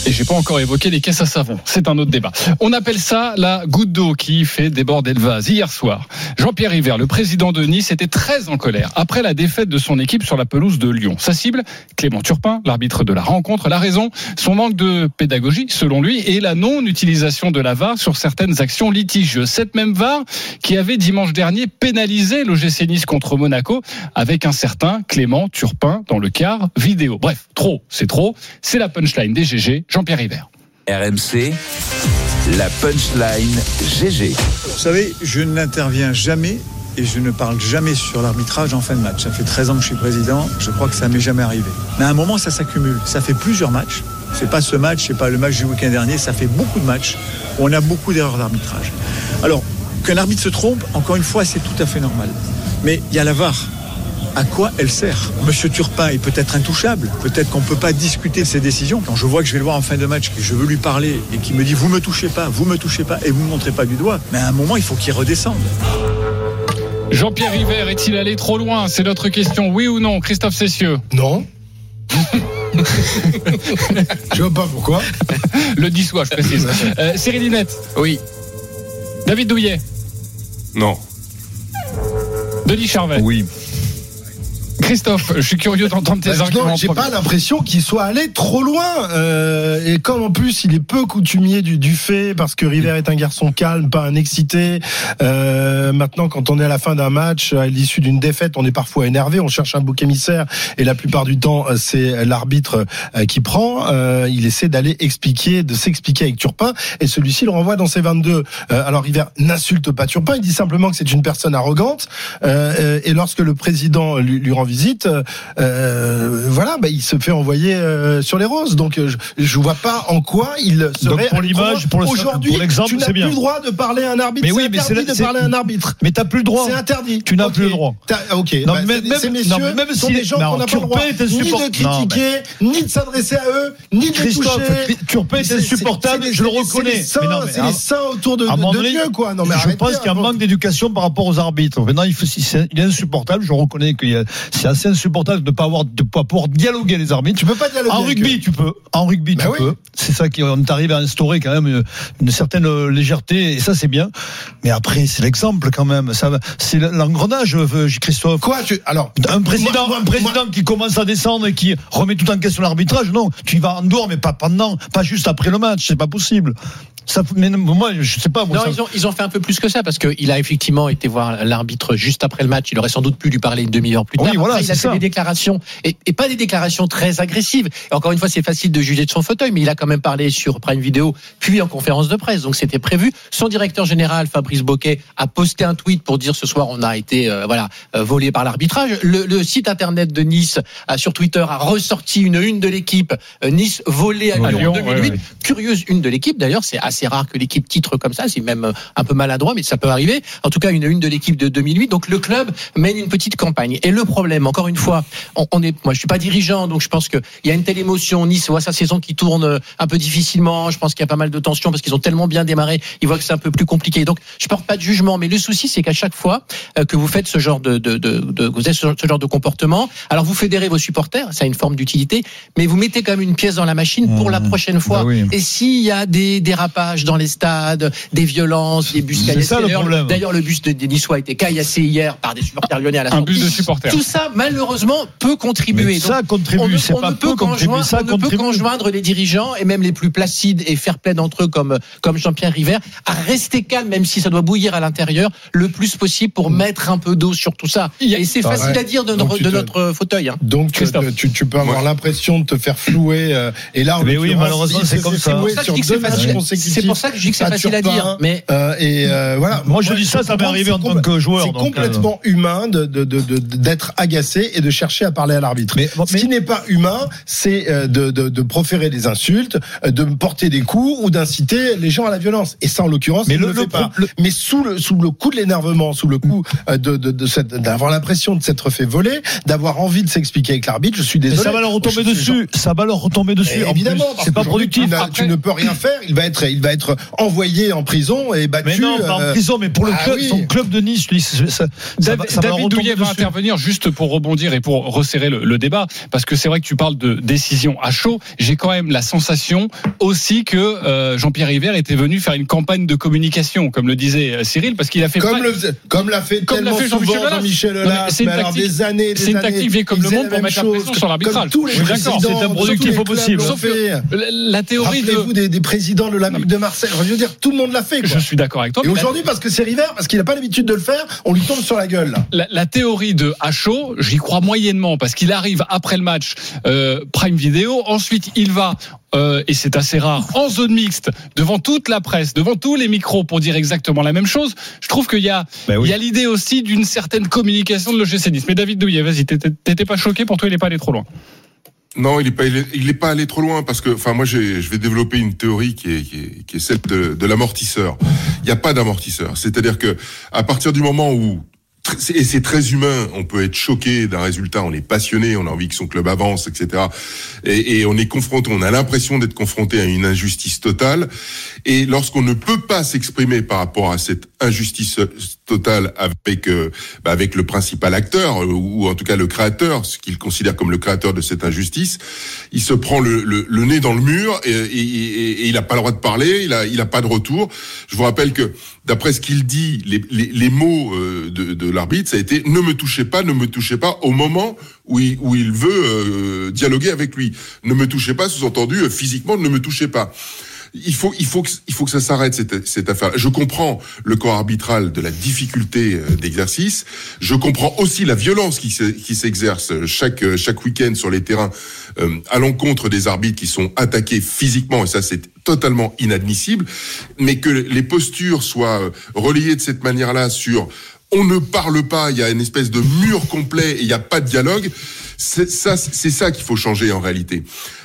Et j'ai pas encore évoqué les caisses à savon. C'est un autre débat. On appelle ça la goutte d'eau qui fait déborder le vase. Hier soir, Jean-Pierre River, le président de Nice, était très en colère après la défaite de son équipe sur la pelouse de Lyon. Sa cible, Clément Turpin, l'arbitre de la rencontre. La raison, son manque de pédagogie, selon lui, et la non-utilisation de la VAR sur certaines actions litigieuses. Cette même VAR qui avait dimanche dernier pénalisé l'OGC Nice contre Monaco avec un certain Clément Turpin dans le quart vidéo. Bref, trop, c'est trop. C'est la punchline des GG, Jean-Pierre River. RMC, la punchline GG. Vous savez, je n'interviens jamais et je ne parle jamais sur l'arbitrage en fin de match. Ça fait 13 ans que je suis président, je crois que ça m'est jamais arrivé. Mais à un moment, ça s'accumule. Ça fait plusieurs matchs. C'est pas ce match, c'est pas le match du week-end dernier, ça fait beaucoup de matchs où on a beaucoup d'erreurs d'arbitrage. Alors, qu'un arbitre se trompe, encore une fois, c'est tout à fait normal. Mais il y a la VAR. À quoi elle sert Monsieur Turpin est peut-être intouchable. Peut-être qu'on ne peut pas discuter de ses décisions. Quand je vois que je vais le voir en fin de match, que je veux lui parler et qu'il me dit vous me touchez pas, vous me touchez pas et vous me montrez pas du doigt, mais à un moment il faut qu'il redescende. Jean-Pierre River est-il allé trop loin? C'est notre question. Oui ou non Christophe Cessieux? Non. je vois pas pourquoi. Le dissoit, je précise. Euh, Cyril Linette Oui. David Douillet? Non. Denis Charvet? Oui. Christophe, je suis curieux d'entendre tes Bah, arguments. non, j'ai pas l'impression qu'il soit allé trop loin. Euh, et comme en plus il est peu coutumier du, du fait, parce que River est un garçon calme, pas un excité. Euh, maintenant, quand on est à la fin d'un match, à l'issue d'une défaite, on est parfois énervé, on cherche un bouc émissaire, et la plupart du temps, euh, c'est l'arbitre euh, qui prend. Euh, il essaie d'aller expliquer, de s'expliquer avec Turpin, et celui-ci le renvoie dans ses 22. Euh, alors River n'insulte pas Turpin, il dit simplement que c'est une personne arrogante. Et lorsque le président lui, lui rend visite, euh, voilà, bah, il se fait envoyer euh, sur les roses. Donc euh, je, je vois pas en quoi il serait. Donc, pour l'image, pour aujourd'hui, tu n'as plus bien. le droit de parler à un arbitre. Mais oui, mais c'est de parler à un arbitre. Mais t'as plus le droit. C'est interdit. Tu n'as plus le droit. Ok. Non, bah, même- ces messieurs même sont si- des gens qu'on n'a pas le droit ni de critiquer, ni de s'adresser à eux, ni de les toucher. Turpin est C'est- insupportable, je le reconnais. C'est les saints autour de, Dieu, quoi. Non, mais je pense qu'il y a un peu. manque d'éducation par rapport aux arbitres. Maintenant, il, est insupportable. Je reconnais que c'est assez insupportable de ne pas avoir, de pas pouvoir dialoguer les arbitres. Tu peux pas dialoguer En rugby, eux. tu peux. En rugby, Bah tu oui. peux. C'est ça qui, on est arrivé à instaurer quand même une, une certaine légèreté, et ça, c'est bien. Mais après, c'est l'exemple quand même. Ça, c'est l'engrenage, euh, Christophe. Quoi tu, Alors, Un président, moi- un président qui commence à descendre et qui remet tout en question l'arbitrage, non. Tu y vas en dehors, mais pas pendant, pas juste après le match. C'est pas possible. Ça, mais non, moi, je sais pas. Moi, Non, ça- ils ont, ils ont fait un peu plus que ça parce qu'il a effectivement été voir l'arbitre juste après le match. Il aurait sans doute pu lui parler une demi-heure plus Oui, tard. voilà, Après, il a fait des déclarations et, et pas des déclarations très agressives. Et encore une fois, c'est facile de juger de son fauteuil, mais il a quand même parlé sur Prime Video puis en conférence de presse. Donc c'était prévu. Son directeur général, Fabrice Boquet, a posté un tweet pour dire ce soir on a été euh, voilà euh, volé par l'arbitrage. Le, le site internet de Nice a, sur Twitter a ressorti une une de l'équipe euh, Nice volée à À Lyon, Lyon, en 2008. ouais, ouais. Curieuse une de l'équipe d'ailleurs, c'est assez rare que l'équipe titre comme ça, c'est même euh, un peu maladroit, mais ça peut arriver. En tout cas, une une de l'équipe de 2008. Donc le club mène une petite campagne. Et le problème, encore une fois, on, on est, moi je suis pas dirigeant, donc je pense qu'il y a une telle émotion. Nice voit sa saison qui tourne euh, un peu difficilement. Je pense qu'il y a pas mal de tensions parce qu'ils ont tellement bien démarré. Ils voient que c'est un peu plus compliqué. Donc je porte pas de jugement, mais le souci c'est qu'à chaque fois euh, que vous faites ce genre de, de, de, de- vous ce, ce genre de comportement, alors vous fédérez vos supporters, ça a une forme d'utilité, mais vous mettez quand même une pièce dans la machine pour la prochaine fois. Bah oui. Et s'il y a des dérapages dans les stades, des violences, des bus C'est caillassés, ça, le d'ailleurs, problème. D'ailleurs, le bus de, Niçois a été caillassé hier par des supporters lyonnais à la Un sortie. bus de supporters. Tout ça, malheureusement, peut contribuer. Mais ça Donc, contribue, on on pas ne peut qu'enjoindre- ça on ne peut contribue. qu'enjoindre les dirigeants et même les plus placides et fair-play d'entre eux comme, comme Jean-Pierre River à rester calme, même si ça doit bouillir à l'intérieur, le plus possible pour mettre un peu d'eau sur tout ça. Et c'est Ah facile ouais. à dire de, Donc notre- tu de te- notre fauteuil. hein. Donc euh, tu, tu peux avoir l'impression de te faire flouer. euh, et là, en Mais oui, malheureusement, c'est comme ça. flouer C'est ça que sur je dis que deux c'est matchs facile. C'est pour ça que je dis que c'est à facile à dire, mais- euh, et euh, voilà. Moi, je dis ça, ça m'est arrivé en tant que joueur, C'est euh, complètement humain de de- de- de- d'être agacé et de chercher à parler à l'arbitre. Mais- Ce qui n'est pas humain, c'est de, de, de proférer des insultes, de porter des coups ou d'inciter les gens à la violence. Et ça, en l'occurrence, Mais il le- ne le le fait pas. Mais sous le sous le coup de l'énervement, sous le coup de de, de cette d'avoir l'impression de s'être fait voler, d'avoir envie de s'expliquer avec l'arbitre, je suis Mais désolé. ça va leur retomber dessus. Ça va leur retomber dessus. évidemment, c'est pas productif. Tu, ne peux rien faire. Il va être, il va être envoyé en prison et battu. Mais non, pas en euh, prison, mais pour le ah club, oui. son club de Nice, je dis, ça, ça, ça David, va, ça va David Douillet va intervenir juste pour rebondir et pour resserrer le, le débat, parce que c'est vrai que tu parles de décision à chaud. J'ai quand même la sensation aussi que euh, Jean-Pierre River était venu faire une campagne de communication, comme le disait euh, Cyril, parce qu'il a fait Comme, pas- le, comme l'a fait Comme l'a tellement fait Jean-Michel souvent. Jean-Michel Aulas, c'est une tactique- des années, des c'est une années, tactique vieille comme le monde la pour mettre la chose, pression sur l'arbitrage. D'accord, présidents, c'est un productif au possible. Sauf que la, la théorie de des, des présidents de de Marseille. Je veux dire, tout le monde l'a fait. Quoi. je suis d'accord avec toi. Et aujourd'hui, parce que c'est River, parce qu'il n'a pas l'habitude de le faire, on lui tombe sur la gueule. Là. la, la théorie de Hacho, j'y crois moyennement parce qu'il arrive après le match euh, Prime Video. Ensuite, il va euh, et c'est assez rare en zone mixte devant toute la presse, devant tous les micros pour dire exactement la même chose. Je trouve qu'il y a Ben oui. il y a l'idée aussi d'une certaine communication de l'OGC Nice. Mais David Douillet, vas-y, t'étais t'étais pas choqué pour toi, il est pas allé trop loin. Non, il est pas, il est, pas allé trop loin parce que, enfin, moi, je vais développer une théorie qui est, qui est, qui est celle de, de l'amortisseur. Il n'y a pas d'amortisseur. C'est-à-dire que, à partir du moment où et c'est très humain. On peut être choqué d'un résultat. On est passionné. On a envie que son club avance, etc. Et, et on est confronté. On a l'impression d'être confronté à une injustice totale. Et lorsqu'on ne peut pas s'exprimer par rapport à cette injustice totale avec euh, bah, avec le principal acteur euh, ou en tout cas le créateur, ce qu'il considère comme le créateur de cette injustice, il se prend le, le, le nez dans le mur et, et, et- et il n'a pas le droit de parler. Il a il a pas de retour. Je vous rappelle que d'après ce qu'il dit, les, les, les mots euh, de, de l'arbitre, ça a été ne me touchez pas, ne me touchez pas au moment où il, où il veut euh, dialoguer avec lui. Ne me touchez pas, sous-entendu euh, physiquement, ne me touchez pas. Il faut, il faut que, il faut que ça s'arrête cette, cette affaire. Je comprends le corps arbitral de la difficulté euh, d'exercice. Je comprends aussi la violence qui, s'e- qui s'exerce chaque euh, chaque week-end sur les terrains euh, à l'encontre des arbitres qui sont attaqués physiquement et ça c'est totalement inadmissible. Mais que les postures soient euh, relayées de cette manière-là sur on ne parle pas, il y a une espèce de mur complet et il n'y a pas de dialogue. C'est ça, c'est ça qu'il faut changer en réalité,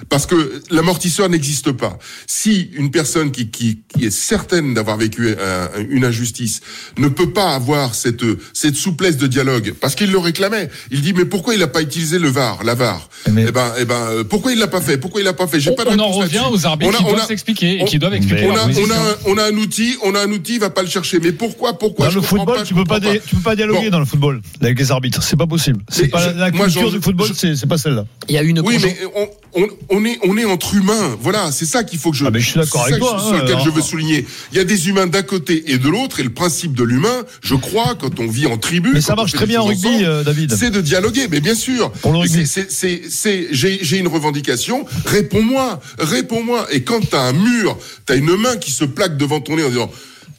parce que l'amortisseur n'existe pas. Si une personne qui, qui, qui est certaine d'avoir vécu un- une injustice ne peut pas avoir cette cette souplesse de dialogue, parce qu'il le réclamait, il dit mais pourquoi il n'a pas utilisé le VAR, la VAR? Eh ben, eh ben, euh, pourquoi il l'a pas fait? Pourquoi il l'a pas fait? J'ai On, pas de on en revient aux arbitres On a- qui on doivent s'expliquer et on- qui doivent expliquer on a, on, position. a, on a un outil, on a un outil, il va pas le chercher. Mais pourquoi, pourquoi Dans Je le football, pas, tu peux pas, dé- tu peux pas dialoguer Bon. dans le football avec les arbitres. C'est pas possible. C'est pas je- la culture du football, je- c'est c'est pas celle-là. Il y a une Oui, mais on, on, on est on est entre humains. Voilà, c'est ça qu'il faut que je. Ah, mais je suis d'accord c'est avec ça toi, que- Sur hein, lequel je veux souligner. Il y a des humains d'un côté et de l'autre, et le principe de l'humain, je crois, quand on vit en tribu. Mais ça marche très bien en rugby, ensemble, euh, David. C'est de dialoguer, mais bien sûr. Pour le rugby. C'est, c'est, c'est, c'est- j'ai, j'ai une revendication. Réponds-moi, réponds-moi. Et quand t'as un mur, t'as une main qui se plaque devant ton nez en disant.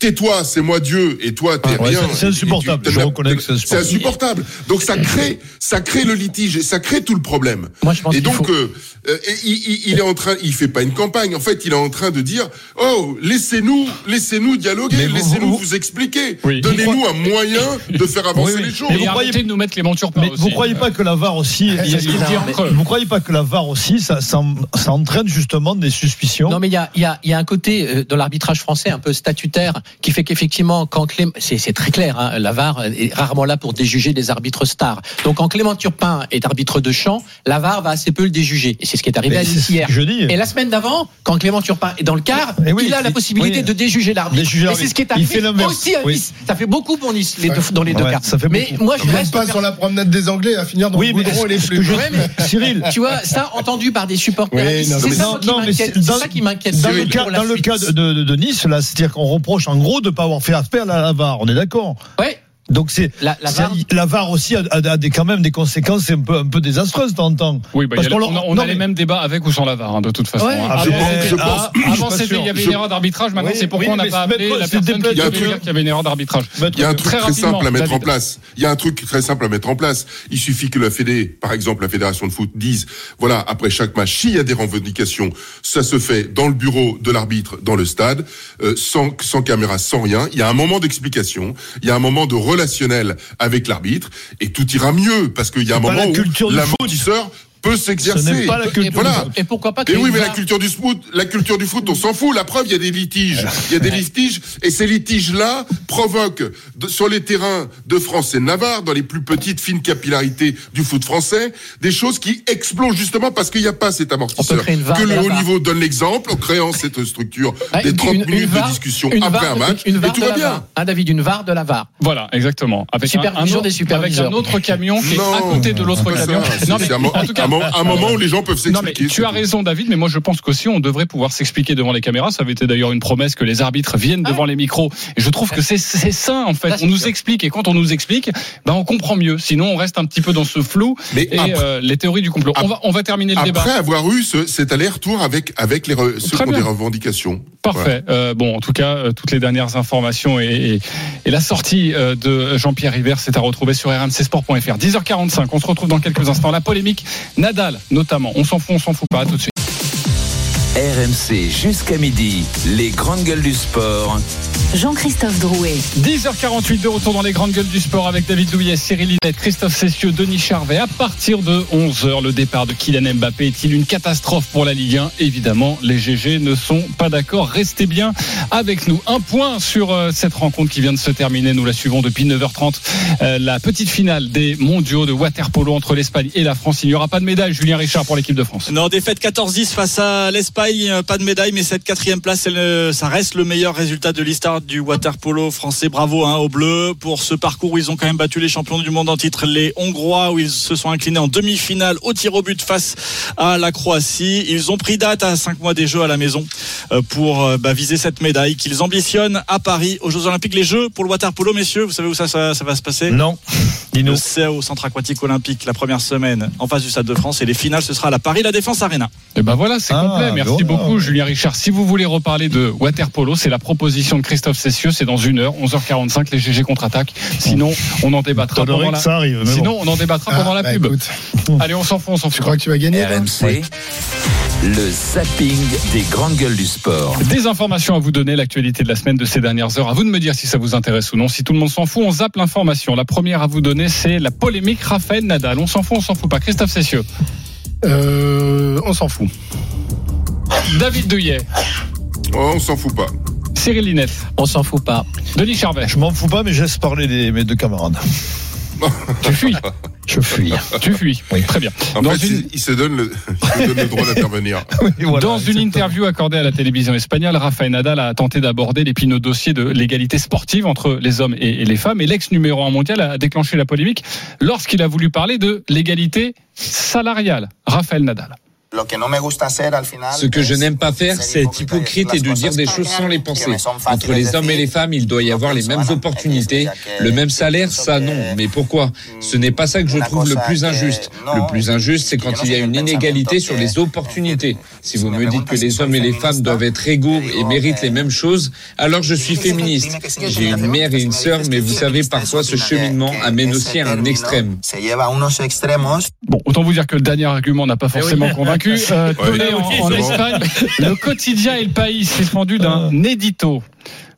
Tais-toi, c'est moi Dieu, et toi t'es Ah, rien. c'est- insupportable, tu- je reconnais que c'est C'est insupportable. Donc ça crée, ça crée le litige, et ça crée tout le problème. Moi, je pense et donc, faut- euh, euh, et il, il- il est en train, il fait pas une campagne. En fait, il est en train de dire, oh, laissez-nous, laissez-nous dialoguer, vous- laissez-nous vous- vous, expliquer, Oui. donnez-nous un moyen de faire avancer Oui, oui. les choses. Mais vous croyez- de nous mettre les Mais aussi. vous croyez pas que la VAR aussi, a- vous croyez pas que la VAR aussi, ça, ça, ça entraîne justement des suspicions? Non, mais il y a, il y, a, il y a un côté euh, dans l'arbitrage français un peu statutaire qui fait qu'effectivement, quand Clément, c'est très clair, hein, la VAR est rarement là pour déjuger des arbitres stars. Donc, quand Clément Turpin est arbitre de champ, la VAR va assez peu le déjuger. Et c'est ce qui est arrivé Mais à Nice ce hier. je dis. Et la semaine d'avant, quand Clément Turpin est dans le quart, Eh oui, il a la il- possibilité oui. de déjuger l'arbitre. Et c'est ce qui est Il arrivé aussi à Oui. Nice. Ça fait beaucoup pour Nice les deux, dans les deux Ouais, cas. ça fait mais beaucoup. moi, je reste pas sur la promenade des Anglais à finir dans Oui, le et les plus. je- Ouais, mais- Cyril, Tu vois, ça entendu par des supporters. C'est mais ça qui m'inquiète. dans- ça qui m'inquiète. dans le cas, de Nice, là, c'est-à-dire qu'on reproche en gros de ne pas avoir fait appel à la VAR. On est d'accord. Donc c'est La- la VAR la VAR aussi a, a- a des, quand même des conséquences un peu, un peu désastreuses de temps en temps. Oui, bah, Parce a- qu'on on a, on non, a les mêmes débats avec ou sans la VAR, hein, de toute façon. Ouais. hein. Ah, Avant, je- ah, pense- avant, c'était- il y avait une erreur d'arbitrage. Maintenant, Oui, c'est pourquoi oui, on n'a pas appelé la personne qui devait Il y a un dire truc- qu'il y avait une erreur d'arbitrage. Il y a un truc Très simple à mettre en place. Il y a un truc très simple à mettre en place. Il suffit que la Fédé, par exemple la Fédération de foot, dise voilà après chaque match s'il y a des revendications, ça se fait dans le bureau de l'arbitre, dans le stade, euh, sans sans caméra, sans rien. Il y a un moment d'explication, il y a un moment de relationnel avec l'arbitre, et tout ira mieux parce qu'il y a un moment la où l'amortisseur peut Ce s'exercer. n'est pas la culture voilà. du foot. Et pourquoi pas Et créer oui, mais la culture du foot, la culture du foot, on s'en fout. La preuve, il y a des litiges. Il y a des litiges, et ces litiges-là provoquent de- sur les terrains de France et de Navarre, dans les plus petites fines capillarités du foot français, des choses qui explosent justement parce qu'il n'y a pas cet amortisseur. créer une VAR Que le haut niveau donne l'exemple en créant cette structure Ah, des une- 30 une- une minutes VAR, de discussion une après VAR un match, une et VAR tout va bien. VAR. Ah, David, une VAR de la VAR. Voilà, exactement. Avec un, un autre, des avec un autre camion qui est Non, à côté de l'autre camion. ça. C'est- Non, mais c'est un, mo- en tout cas, un mo- un moment où les gens peuvent Non mais s'expliquer. tu as raison David, mais moi je pense qu'aussi on devrait pouvoir s'expliquer devant les caméras. Ça avait été d'ailleurs une promesse que les arbitres viennent devant les micros. Et je trouve que c'est c'est sain en fait. On nous sûr. explique et quand on nous explique, ben on comprend mieux. Sinon on reste un petit peu dans ce flou Mais et après- euh, les théories du complot. On va on va terminer le débat. Après avoir eu ce, cet aller-retour avec, avec les, re- ceux qui ont des revendications. Parfait. Euh, bon, en tout cas, euh, toutes les dernières informations et, et- et la sortie euh, de Jean-Pierre River, c'est à retrouver sur rmcsport.fr. 10h45, on se retrouve dans quelques instants. La polémique, Nadal notamment. On s'en fout, on s'en fout pas. À tout de suite. RMC jusqu'à midi, les grandes gueules du sport. Jean-Christophe Drouet. 10h48 de retour dans les grandes gueules du sport avec David Douillet, Cyril Linette, Christophe Cessieux, Denis Charvet. À partir de 11h, le départ de Kylian Mbappé est-il une catastrophe pour la Ligue 1 Évidemment, les GG ne sont pas d'accord. Restez bien avec nous. Un point sur euh, cette rencontre qui vient de se terminer. Nous la suivons depuis 9h30. Euh, la petite finale des mondiaux de waterpolo entre l'Espagne et la France. Il n'y aura pas de médaille, Julien Richard, pour l'équipe de France. Non, défaite 14-10 face à l'Espagne, euh, pas de médaille, mais cette quatrième place, elle, euh, ça reste le meilleur résultat de l'histoire du water polo français. Bravo hein, aux Bleus pour ce parcours où ils ont quand même battu les champions du monde en titre, les Hongrois, où ils se sont inclinés en demi-finale au tir au but face à la Croatie. Ils ont pris date à 5 mois des Jeux à la maison euh, pour bah, viser cette médaille qu'ils ambitionnent à Paris aux Jeux Olympiques. Les Jeux pour le water polo, messieurs, vous savez où ça, ça, ça va se passer? Non. Dis-nous. C'est au Centre Aquatique Olympique la première semaine en face du Stade de France et les finales ce sera à la Paris La Défense Arena. Et ben voilà, c'est Ah, complet. Merci voilà. beaucoup, Julien Richard. Si vous voulez reparler de water polo, c'est la proposition de Christophe Cessieux. C'est dans une heure, 11h45, les GG contre-attaque. Sinon, on en débattra pendant que la. ça arrive, Sinon, on en débattra pendant la bah, pub. écoute, Allez, on s'en fout, on s'en tu fout. crois que tu vas gagner RMC, le zapping des grandes gueules du sport. Des informations à vous donner, l'actualité de la semaine de ces dernières heures. À vous de me dire si ça vous intéresse ou non. Si tout le monde s'en fout, on zappe l'information. La première à vous donner, c'est la polémique Raphaël Nadal. On s'en fout, on s'en fout pas. Christophe Cessieux. Euh, On s'en fout. David Douillet. Oh, on s'en fout pas. Cyril Linette. On s'en fout pas. Denis Charvet. Je m'en fous pas, mais je laisse parler les- mes deux camarades. Tu fuis. Je fuis. Tu fuis. Très bien. En Dans fait, une- il se donne le, il se donne le droit d'intervenir. Dans une interview accordée à la télévision espagnole, Rafael Nadal a tenté d'aborder l'épineux dossier de l'égalité sportive entre les hommes et et les femmes. Et l'ex numéro un mondial a déclenché la polémique lorsqu'il a voulu parler de l'égalité salariale. Rafael Nadal. Ce que je n'aime pas faire, c'est être hypocrite et de dire des choses sans les penser. Entre les hommes et les femmes, il doit y avoir les mêmes opportunités, le même salaire, ça non. Mais pourquoi? Ce n'est pas ça que je trouve le plus injuste. Le plus injuste, c'est quand il y a une inégalité sur les opportunités. Si vous me dites que les hommes et les femmes doivent être égaux et méritent les mêmes choses, alors je suis féministe. J'ai une mère et une sœur, mais vous savez, parfois ce cheminement amène aussi à un extrême. Bon, autant vous dire que le dernier argument n'a pas forcément convaincu. Euh, Ouais, en, en. Espagne, le quotidien El País s'est fendu d'un édito.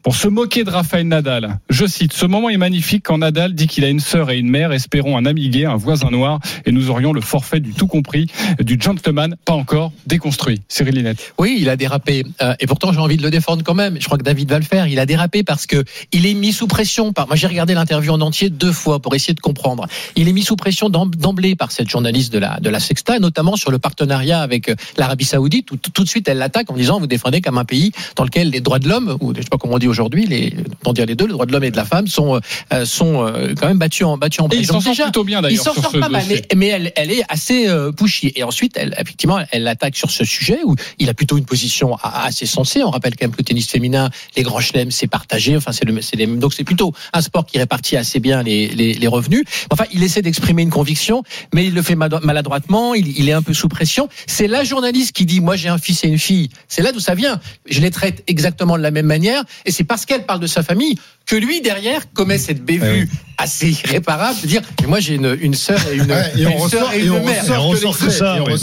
Pour se moquer de Rafael Nadal, je cite, ce moment est magnifique quand Nadal dit qu'il a une sœur et une mère, espérons un ami gay, un voisin noir, et nous aurions le forfait du tout compris, du gentleman, pas encore déconstruit. Cyril Linette. Oui, il a dérapé. Euh, et pourtant, j'ai envie de le défendre quand même. Je crois que David va le faire. Il a dérapé parce que il est mis sous pression par. Moi, j'ai regardé l'interview en entier deux fois pour essayer de comprendre. Il est mis sous pression d'em- d'emblée par cette journaliste de la Sexta, notamment sur le partenariat avec euh, l'Arabie Saoudite. Tout, tout de suite, elle l'attaque en disant vous défendez comme un pays dans lequel les droits de l'homme, ou je sais pas comment on dit aujourd'hui, les, dire les deux, le droit de l'homme et de la femme, sont, euh, sont euh, quand même battus en, battus en Et il s'en sort plutôt bien il d'ailleurs. s'en sur sort ce pas mal, mais, mais elle, elle est assez euh, pushy. Et ensuite, elle, effectivement, elle attaque sur ce sujet où il a plutôt une position assez sensée. On rappelle quand même que le tennis féminin, les grands chelems, c'est partagé. Enfin, c'est le, donc c'est plutôt un sport qui répartit assez bien les, les, les revenus. Enfin, il essaie d'exprimer une conviction, mais il le fait maladroitement. Il, il est un peu sous pression. C'est la journaliste qui dit, moi j'ai un fils et une fille. C'est là d'où ça vient. Je les traite exactement de la même manière. Et c'est parce qu'elle parle de sa famille que lui derrière commet cette bévue assez irréparable de dire mais moi j'ai une, une sœur et une, Ouais, et on une sœur et et une on mère.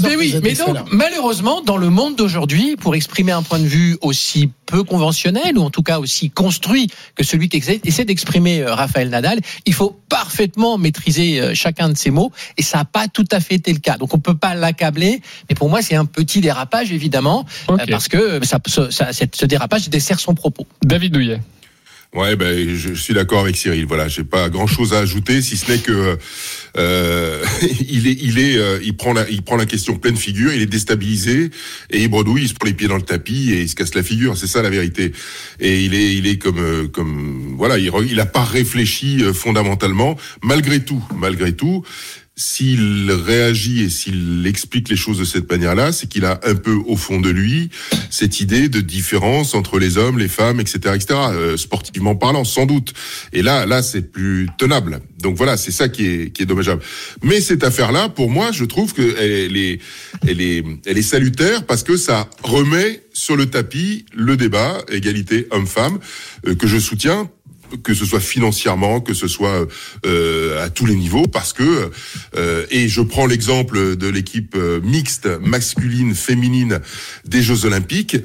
Mais que oui, mais donc malheureusement dans le monde d'aujourd'hui, pour exprimer un point de vue aussi peu conventionnel ou en tout cas aussi construit que celui qu'essaie essaie d'exprimer euh, Raphaël Nadal, il faut parfaitement maîtriser euh, chacun de ces mots et ça n'a pas tout à fait été le cas. Donc on peut pas l'accabler, mais pour moi c'est un petit dérapage évidemment euh, parce que ça- ce dérapage dessert son propos. David Douillet. Ouais, ben je suis d'accord avec Cyril. Voilà, j'ai pas grand chose à ajouter, si ce n'est que euh, il est, il est, euh, il prend la, il prend la question pleine figure, il est déstabilisé et il bredouille, il se prend les pieds dans le tapis et il se casse la figure. C'est ça la vérité. Et il est, il est comme, euh, comme, voilà, il, il a pas réfléchi euh, fondamentalement, malgré tout, malgré tout. S'il réagit et s'il explique les choses de cette manière-là, c'est qu'il a un peu au fond de lui cette idée de différence entre les hommes, les femmes, etc., etc. euh, sportivement parlant, sans doute. Et là, là, c'est plus tenable. Donc voilà, c'est ça qui est qui est dommageable. Mais cette affaire-là, pour moi, je trouve que elle est elle est elle est salutaire parce que ça remet sur le tapis le débat égalité homme-femme euh, que je soutiens que ce soit financièrement, que ce soit euh, à tous les niveaux, parce que euh, et je prends l'exemple de l'équipe euh, mixte masculine féminine des Jeux Olympiques,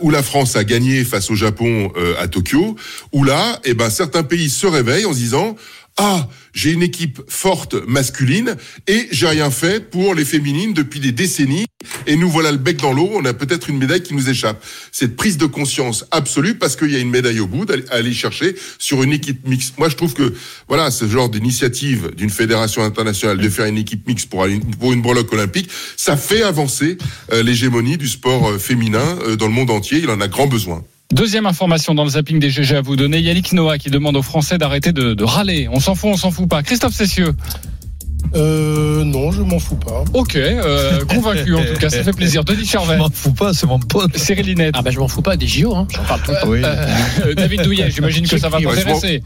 où la France a gagné face au Japon à Tokyo, où là, eh ben certains pays se réveillent en se disant ah, j'ai une équipe forte masculine et j'ai rien fait pour les féminines depuis des décennies et nous voilà le bec dans l'eau, on a peut-être une médaille qui nous échappe. Cette prise de conscience absolue parce qu'il y a une médaille au bout d'aller- à aller chercher sur une équipe mixte. Moi, je trouve que voilà, ce genre d'initiative d'une fédération internationale de faire une équipe mixte pour, pour une breloque olympique, ça fait avancer euh, l'hégémonie du sport euh, féminin euh, dans le monde entier. Il en a grand besoin. Deuxième information dans le zapping des GG à vous donner. Yannick Noah qui demande aux Français d'arrêter de, de râler. On s'en fout, on s'en fout pas. Christophe Cessieux. Euh, non, je m'en fous pas. Ok, euh, convaincu en tout cas, ça fait plaisir. Denis Charvet. Je m'en fous pas, c'est mon pote. Cyril Linette. Ah bah je m'en fous pas des JO, hein. j'en parle tout le temps. Euh, David Douillet, j'imagine que ça va t'intéresser.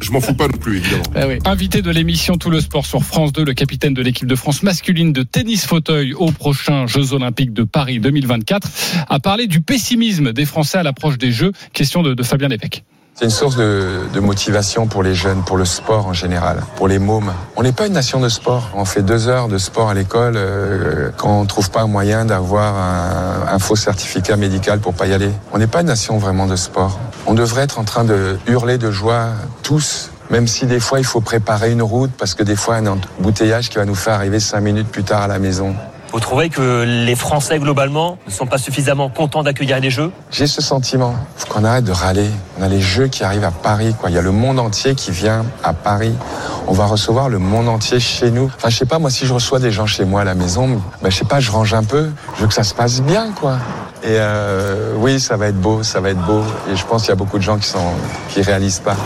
Je m'en fous pas non plus, évidemment. Invité de l'émission Tout le sport sur France 2, le capitaine de l'équipe de France masculine de tennis fauteuil aux prochains Jeux Olympiques de Paris 2024, a parlé du pessimisme des Français à l'approche des Jeux. Question de, de Fabien Lévesque. C'est une source de, motivation pour les jeunes, pour le sport en général, pour les mômes. On n'est pas une nation de sport. On fait deux heures de sport à l'école euh, quand on trouve pas un moyen d'avoir un, un faux certificat médical pour pas y aller. On n'est pas une nation vraiment de sport. On devrait être en train de hurler de joie tous. Même si des fois il faut préparer une route parce que des fois un embouteillage qui va nous faire arriver cinq minutes plus tard à la maison. Vous trouvez que les Français, globalement, ne sont pas suffisamment contents d'accueillir les Jeux? J'ai ce sentiment. Faut qu'on arrête de râler. On a les Jeux qui arrivent à Paris, quoi. Il y a le monde entier qui vient à Paris. On va recevoir le monde entier chez nous. Enfin, je sais pas, moi, si je reçois des gens chez moi à la maison, ben, je sais pas, je range un peu. Je veux que ça se passe bien, quoi. Et euh, oui, ça va être beau, ça va être beau. Et je pense qu'il y a beaucoup de gens qui sont, qui réalisent pas.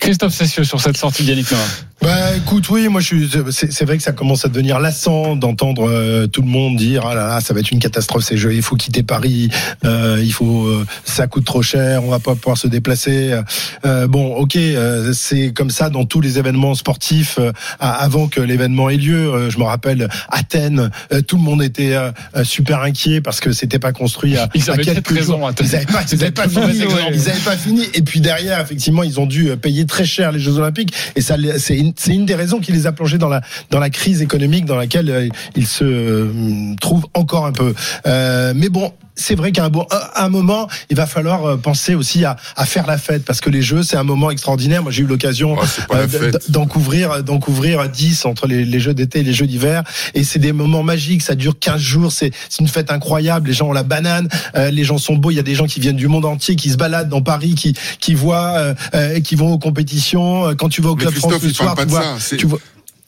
Christophe Cessieux sur cette sortie d'Yannick Noah. Bah écoute, oui, moi je suis. C'est vrai que ça commence à devenir lassant d'entendre euh, tout le monde dire ah là là, ça va être une catastrophe ces jeux. Il faut quitter Paris. euh, il faut, euh, ça coûte trop cher. On va pas pouvoir se déplacer. Euh, bon, ok, euh, c'est comme ça dans tous les événements sportifs euh, avant que l'événement ait lieu. Euh, je me rappelle Athènes, euh, tout le monde était super inquiet parce que c'était pas construit à, Ils à quelques jours. Athènes. Ils avaient pas, ils avaient pas fini. Ils avaient pas fini. Et puis derrière, effectivement, ils ont dû payer très cher les Jeux Olympiques. Et ça, c'est une, c'est une des raisons qui les a plongés dans la dans la crise économique dans laquelle euh, ils se euh, trouvent encore un peu. Euh, mais bon. C'est vrai qu'à un, bon, à un moment, il va falloir euh, penser aussi à, à faire la fête parce que les Jeux, c'est un moment extraordinaire. Moi, j'ai eu l'occasion euh, d'en couvrir, d'en couvrir 10 entre les, les Jeux d'été et les Jeux d'hiver. Et c'est des moments magiques. Ça dure 15 jours. C'est une fête incroyable. Les gens ont la banane. euh, les gens sont beaux. Il y a des gens qui viennent du monde entier, qui se baladent dans Paris, qui qui voient, euh, qui vont aux compétitions. Quand tu vas au club France parle soir, pas de ça. Tu vois.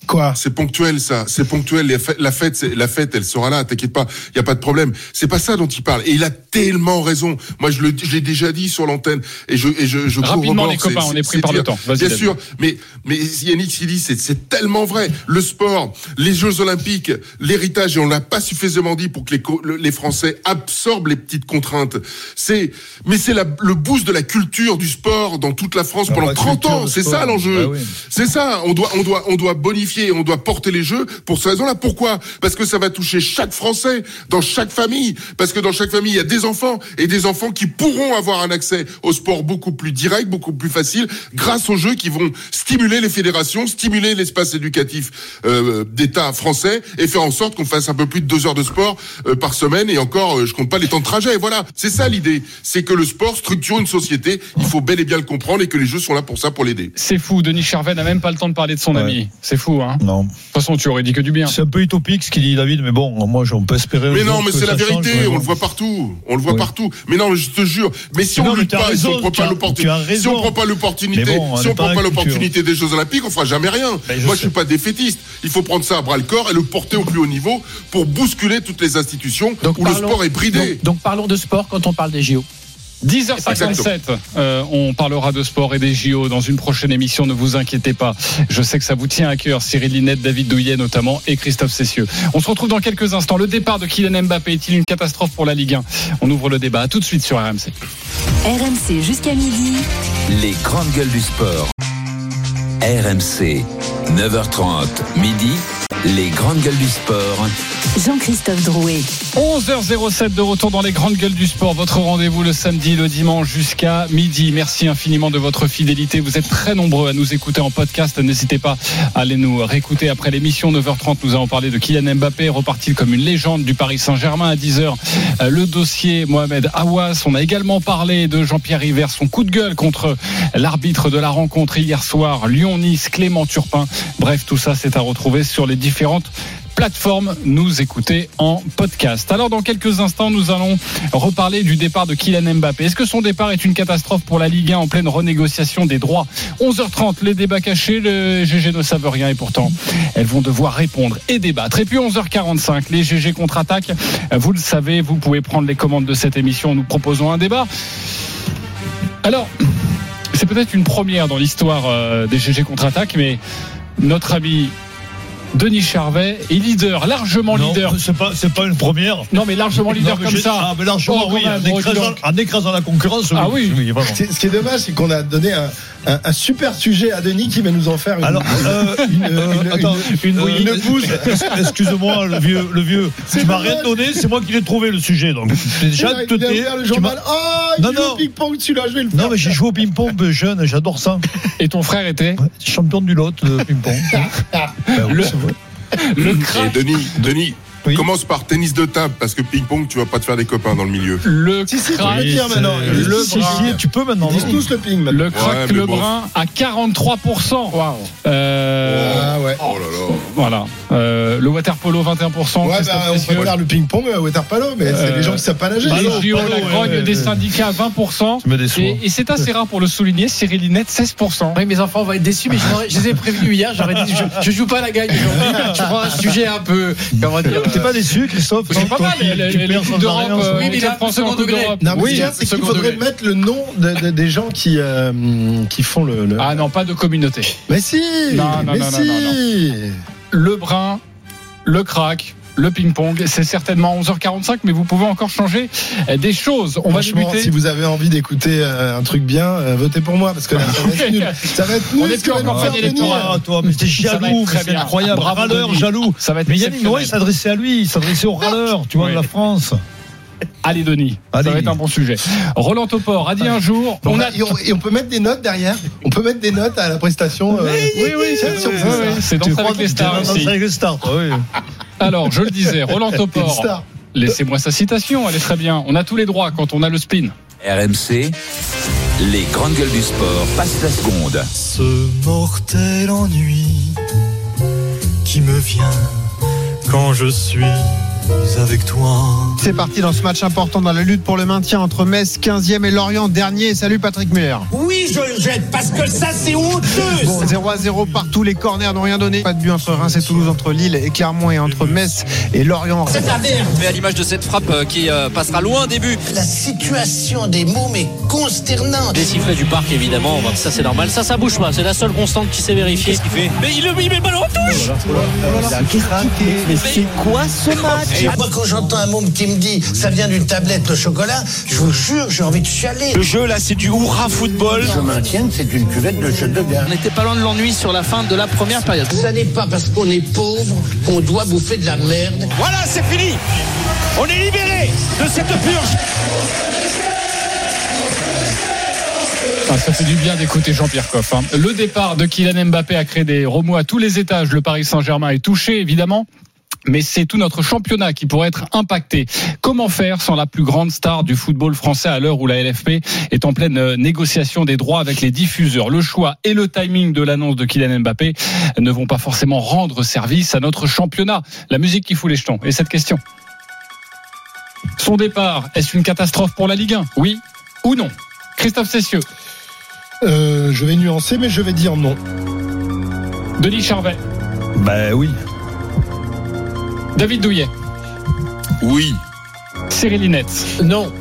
Quoi? C'est ponctuel, ça. C'est ponctuel. La fête, la fête, elle sera là. T'inquiète pas. Il y a pas de problème. C'est pas ça dont il parle. Et il a tellement raison. Moi, je le, je l'ai déjà dit sur l'antenne. Et je, et je, je Rapidement, les copains, on est pris par le temps. Vas-y, Bien David. sûr. Mais, mais Yannick, il dit, c'est, c'est tellement vrai. Le sport, les Jeux Olympiques, l'héritage, et on l'a pas suffisamment dit pour que les, les Français absorbent les petites contraintes. C'est, mais c'est la- le boost de la culture du sport dans toute la France pendant la 30 culture ans. C'est sport. ça l'enjeu. Ah oui. C'est ça. On doit, on doit, on doit bonifier, on doit porter les jeux pour cette raison-là. Pourquoi? Parce que ça va toucher chaque Français dans chaque famille. Parce que dans chaque famille, il y a des enfants et des enfants qui pourront avoir un accès au sport beaucoup plus direct, beaucoup plus facile, grâce aux jeux qui vont stimuler les fédérations, stimuler l'espace éducatif euh, d'État français et faire en sorte qu'on fasse un peu plus de deux heures de sport euh, par semaine. Et encore, euh, je compte pas les temps de trajet. Voilà, c'est ça l'idée. C'est que le sport structure une société. Il faut bel et bien le comprendre et que les jeux sont là pour ça, pour l'aider. C'est fou, Denis Charvet n'a même pas le temps de parler de son ami. C'est fou, hein Non. De toute façon, tu aurais dit que du bien. C'est un peu utopique ce qu'il dit David, mais bon, moi, on peut espérer. Mais non, mais c'est la change, vérité, on le voit partout, on le voit Oui. partout. Mais non, mais je te jure, mais si on t'as pas, si on prend pas as- l'opportunité, si on prend pas l'opportunité, bon, si on prend pas l'opportunité des Jeux Olympiques, on fera jamais rien. Ben, je Moi, je suis pas défaitiste. Il faut prendre ça à bras le corps et le porter au plus haut niveau pour bousculer toutes les institutions où le sport est bridé. Donc, donc parlons de sport quand on parle des JO. 10h57, euh, on parlera de sport et des JO dans une prochaine émission, ne vous inquiétez pas. Je sais que ça vous tient à cœur, Cyril Linette, David Douillet notamment et Christophe Cessieux. On se retrouve dans quelques instants. Le départ de Kylian Mbappé est-il une catastrophe pour la Ligue 1 On ouvre le débat. À tout de suite sur RMC. RMC jusqu'à midi. Les grandes gueules du sport. RMC, 9h30, midi. Les grandes gueules du sport. Jean-Christophe Drouet. 11h07 de retour dans les grandes gueules du sport. Votre rendez-vous le samedi, le dimanche jusqu'à midi. Merci infiniment de votre fidélité. Vous êtes très nombreux à nous écouter en podcast. N'hésitez pas à aller nous réécouter après l'émission 9h30. Nous avons parlé de Kylian Mbappé, reparti comme une légende du Paris Saint-Germain à 10h. euh, Le dossier Mohamed Awas. On a également parlé de Jean-Pierre River, son coup de gueule contre l'arbitre de la rencontre hier soir, Lyon-Nice, Clément Turpin. Bref, tout ça, c'est à retrouver sur les différentes plateforme nous écouter en podcast. Alors dans quelques instants, nous allons reparler du départ de Kylian Mbappé. Est-ce que son départ est une catastrophe pour la Ligue 1 en pleine renégociation des droits? 11h30, les débats cachés, le GG ne savent rien et pourtant elles vont devoir répondre et débattre. Et puis 11h45, les GG contre-attaque. Vous le savez, vous pouvez prendre les commandes de cette émission. Nous proposons un débat. Alors, c'est peut-être une première dans l'histoire euh, des GG contre-attaque, mais notre ami Denis Charvet est leader, largement Non, leader. C'est pas, c'est pas une première. Non, mais largement leader Non, mais comme ça. Ah, mais largement, Oh, oui. même, En écrasant, donc. en écrasant la concurrence, Ah oui. Ce qui ce qui est dommage, c'est qu'on a donné un, un- un super sujet à Denis qui va nous en faire une, Alors, euh, une, euh, attends, Excuse-moi, le vieux, le vieux. C'est Tu m'as rien donné, c'est moi qui l'ai trouvé le sujet. Donc, déjà, Il te le tu journal. Oh, il Non, joue au non. ping-pong, celui-là, je vais le. Non, mais j'ai joué au ping-pong jeune, j'adore ça. Et ton frère était Champion du Lot de ping-pong. Le- Et Denis, Denis, Oui. commence par tennis de table parce que ping-pong, tu vas pas te faire des copains dans le milieu. le Si, si, faut crack, le dire maintenant. Le Si, bras. si, tu peux maintenant. Ils disent tous le ping maintenant. le crack Ouais, mais Lebrun à 43%. Euh, Ah ouais. Oh là là. Voilà. Euh, le water polo 21%. Ouais, bah, on préfère le ping-pong à water polo, mais c'est Euh, les gens qui savent pas nager. Les JO, palo, la grogne ouais, des ouais. syndicats 20%. Tu me déçois. Et, et c'est assez rare pour le souligner, Cyril Linette 16%. Oui, mes enfants vont être déçus, mais je, les ai prévenus hier. J'aurais dit, je, je joue pas à la gagne. Je prends un sujet un peu, comment dire. T'es pas déçu, Christophe C'est pas mal, Coupes d'Europe, rien, euh, Oui, mais là, de France second en Coupe degré. Oui, a, c'est qu'il second faudrait degré. mettre le nom de- de- des gens qui, euh, qui font le. Ah non, pas de communauté. Mais si Non, non, Mais non, non, si non, Le brun, le crack, le ping-pong, c'est certainement 11h45, mais vous pouvez encore changer euh, des choses. On va débuter. si vous avez envie d'écouter euh, un truc bien, euh, votez pour moi parce que là, ça va être nul. Ça va être On nul. est ce plus en campagne électorale. Ah, toi, mais t'es jaloux, c'est bien. incroyable. Bravo, râleur, jaloux. Ça va être Mais Yannick. Noé s'adressait à lui, il s'adressait aux râleurs, tu vois, Oui. de la France. Allez, Denis, Allez. ça va être un bon sujet. Roland Topor a dit un jour, On on a- et, on, peut mettre des notes derrière. On peut mettre des notes à la prestation. euh, Oui, oui, c'est oui, oui, avec les stars dans aussi. Avec les stars, toi, oui. Alors, je le disais, Roland Topor, laissez-moi sa citation, elle est très bien. On a tous les droits quand on a le spin. RMC, les grandes gueules du sport passent la seconde. Ce mortel ennui qui me vient quand je suis avec toi. C'est parti dans ce match important dans la lutte pour le maintien entre Metz 15e et Lorient dernier. Salut Patrick Muller. Oui, je le jette parce que ça c'est honteux. Bon, 0 à 0 partout, les corners n'ont rien donné. Pas de but entre Reims et Toulouse, entre Lille et Clermont et entre Metz et Lorient. C'est la merde. Mais à l'image de cette frappe euh, qui euh, passera loin début. La situation des mômes est consternante. Des sifflets du parc évidemment, ça c'est normal. Ça ça bouge pas, c'est la seule constante qui s'est vérifiée. Qu'est-ce qu'il fait Mais il, il met le ballon en touche. Il a craqué. Mais c'est quoi ce match Moi quand j'entends un môme qui me dit ça vient d'une tablette de chocolat, je vous jure, j'ai envie de chialer. Le jeu là c'est du hurrah football. Je maintiens que c'est une cuvette de jeu de gars. On n'était pas loin de l'ennui sur la fin de la première période. Ça n'est pas parce qu'on est pauvre qu'on doit bouffer de la merde. Voilà, c'est fini. On est libéré de cette purge. Ah, ça fait du bien d'écouter Jean-Pierre Coff. hein. Le départ de Kylian Mbappé a créé des remous à tous les étages. Le Paris Saint-Germain est touché, évidemment. Mais c'est tout notre championnat qui pourrait être impacté. Comment faire sans la plus grande star du football français à l'heure où la LFP est en pleine euh, négociation des droits avec les diffuseurs? Le choix et le timing de l'annonce de Kylian Mbappé ne vont pas forcément rendre service à notre championnat. La musique qui fout les jetons. Et cette question? Son départ, est-ce une catastrophe pour la Ligue 1 Oui ou non? Christophe Cessieux. Euh, je vais nuancer, mais je vais dire non. Denis Charvet. Ben oui. David Douillet. Oui. Cyril Linette. Non.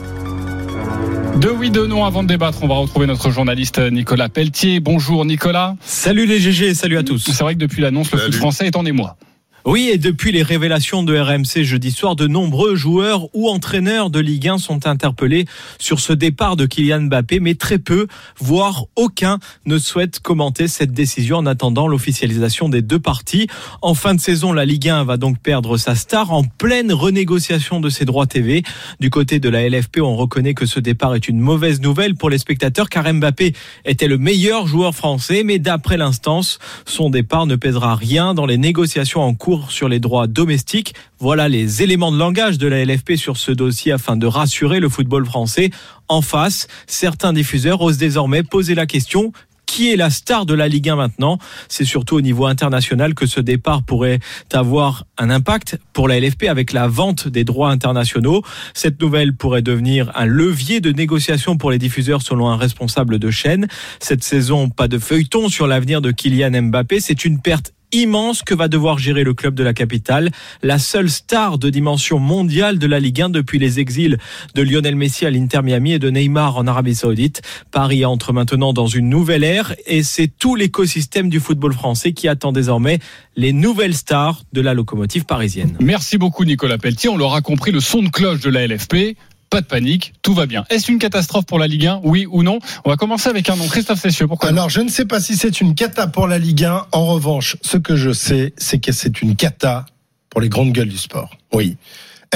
Deux oui, deux non avant de débattre. On va retrouver notre journaliste Nicolas Pelletier. Bonjour Nicolas. Salut les GG, salut à tous. C'est vrai que depuis l'annonce, le foot français est en émoi. Oui, et depuis les révélations de RMC jeudi soir, de nombreux joueurs ou entraîneurs de Ligue 1 sont interpellés sur ce départ de Kylian Mbappé, mais très peu, voire aucun, ne souhaite commenter cette décision en attendant l'officialisation des deux parties. En fin de saison, la Ligue 1 va donc perdre sa star en pleine renégociation de ses droits TV. Du côté de la LFP, on reconnaît que ce départ est une mauvaise nouvelle pour les spectateurs car Mbappé était le meilleur joueur français, mais d'après l'instance, son départ ne pèsera rien dans les négociations en cours sur les droits domestiques. Voilà les éléments de langage de la LFP sur ce dossier afin de rassurer le football français. En face, certains diffuseurs osent désormais poser la question qui est la star de la Ligue 1 maintenant? C'est surtout au niveau international que ce départ pourrait avoir un impact pour la LFP avec la vente des droits internationaux. Cette nouvelle pourrait devenir un levier de négociation pour les diffuseurs selon un responsable de chaîne. Cette saison, pas de feuilleton sur l'avenir de Kylian Mbappé. C'est une perte immense que va devoir gérer le club de la capitale, la seule star de dimension mondiale de la Ligue 1 depuis les exils de Lionel Messi à l'Inter Miami et de Neymar en Arabie Saoudite. Paris entre maintenant dans une nouvelle ère et c'est tout l'écosystème du football français qui attend désormais les nouvelles stars de la locomotive parisienne. Merci beaucoup Nicolas Pelletier. On l'aura compris, le son de cloche de la LFP. Pas de panique, tout va bien. Est-ce une catastrophe pour la Ligue 1 Oui ou non? On va commencer avec un nom. Christophe Cessieux, pourquoi Alors, je ne sais pas si c'est une cata pour la Ligue 1. En revanche, ce que je sais, c'est que c'est une cata pour les grandes gueules du sport. Oui.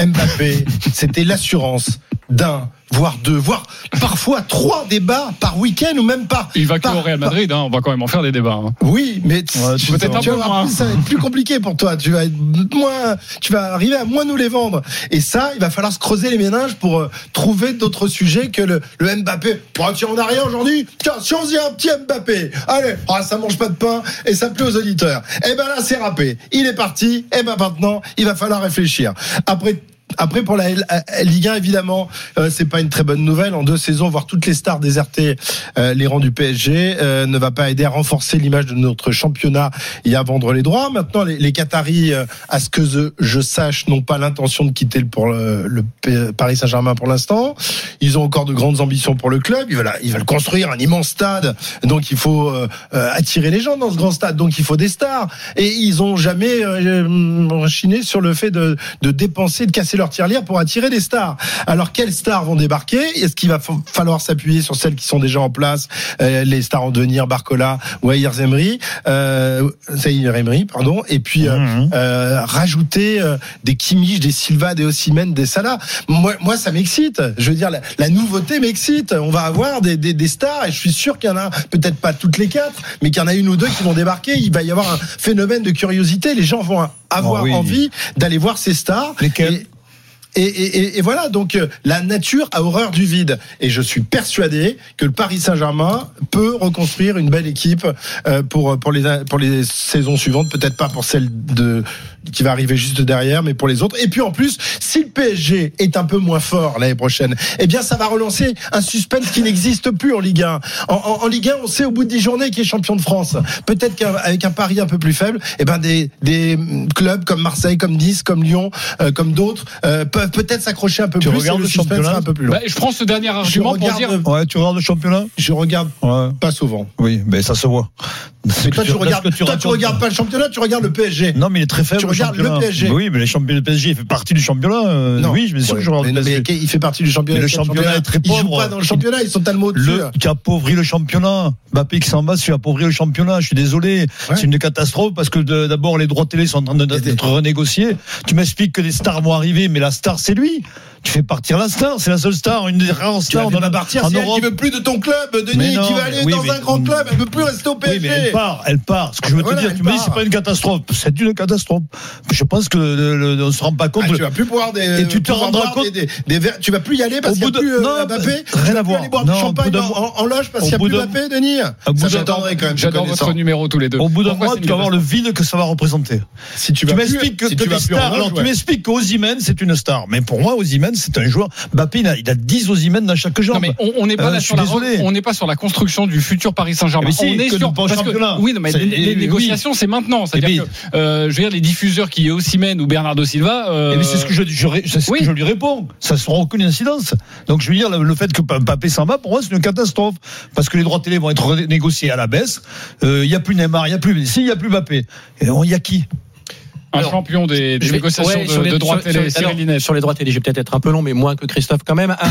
Mbappé, c'était l'assurance d'un, voire deux, voire parfois trois débats par week-end ou même par. Il va que au Real Madrid, hein, on va quand même en faire des débats. hein. Oui, mais tu- tu- tu peu vas voir, moins. Ça va être plus compliqué pour toi. Tu vas être moins, tu vas arriver à moins nous les vendre. Et ça, il va falloir se creuser les méninges pour euh, trouver d'autres sujets que le, le Mbappé. Bon, tiens, on n'a rien aujourd'hui. Tiens, si on se dit un petit Mbappé, allez, ah, ça mange pas de pain et ça plaît aux auditeurs. Eh ben là, c'est râpé. Il est parti. Eh ben maintenant, il va falloir réfléchir. Après. Après pour la euh, Ligue 1 évidemment euh, c'est pas une très bonne nouvelle. En deux saisons voir toutes les stars déserter euh, les rangs du PSG ne va pas aider à renforcer l'image de notre championnat et à vendre les droits. Maintenant les, Qataris à ce que je, sache n'ont pas l'intention de quitter pour le, Paris Saint-Germain pour l'instant. Ils ont encore de grandes ambitions pour le club. Ils veulent ils veulent construire un immense stade. Donc il faut attirer les gens dans ce grand stade. Donc il faut des stars. Et ils ont jamais chiné sur le fait de, de dépenser de casser leur tirelire pour attirer des stars. Alors quelles stars vont débarquer? Est-ce qu'il va fa- falloir s'appuyer sur celles qui sont déjà en place euh, les stars en devenir Barcola ou Ayer Zemri euh, Zahir Emery pardon et puis euh, euh, rajouter euh, des Kimmich des Silva des Osimhen des Salah. Moi, moi ça m'excite. Je veux dire la, la nouveauté m'excite. On va avoir des, des, des stars et je suis sûr qu'il y en a peut-être pas toutes les quatre mais qu'il y en a une ou deux qui vont débarquer. Il va y avoir un phénomène de curiosité. Les gens vont avoir Oh oui. envie d'aller voir ces stars. Et, et, voilà, donc euh, la nature a horreur du vide. Et je suis persuadé que le Paris Saint-Germain peut reconstruire une belle équipe euh, pour pour les pour les saisons suivantes, peut-être pas pour celle de qui va arriver juste derrière, mais pour les autres. Et puis en plus, si le PSG est un peu moins fort l'année prochaine, eh bien ça va relancer un suspense qui n'existe plus en Ligue 1. En, en, en, Ligue 1, on sait au bout de 10 journées qui est champion de France. Peut-être qu'avec un pari un peu plus faible, eh ben des, des clubs comme Marseille, comme Nice, comme Lyon, euh, comme d'autres euh, peuvent peut-être s'accrocher un peu tu plus. Regardes le, suspense championnat un peu plus long. Bah, je prends ce dernier argument pour dire. Ouais, tu regardes le championnat? Je regarde ouais. pas souvent. Oui, mais ça se voit. Mais toi, tu, regardes, tu toi, tu regardes pas le championnat, tu regardes le PSG. Non, mais il est très faible. Le. PSG. Oui, mais les le PSG, il fait partie du championnat. Euh, non. Oui, je me sûr ouais, que je regarde mais, le PSG. mais il fait partie du championnat. Mais le championnat, est très pauvre. Ils jouent pas dans le championnat, ils sont tellement au-dessus. Tu appauvris le championnat. Mbappé qui s'en va, tu appauvris le championnat. Je suis désolé. Ouais. C'est une catastrophe parce que d'abord, les droits télé sont en train d'être renégociés. Tu m'expliques que des stars vont arriver, mais la star, c'est lui tu fais partir la star, c'est la seule star, une des rares stars. Tu vas partir, c'est elle qui veut plus de ton club, Denis, non, qui va aller oui, dans mais, un grand club, elle veut plus rester au PSG. Oui, mais elle part, elle part. Ce que je veux voilà, te dire, tu me dis c'est pas une catastrophe, c'est une catastrophe. Je pense que le, le, on se rend pas compte. Ah, tu vas plus pouvoir des, et tu te rendras compte des, des, des, tu vas plus y aller parce qu'il n'y a plus non, Mbappé. Rien à voir. aller boire du champagne en loge parce qu'il n'y a plus Mbappé, Denis. Ça j'attendrai quand même. J'adore votre numéro tous les deux. Au bout d'un mois, tu vas voir le vide que ça va représenter. Si tu m'expliques que stars, alors tu m'expliques qu'Ozimène c'est une star, mais pour moi Ozimène c'est un joueur Mbappé, il a, il a 10 Osimhen dans chaque jambe. Non, mais on n'est pas, euh, sur la, on n'est pas sur la construction du futur Paris Saint-Germain. On est sur parce que, oui, non, mais les, négociations, c'est maintenant. C'est-à-dire que, euh, je veux dire, les diffuseurs qui est Osimhen ou Bernardo Silva. Euh... Mais c'est ce que je, je, ce oui. que je lui réponds. Ça ne sera aucune incidence. Donc je veux dire, le, fait que Mbappé s'en va, pour moi, c'est une catastrophe. Parce que les droits télé vont être négociés à la baisse. Il n'y a plus Neymar, il n'y a plus Messi, il n'y a plus Mbappé. Il y a qui? Un Alors, champion des, des négociations ouais, de, sur les, de droits télé, sur, alors, sur les droits télé, je vais peut-être être un peu long, mais moins que Christophe quand même.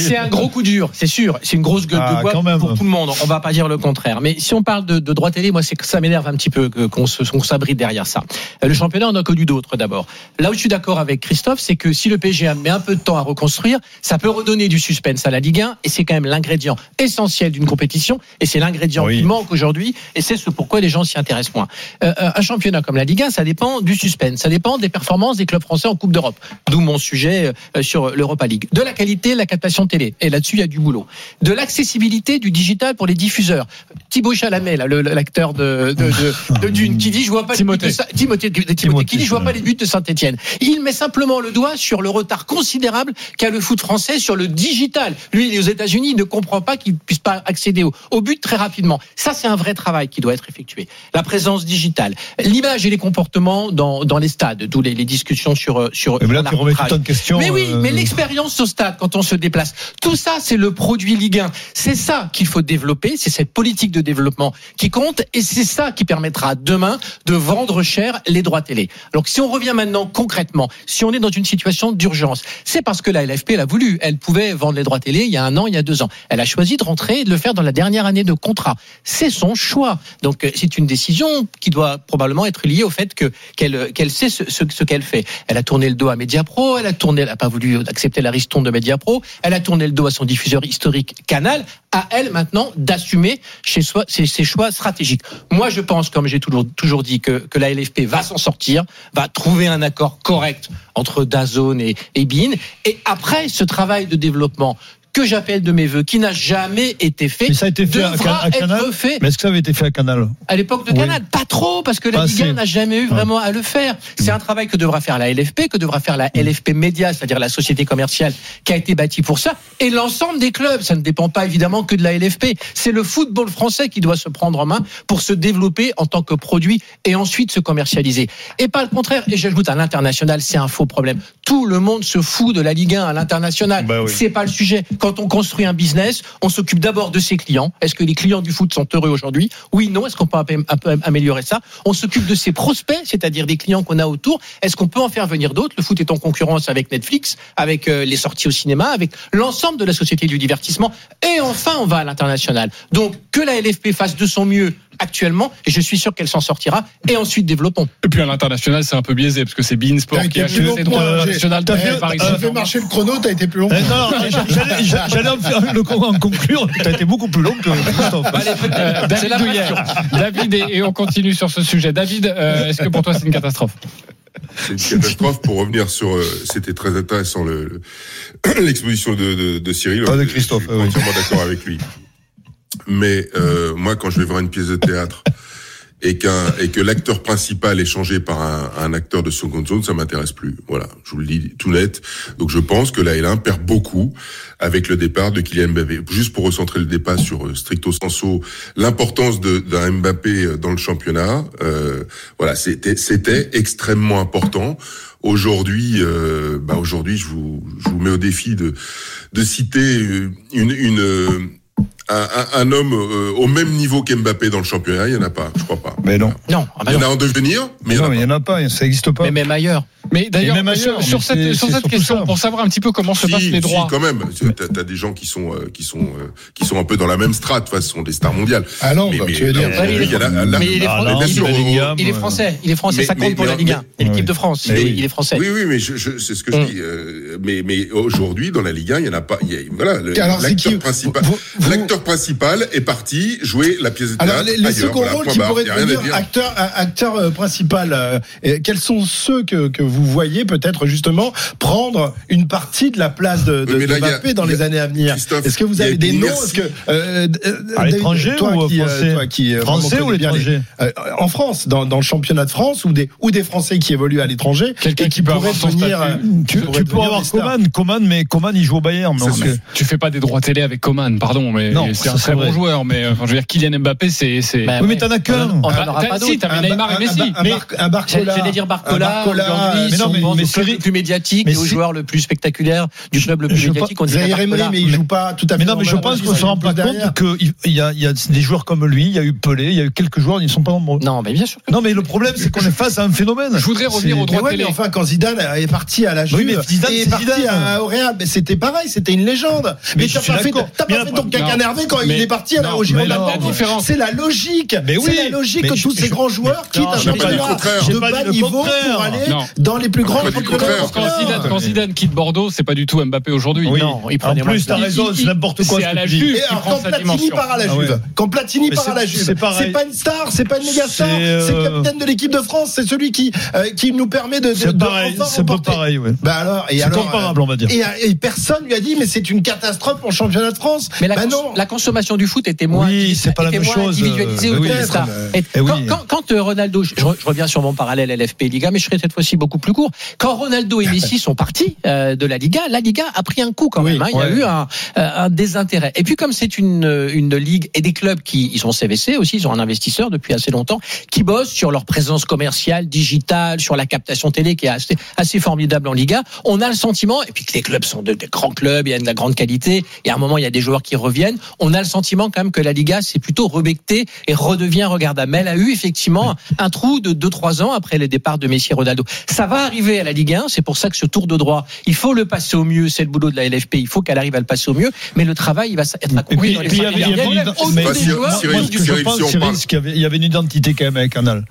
c'est un gros coup dur, c'est sûr. C'est une grosse gueule ah, de bois pour tout le monde. On va pas dire le contraire. Mais si on parle de, de droits télé, moi, c'est que ça m'énerve un petit peu qu'on qu s'abrite derrière ça. Le championnat, on a connu d'autres d'abord. Là où je suis d'accord avec Christophe, c'est que si le PSG met un peu de temps à reconstruire, ça peut redonner du suspense à la Ligue 1, et c'est quand même l'ingrédient essentiel d'une compétition, et c'est l'ingrédient oui. qui manque aujourd'hui. Et c'est ce pourquoi les gens s'y intéressent moins. Euh, un championnat comme la Ligue 1, ça dépend du suspense, ça dépend des performances des clubs français en Coupe d'Europe. D'où mon sujet euh, sur l'Europa League. De la qualité, la captation télé. Et là-dessus, il y a du boulot. De l'accessibilité du digital pour les diffuseurs. Thibaut Chalamet, l'acteur de, de, de, de, Dune, qui dit je vois pas Timothée. les buts de, Timothée, Timothée, Timothée, qui dit je vois pas les buts de Saint-Etienne. Il met simplement le doigt sur le retard considérable qu'a le foot français sur le digital. Lui, il est aux États-Unis, il ne comprend pas qu'il puisse pas accéder au, au but très rapidement. Ça, c'est un vrai travail qui doit être effectué. La présence digitale, l'image et les comportements dans, dans les stades, d'où les, les, discussions sur sur. Mais là, tu remets tout en question. Mais oui, euh... mais l'expérience au stade quand on se déplace, tout ça, c'est le produit Ligue 1. C'est ça qu'il faut développer, c'est cette politique de développement qui compte, et c'est ça qui permettra demain de vendre cher les droits télé. Donc, si on revient maintenant concrètement, si on est dans une situation d'urgence, c'est parce que la LFP l'a voulu. Elle pouvait vendre les droits télé il y a un an, il y a deux ans. Elle a choisi de rentrer et de le faire dans la dernière année de contrat. C'est son choix. Donc c'est une décision qui doit probablement être liée au fait que qu'elle qu'elle sait ce, qu'elle fait. Elle a tourné le dos à Mediapro, elle a tourné, elle a pas voulu accepter la ristourne de Mediapro, elle a tourné le dos à son diffuseur historique Canal. À elle maintenant d'assumer ses, choix stratégiques. Moi, je pense, comme j'ai toujours dit, que que la LFP va s'en sortir, va trouver un accord correct entre Dazone et, et Bein. Et après ce travail de développement que j'appelle de mes voeux, qui n'a jamais été fait, mais ça a été fait à, à Canal. fait. Mais est-ce que ça avait été fait à Canal À l'époque de Canal, pas trop, parce que la Ligue 1 n'a jamais eu vraiment à le faire. C'est un travail que devra faire la LFP, que devra faire la LFP Média, c'est-à-dire la société commerciale qui a été bâtie pour ça, et l'ensemble des clubs. Ça ne dépend pas évidemment que de la LFP. C'est le football français qui doit se prendre en main pour se développer en tant que produit et ensuite se commercialiser. Et pas le contraire. Et j'ajoute à l'international, c'est un faux problème. Tout le monde se fout de la Ligue 1 à l'international. Bah oui. C'est pas le sujet. Quand on construit un business, on s'occupe d'abord de ses clients. Est-ce que les clients du foot sont heureux aujourd'hui? Oui, non. Est-ce qu'on peut améliorer ça? On s'occupe de ses prospects, c'est-à-dire des clients qu'on a autour. Est-ce qu'on peut en faire venir d'autres? Le foot est en concurrence avec Netflix, avec euh, les sorties au cinéma, avec l'ensemble de la société du divertissement. Et enfin, on va à l'international. Donc, que la LFP fasse de son mieux actuellement, et je suis sûr qu'elle s'en sortira, et ensuite développons. Et puis à l'international, c'est un peu biaisé, parce que c'est Bein Sport qui a acheté ses droits. T'as fait, marcher le chrono, t'as été plus long. Eh non, j'allais en, conclure, t'as été beaucoup plus long que Christophe. Bah, euh, c'est la David, et, on continue sur ce sujet. David, euh, est-ce que pour toi c'est une catastrophe? C'est une catastrophe. Pour revenir sur, euh, c'était très intéressant l'exposition de, Cyril. Ah, de Christophe. Je suis entièrement d'accord avec lui. Mais euh, moi, quand je vais voir une pièce de théâtre et qu'un et que l'acteur principal est changé par un, un acteur de seconde zone, ça m'intéresse plus. Voilà, je vous le dis tout net. Donc je pense que la L1 hein perd beaucoup avec le départ de Kylian Mbappé. Juste pour recentrer le débat sur euh, stricto sensu, l'importance d'un Mbappé euh, dans le championnat, euh, voilà, c'était extrêmement important. Aujourd'hui, euh, bah aujourd'hui, je vous, je vous mets au défi de de citer euh, une, une un, un, homme euh, au même niveau qu'Mbappé dans le championnat, il n'y en a pas, je crois pas. Mais non. Non, ah bah il y en a en devenir, mais non, il n'y en, a pas, ça n'existe pas. Mais même ailleurs. Mais d'ailleurs, sur, cette, sur cette question, pour savoir un petit peu comment se passent les droits. Si, quand même, tu as, des gens qui sont, euh, qui, sont, euh, qui sont un peu dans la même strate, enfin, ce sont des stars mondiales. Ah non, mais, bah, tu veux dire. Il, est euh. français, il est français, ça compte pour la Ligue 1 l'équipe de France, il est français. Oui, oui, mais c'est ce que je mm. dis. Euh, mais aujourd'hui, dans la Ligue 1, il n'y en a pas. Voilà, l'acteur principal principal est parti jouer la pièce de théâtre. Alors, les, second rôles qui pourraient devenir acteur, euh, principal, euh, quels sont ceux que, vous voyez peut-être justement prendre une partie de la place de, de, là, Mbappé dans les années à venir? Est-ce que vous avez des noms? que, euh, euh À l'étranger ou français? Français ou l'étranger? En France, dans, le championnat de France ou des, ou des Français qui évoluent à l'étranger Quelqu'un qui, qui pourraient devenir. Tu, tu, peux avoir Coman, Coman, mais Coman il joue au Bayern. Tu fais pas des droits télé avec Coman, pardon, mais. Non c'est un très bon joueur, mais enfin, je veux dire, Kylian Mbappé, c'est. Bah, oui, mais t'en as qu'un. On n'en aura ah, pas d'autres. Si, t'as Neymar et Messi. Un Barcola. J'allais dire Barcola. Aujourd'hui, on pense au le plus médiatique le joueur le plus spectaculaire du club le plus médiatique. On dirait Barcola. Mais il joue pas tout à fait. Non, mais je pense qu'on se rend pas compte qu'il y a des joueurs comme lui, il y a eu Pelé, il y a eu quelques joueurs, ils ne sont pas nombreux. Non, mais bien sûr. Non, mais le problème, c'est qu'on est face à un phénomène. Je voudrais revenir au droit de. Enfin, quand Zidane est parti à la Juve, est parti à Auréa, c'était pareil, c'était une légende. Mais t'as pas fait ton caca énervé quand mais il est parti à la Rogier. C'est la logique. Oui, c'est la logique que tous ces grands joueurs quittent un championnat de bas niveau pour aller dans les plus grands Quand Zidane quitte Bordeaux, c'est pas du tout Mbappé aujourd'hui. Non, il prend En plus, t'as raison, c'est n'importe quoi. C'est à la Juve. Quand Platini part à la Juve. Ah quand Platini part à la Juve. C'est pas une star, c'est pas une méga star. C'est euh, capitaine de l'équipe de France. C'est celui qui euh, nous permet de. C'est pareil. C'est pas pareil. Bah alors. C'est comparable, euh, on va dire. Et personne lui a dit, mais c'est une catastrophe pour le championnat de France. Mais non la consommation du foot était moins, oui, c'est pas la même chose. individualisée euh, oui, euh, mais... quand, oui. quand, quand, euh, Ronaldo, je, reviens sur mon parallèle LFP Liga, mais je serai cette fois-ci beaucoup plus court. Quand Ronaldo et Messi sont partis euh, de la Liga, la Liga a pris un coup quand même. Hein. Il y a eu un, désintérêt. Et puis comme c'est une, une ligue et des clubs qui ils sont CVC aussi, ils ont un investisseur depuis assez longtemps qui bosse sur leur présence commerciale, digitale, sur la captation télé qui est assez, formidable en Liga. On a le sentiment, et puis que les clubs sont de, grands clubs, il y a de la grande qualité. Et à un moment, il y a des joueurs qui reviennent on a le sentiment quand même que la Liga s'est plutôt rebectée et redevient regardable. Elle a eu effectivement un trou de 2-3 ans après les départs de Messi et Ronaldo. Ça va arriver à la Ligue 1, c'est pour ça que ce tour de droit, il faut le passer au mieux, c'est le boulot de la LFP, il faut qu'elle arrive à le passer au mieux, mais le travail, il va être accompli dans les Il y avait une identité quand même avec Canal.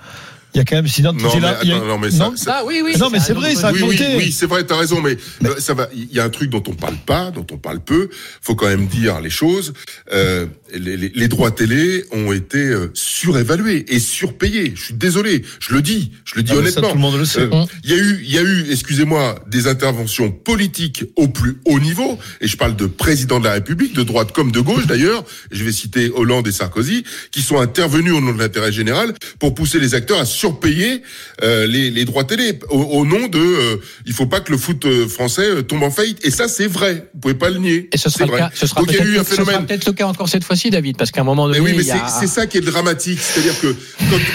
Il y a quand même Zidane non, mais, là, attends, a... non, mais ça, non ça... Ah, oui, oui, non, mais c'est vrai, ça a oui. Oui, oui c'est vrai, t'as raison, mais, ça va. Il y a un truc dont on parle pas, dont on parle peu. Faut quand même dire les choses. Euh, les, les, les, droits télé ont été euh, surévalués et surpayés. Je suis désolé, je le dis, je le dis ah bah honnêtement. Tout le monde le sait. Euh, il y a eu, il y a eu, excusez-moi, des interventions politiques au plus haut niveau. Et je parle de présidents de la République, de droite comme de gauche d'ailleurs. Je vais citer Hollande et Sarkozy, qui sont intervenus au nom de l'intérêt général pour pousser les acteurs à surpayer euh, les, les, droits télé au, au nom de. Euh, il faut pas que le foot euh, français tombe en faillite. Et ça, c'est vrai. Vous pouvez pas le nier. Et ce sera vrai. cas. Ce sera peut-être peut le cas encore cette fois-ci David, parce qu'à un moment donné. Oui, mais c'est ça qui est dramatique. C'est-à-dire que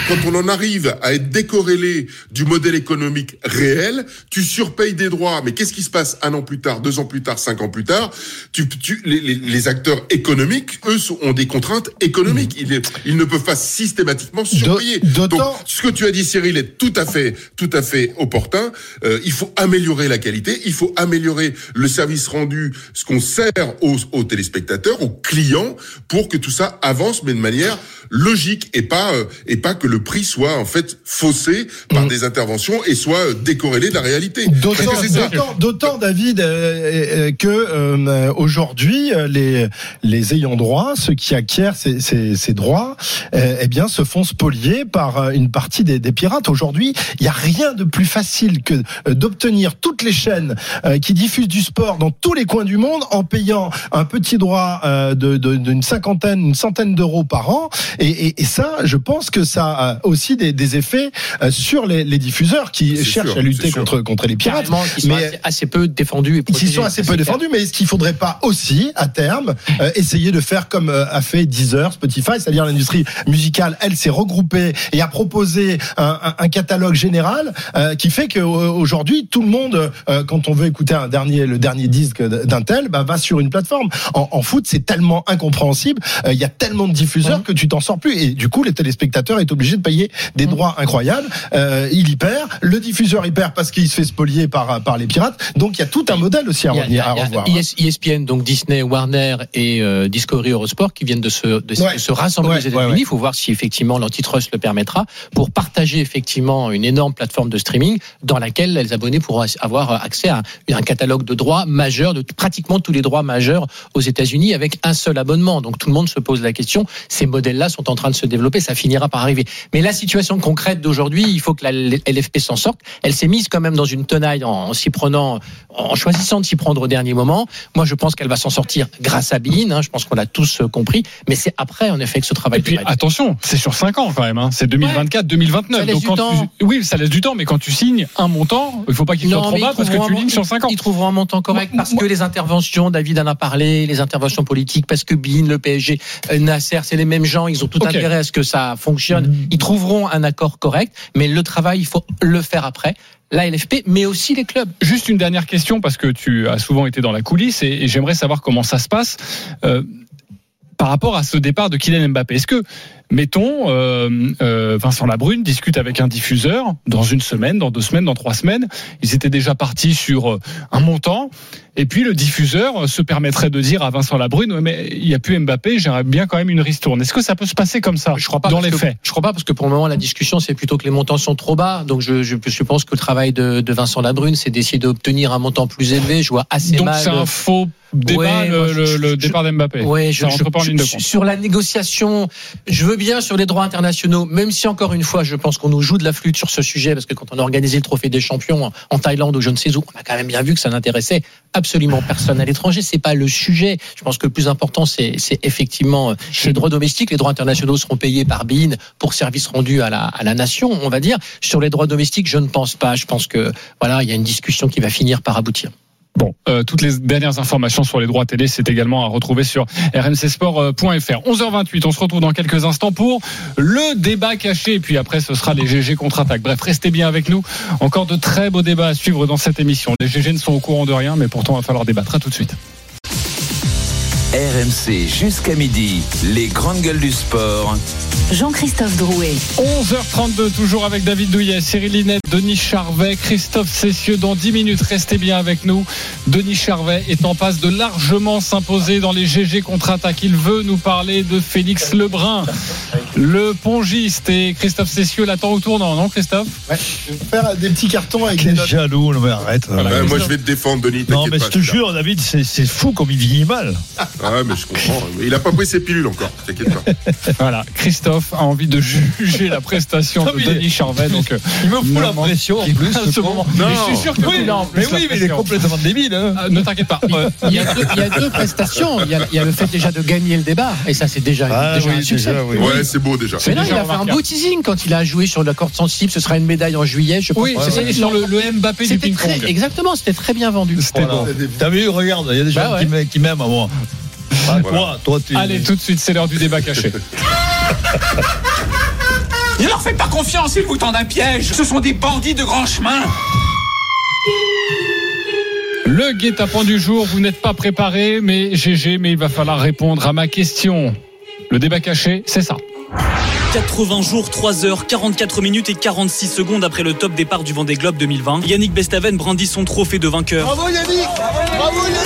quand, on en arrive à être décorrélé du modèle économique réel, tu surpayes des droits. Mais qu'est-ce qui se passe un an plus tard, deux ans plus tard, cinq ans plus tard? Tu, les, acteurs économiques, eux, ont des contraintes économiques. Ils, ne peuvent pas systématiquement surpayer. Donc, ce que tu as dit, Cyril, est tout à fait, tout à fait opportun. Euh, il faut améliorer la qualité, il faut améliorer le service rendu, ce qu'on sert aux téléspectateurs, aux clients, pour pour que tout ça avance, mais de manière logique et pas euh, et pas que le prix soit en fait faussé par des interventions et soit euh, décorrélé de la réalité. D'autant, d'autant, David, euh, euh, que euh, aujourd'hui les les ayants droit, ceux qui acquièrent ces, ces, ces droits, euh, eh bien, se font spolier par une partie des, des pirates. Aujourd'hui, il n'y a rien de plus facile que d'obtenir toutes les chaînes euh, qui diffusent du sport dans tous les coins du monde en payant un petit droit euh, de de- d'une cinquantaine, une centaine d'euros par an. Et, et, et ça, je pense que ça a aussi des, des effets euh, sur les, les diffuseurs qui cherchent sûr, à lutter contre contre les pirates. Qui sont assez, assez peu défendus et Ils protégés. sont assez peu défendus, mais est-ce qu'il faudrait pas aussi, à terme, euh, essayer de faire comme euh, a fait Deezer, Spotify, c'est-à-dire l'industrie musicale, elle s'est regroupée et a proposé un, un- un catalogue général euh, qui fait qu'aujourd'hui, tout le monde, euh, quand on veut écouter un dernier, le dernier disque d'un tel, bah, va sur une plateforme. En, en foot, c'est tellement incompréhensible, euh, il y a tellement de diffuseurs que tu t'en sors plus. Et du coup, les téléspectateurs est obligé de payer des droits incroyables. Euh, il y perd, le diffuseur y perd parce qu'il se fait spolier par, par les pirates. Donc il y a tout un modèle aussi à revenir, a- à il y a revoir. ES ESPN, donc Disney, Warner et euh, Discovery Eurosport qui viennent de se, de, se rassembler Ouais, aux États-Unis. ouais. Il faut voir si effectivement l'antitrust le permettra pour partager effectivement une énorme plateforme de streaming dans laquelle les abonnés pourront avoir accès à un catalogue de droits majeurs, de pratiquement tous les droits majeurs aux États-Unis avec un seul abonnement. Donc tout le monde se pose la question. Ces modèles-là sont en train de se développer. Ça finira par arriver. Mais la situation concrète d'aujourd'hui, il faut que la LFP s'en sorte. Elle s'est mise quand même dans une tenaille en, s'y prenant, en choisissant de s'y prendre au dernier moment. Moi, je pense qu'elle va s'en sortir grâce à Bein. hein. je pense qu'on l'a tous euh, compris. Mais c'est après, en effet, que ce travail. Et puis attention, c'est sur 5 ans quand même. hein. C'est 2024, 2029. Ça laisse Donc quand tu- oui, ça laisse du temps, mais quand tu signes un montant, il faut pas qu'il soit trop bas parce que tu lignes sur 5 ans. Ils trouveront un montant correct parce que les interventions, David en a parlé, les interventions politiques, parce que Bein, le PSG, euh, Nasser, c'est les mêmes gens, ils ont tout Ok. intérêt à ce que ça fonctionne. Ils trouveront un accord correct, mais le travail, il faut le faire après. La LFP, mais aussi les clubs. Juste une dernière question parce que tu as souvent été dans la coulisse et, et j'aimerais savoir comment ça se passe euh, par rapport à ce départ de Kylian Mbappé. Est-ce que, mettons, euh, euh, Vincent Labrune discute avec un diffuseur dans une semaine, dans deux semaines, dans trois semaines, ils étaient déjà partis sur euh, un montant. Et puis le diffuseur euh, se permettrait de dire à Vincent Labrune, Ouais, mais il n'y a plus Mbappé, j'aimerais bien quand même une ristourne. Est-ce que ça peut se passer comme ça Je crois pas dans les que- faits? Je crois pas parce que pour le moment la discussion c'est plutôt que les montants sont trop bas. Donc je, je, je pense que le travail de, de Vincent Labrune c'est d'essayer d'obtenir un montant plus élevé. Je vois assez Donc mal. c'est un faux débat, Ouais, le, je- départ d'Mbappé. Ouais, je, ça rentre je- pas en je- ligne de compte. sur la négociation, je veux bien sur les droits internationaux, même si encore une fois, je pense qu'on nous joue de la flûte sur ce sujet, parce que quand on a organisé le trophée des champions en, Thaïlande ou je ne sais où, on a quand même bien vu que ça n'intéressait absolument personne à l'étranger. C'est pas le sujet. Je pense que le plus important, c'est c'est effectivement euh, les droits domestiques. Les droits internationaux seront payés par BIN pour service rendu à la, à la nation, on va dire. Sur les droits domestiques, je ne pense pas. Je pense que voilà, il y a une discussion qui va finir par aboutir. Bon, euh, toutes les dernières informations sur les droits télé, c'est également à retrouver sur rmcsport.fr. 11h28, on se retrouve dans quelques instants pour le débat caché. Et puis après, ce sera les GG contre-attaque. Bref, restez bien avec nous. Encore de très beaux débats à suivre dans cette émission. Les GG ne sont au courant de rien, mais pourtant, il va falloir débattre. À tout de suite. RMC jusqu'à midi, les grandes gueules du sport. Jean-Christophe Drouet. 11h32, toujours avec David Douillet, Cyril Linette, Denis Charvet, Christophe Cessieux. Dans 10 minutes, restez bien avec nous. Denis Charvet est en passe de largement s'imposer dans les GG contre-attaque. Il veut nous parler de Félix Lebrun, le pongiste. Et Christophe Cessieux l'attend au tournant, non Christophe? Ouais, je vais faire des petits cartons avec des Quel notes. jaloux, non mais arrête. Ouais, moi, je vais te défendre, Denis. Non, mais pas, je te là. jure, David, c'est fou comme il vieillit mal. Ah, mais je comprends. Il a pas pris ses pilules encore. T'inquiète pas. Voilà, Christophe a envie de juger la prestation Non, de Denis Charvet. Donc, euh, Il me fout la pression en plus. à ce moment. Non. Mais je suis sûr que Oui, en mais la oui, mais il est complètement débile. Hein. Ah, ne t'inquiète pas. Il y, a deux, il y a deux prestations. Il y a, il y a le fait déjà de gagner le débat, et ça c'est déjà, Ah, déjà oui, un succès. déjà, oui. Ouais, c'est beau déjà. Mais non, déjà il a fait un beau teasing quand il a joué sur la corde sensible. Ce sera une médaille en juillet. Je pense. Oui, c'est ça, il est sur le, le Mbappé du C'était très, ping-pong. exactement, c'était très bien vendu. C'était Voilà. beau. T'as vu, regarde, il y a des gens Bah qui ouais. m'a- qui m'aiment à moi. Ah, Voilà. Toi, toi, tu. Allez, tout de suite, c'est l'heure du débat caché. Ne leur faites pas confiance, ils vous tendent un piège. Ce sont des bandits de grand chemin. Le guet-apens du jour, vous n'êtes pas préparé, mais GG, mais il va falloir répondre à ma question. Le débat caché, c'est ça. 80 jours, 3 heures, 44 minutes et 46 secondes après le top départ du Vendée Globe 2020. Yannick Bestaven brandit son trophée de vainqueur. Bravo Yannick Bravo Yannick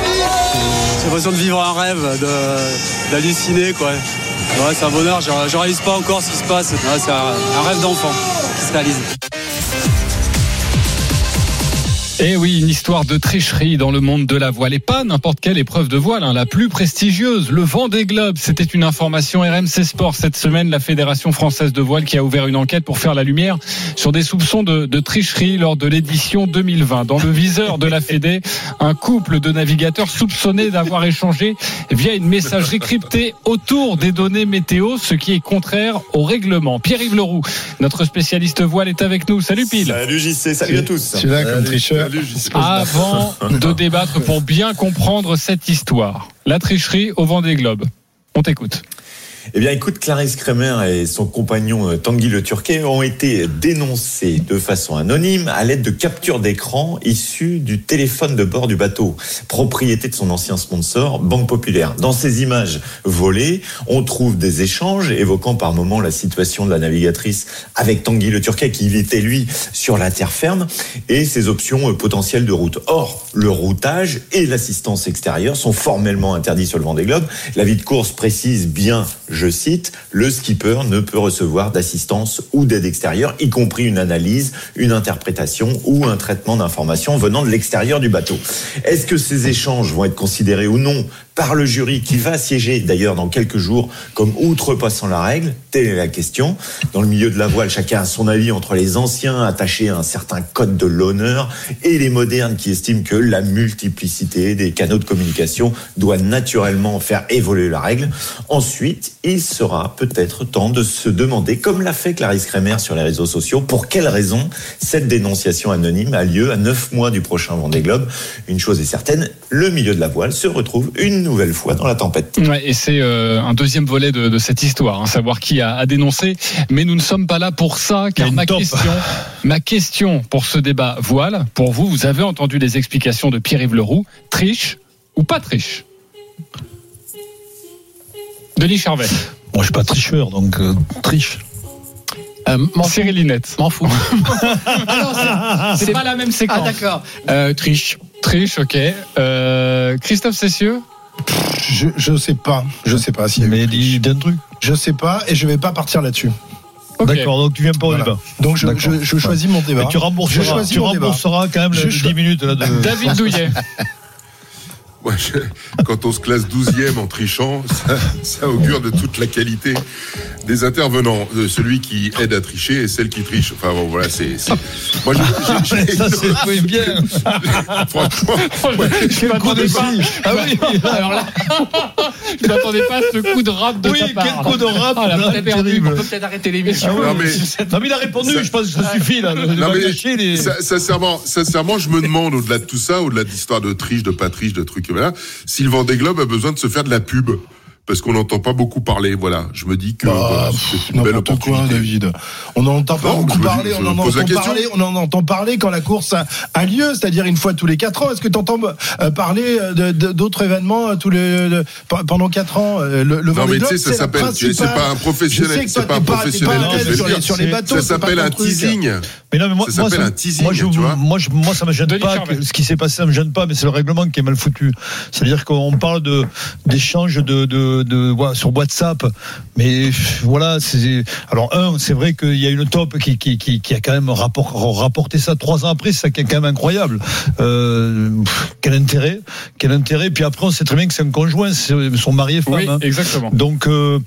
J'ai l'impression de vivre un rêve, de- d'halluciner quoi. Ouais, c'est un bonheur, je, je réalise pas encore ce qui se passe. Ouais, c'est un, un rêve d'enfant qui se réalise. Et oui, une histoire de tricherie dans le monde de la voile. Et pas n'importe quelle épreuve de voile, hein, la plus prestigieuse, le Vendée Globe. C'était une information RMC Sport cette semaine, la Fédération française de voile qui a ouvert une enquête pour faire la lumière sur des soupçons de, de tricherie lors de l'édition 2020. Dans le viseur de la Fédé, un couple de navigateurs soupçonnés d'avoir échangé via une messagerie cryptée autour des données météo, ce qui est contraire au règlement. Pierre-Yves Leroux, notre spécialiste voile, est avec nous. Salut Pile. Salut JC, salut à tous. Tu là comme tricheur. Avant de débattre pour bien comprendre cette histoire, la tricherie au vent des globes. On t'écoute. Eh bien, écoute, Clarisse Kremer et son compagnon euh, Tanguy Le Turquet ont été dénoncés de façon anonyme à l'aide de captures d'écran issues du téléphone de bord du bateau, propriété de son ancien sponsor, Banque Populaire. Dans ces images volées, on trouve des échanges évoquant par moments la situation de la navigatrice avec Tanguy Le Turquet, qui était lui sur la terre ferme, et ses options euh, potentielles de route. Or, le routage et l'assistance extérieure sont formellement interdits sur le Vendée Globe. L'avis de course précise bien, je cite, le skipper ne peut recevoir d'assistance ou d'aide extérieure, y compris une analyse, une interprétation ou un traitement d'informations venant de l'extérieur du bateau. Est-ce que ces échanges vont être considérés ou non par le jury qui va siéger d'ailleurs dans quelques jours comme outrepassant la règle Telle est la question. Dans le milieu de la voile, chacun a son avis entre les anciens attachés à un certain code de l'honneur et les modernes qui estiment que la multiplicité des canaux de communication doit naturellement faire évoluer la règle. Ensuite, il sera peut-être temps de se demander, comme l'a fait Clarisse Kremer sur les réseaux sociaux, pour quelle raison cette dénonciation anonyme a lieu à neuf mois du prochain Vendée Globe. Une chose est certaine, le milieu de la voile se retrouve une nouvelle fois dans la tempête. Ouais, et c'est euh, un deuxième volet de, de cette histoire, hein, savoir qui a, a dénoncé. Mais nous ne sommes pas là pour ça, car ma top. question, ma question pour ce débat voile, pour vous, vous avez entendu les explications de Pierre-Yves Leroux, triche ou pas triche? Denis Charvet. Moi, je suis pas tricheur, donc euh, triche. Euh. Cyril Linette. M'en fous. Ah C'est pas la même séquence. Ah d'accord. Euh, triche. Triche, ok. Euh, Christophe Cessieux? Je, je sais pas. Je sais pas si. Mais dis d'un truc. Je sais pas et je vais pas partir là-dessus. D'accord, donc tu viens pas au Voilà. débat. Donc je, D'accord. je, je choisis mon débat. Mais tu Je rembourseras, choisis tu mon débat. rembourseras quand même Je les cho- 10 minutes là, de. David Douillet. Je- quand on se classe 12e en trichant, ça, ça augure de toute la qualité des intervenants. De celui qui aide à tricher et celle qui triche. Enfin bon, voilà, c'est. c'est- Moi, je- j'ai- Ça, c'est oui, bien. Franchement, Je m'attendais pas. Ah oui, Alors là, je m'attendais pas à ce coup de rap de oui, ta part. quel coup de rap, Ah, la là, vache, perdu. On peut peut-être arrêter l'émission. non, mais, Non, mais il a répondu, Ça- je pense que ça suffit là. de- non, mais gâcher les- sa- sincèrement, sincèrement, je me demande, au-delà de tout ça, au-delà de l'histoire de triche, de pas triche, de trucs, voilà, Vendée Globe a besoin de se faire de la pub. Parce qu'on n'entend pas beaucoup parler, voilà. Je me dis que Bah, c'est une belle quoi, opportunité. David. On n'en entend pas Non, beaucoup parler. On en, entend question. parler on en entend parler quand la course a, a lieu, c'est-à-dire une fois tous les quatre ans. Est-ce que tu entends euh, parler de- d'autres événements euh, tous les, de- pe- pendant quatre ans euh, Le, le Non, mais tu sais, ça s'appelle, c'est pas un professionnel, c'est pas un professionnel. sur les- bateaux, Ça s'appelle un truc. teasing. Mais non, mais moi, Ça s'appelle un teasing, moi, je, tu vois. moi, je- moi, ça me gêne Denis pas. Ce qui s'est passé, ça me gêne pas, mais c'est le règlement qui est mal foutu. C'est-à-dire qu'on parle de d'échanges de, de, de, sur WhatsApp, mais voilà, c'est alors un, c'est vrai qu'il y a une top qui, qui, qui, qui a quand même rapport, rapporté ça trois ans après, c'est ça qui est quand même incroyable. Euh, quel intérêt, quel intérêt. Puis après, on sait très bien que c'est un conjoint, son mari et femme. Oui, hein. exactement. Donc, euh,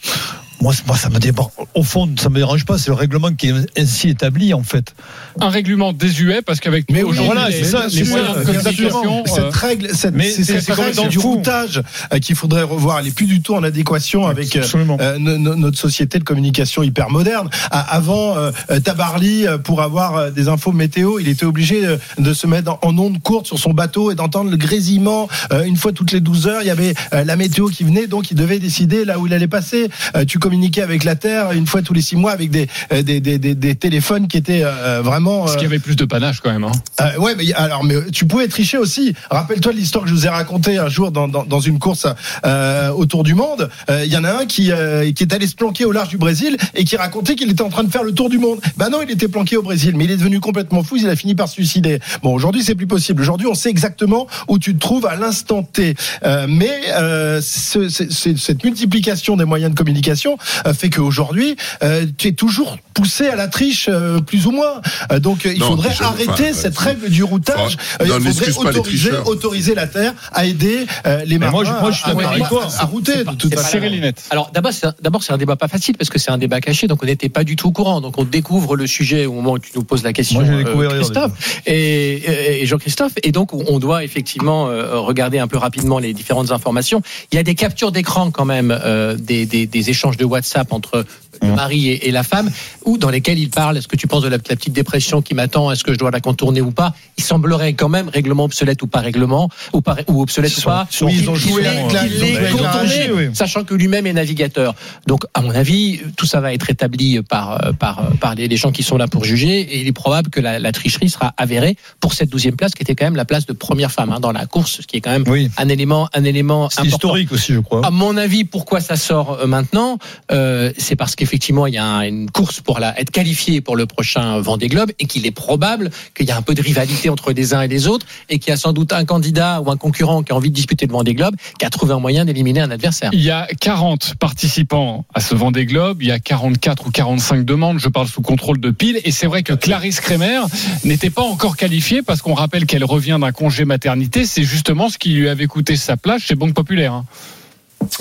moi, ça me dérange. Au fond, ça me dérange pas. C'est le règlement qui est ainsi établi, en fait. Un règlement désuet parce qu'avec Mais aujourd'hui voilà, c'est ça, les moyens ça, de communication. Exactement. euh, Cette règle, cette, mais c'est cette règle du routage euh, qu'il faudrait revoir. Elle est plus du tout en adéquation avec euh, notre société de communication hyper moderne. Avant, euh, Tabarly, pour avoir des infos météo, il était obligé de se mettre en, onde courte sur son bateau et d'entendre le grésillement. Une fois toutes les 12 heures, il y avait la météo qui venait, donc il devait décider là où il allait passer. Tu communiquer avec la Terre une fois tous les six mois avec des euh, des, des, des, des téléphones qui étaient euh, vraiment. Parce qu'il y avait plus de panache quand même. Hein. Euh, ouais, mais alors, mais tu pouvais tricher aussi. Rappelle-toi l'histoire que je vous ai racontée un jour dans, dans, dans une course euh, autour du monde. Euh, Il y en a un qui euh, qui est allé se planquer au large du Brésil et qui racontait qu'il était en train de faire le tour du monde. Ben non, il était planqué au Brésil, mais il est devenu complètement fou. Il a fini par se suicider. Bon, aujourd'hui, c'est plus possible. Aujourd'hui, on sait exactement où tu te trouves à l'instant T. Euh, mais euh, ce- ce- ce- cette multiplication des moyens de communication euh, fait qu'aujourd'hui, euh, tu es toujours poussé à la triche, euh, plus ou moins. Euh, donc, il Non, faudrait arrêter enfin, cette règle du routage. Enfin, non, il faudrait autoriser, la Terre à aider euh, les Mais marins moi, je- moi, je suis à, d'accord à- avec toi. à router. de toute façon. Alors d'abord, c'est un- d'abord c'est un débat pas facile parce que c'est un débat caché, donc on n'était pas du tout au courant. Donc on découvre le sujet au moment où tu nous poses la question, Moi, euh, Christophe et, et- et Jean-Christophe. Et donc on doit effectivement euh, regarder un peu rapidement les différentes informations. Il y a des captures d'écran quand même euh, des, des- des échanges de WhatsApp entre le mari et, et la femme, ou dans lesquels il parle. Est-ce que tu penses de la, la petite dépression qui m'attend? Est-ce que je dois la contourner ou pas? Il semblerait quand même règlement obsolète ou pas règlement ou pas ou obsolète Ils ou pas. sont- ils ils ont joué contourné, sachant que lui-même est navigateur. Donc, à mon avis, tout ça va être établi par par par les, les gens qui sont là pour juger, et il est probable que la, la tricherie sera avérée pour cette douzième place, qui était quand même la place de première femme hein, dans la course, ce qui est quand même Oui. un élément un élément important. historique aussi, je crois. À mon avis, pourquoi ça sort euh, maintenant Euh, C'est parce qu'effectivement, il y a un- une course pour être qualifié pour le prochain Vendée Globe et qu'il est probable qu'il y a un peu de rivalité entre les uns et les autres et qu'il y a sans doute un candidat ou un concurrent qui a envie de disputer le Vendée Globe qui a trouvé un moyen d'éliminer un adversaire. Il y a 40 participants à ce Vendée Globe, il y a 44 ou 45 demandes, je parle sous contrôle de pile, et c'est vrai que Clarisse Kremer n'était pas encore qualifiée parce qu'on rappelle qu'elle revient d'un congé maternité, c'est justement ce qui lui avait coûté sa place chez Banque Populaire.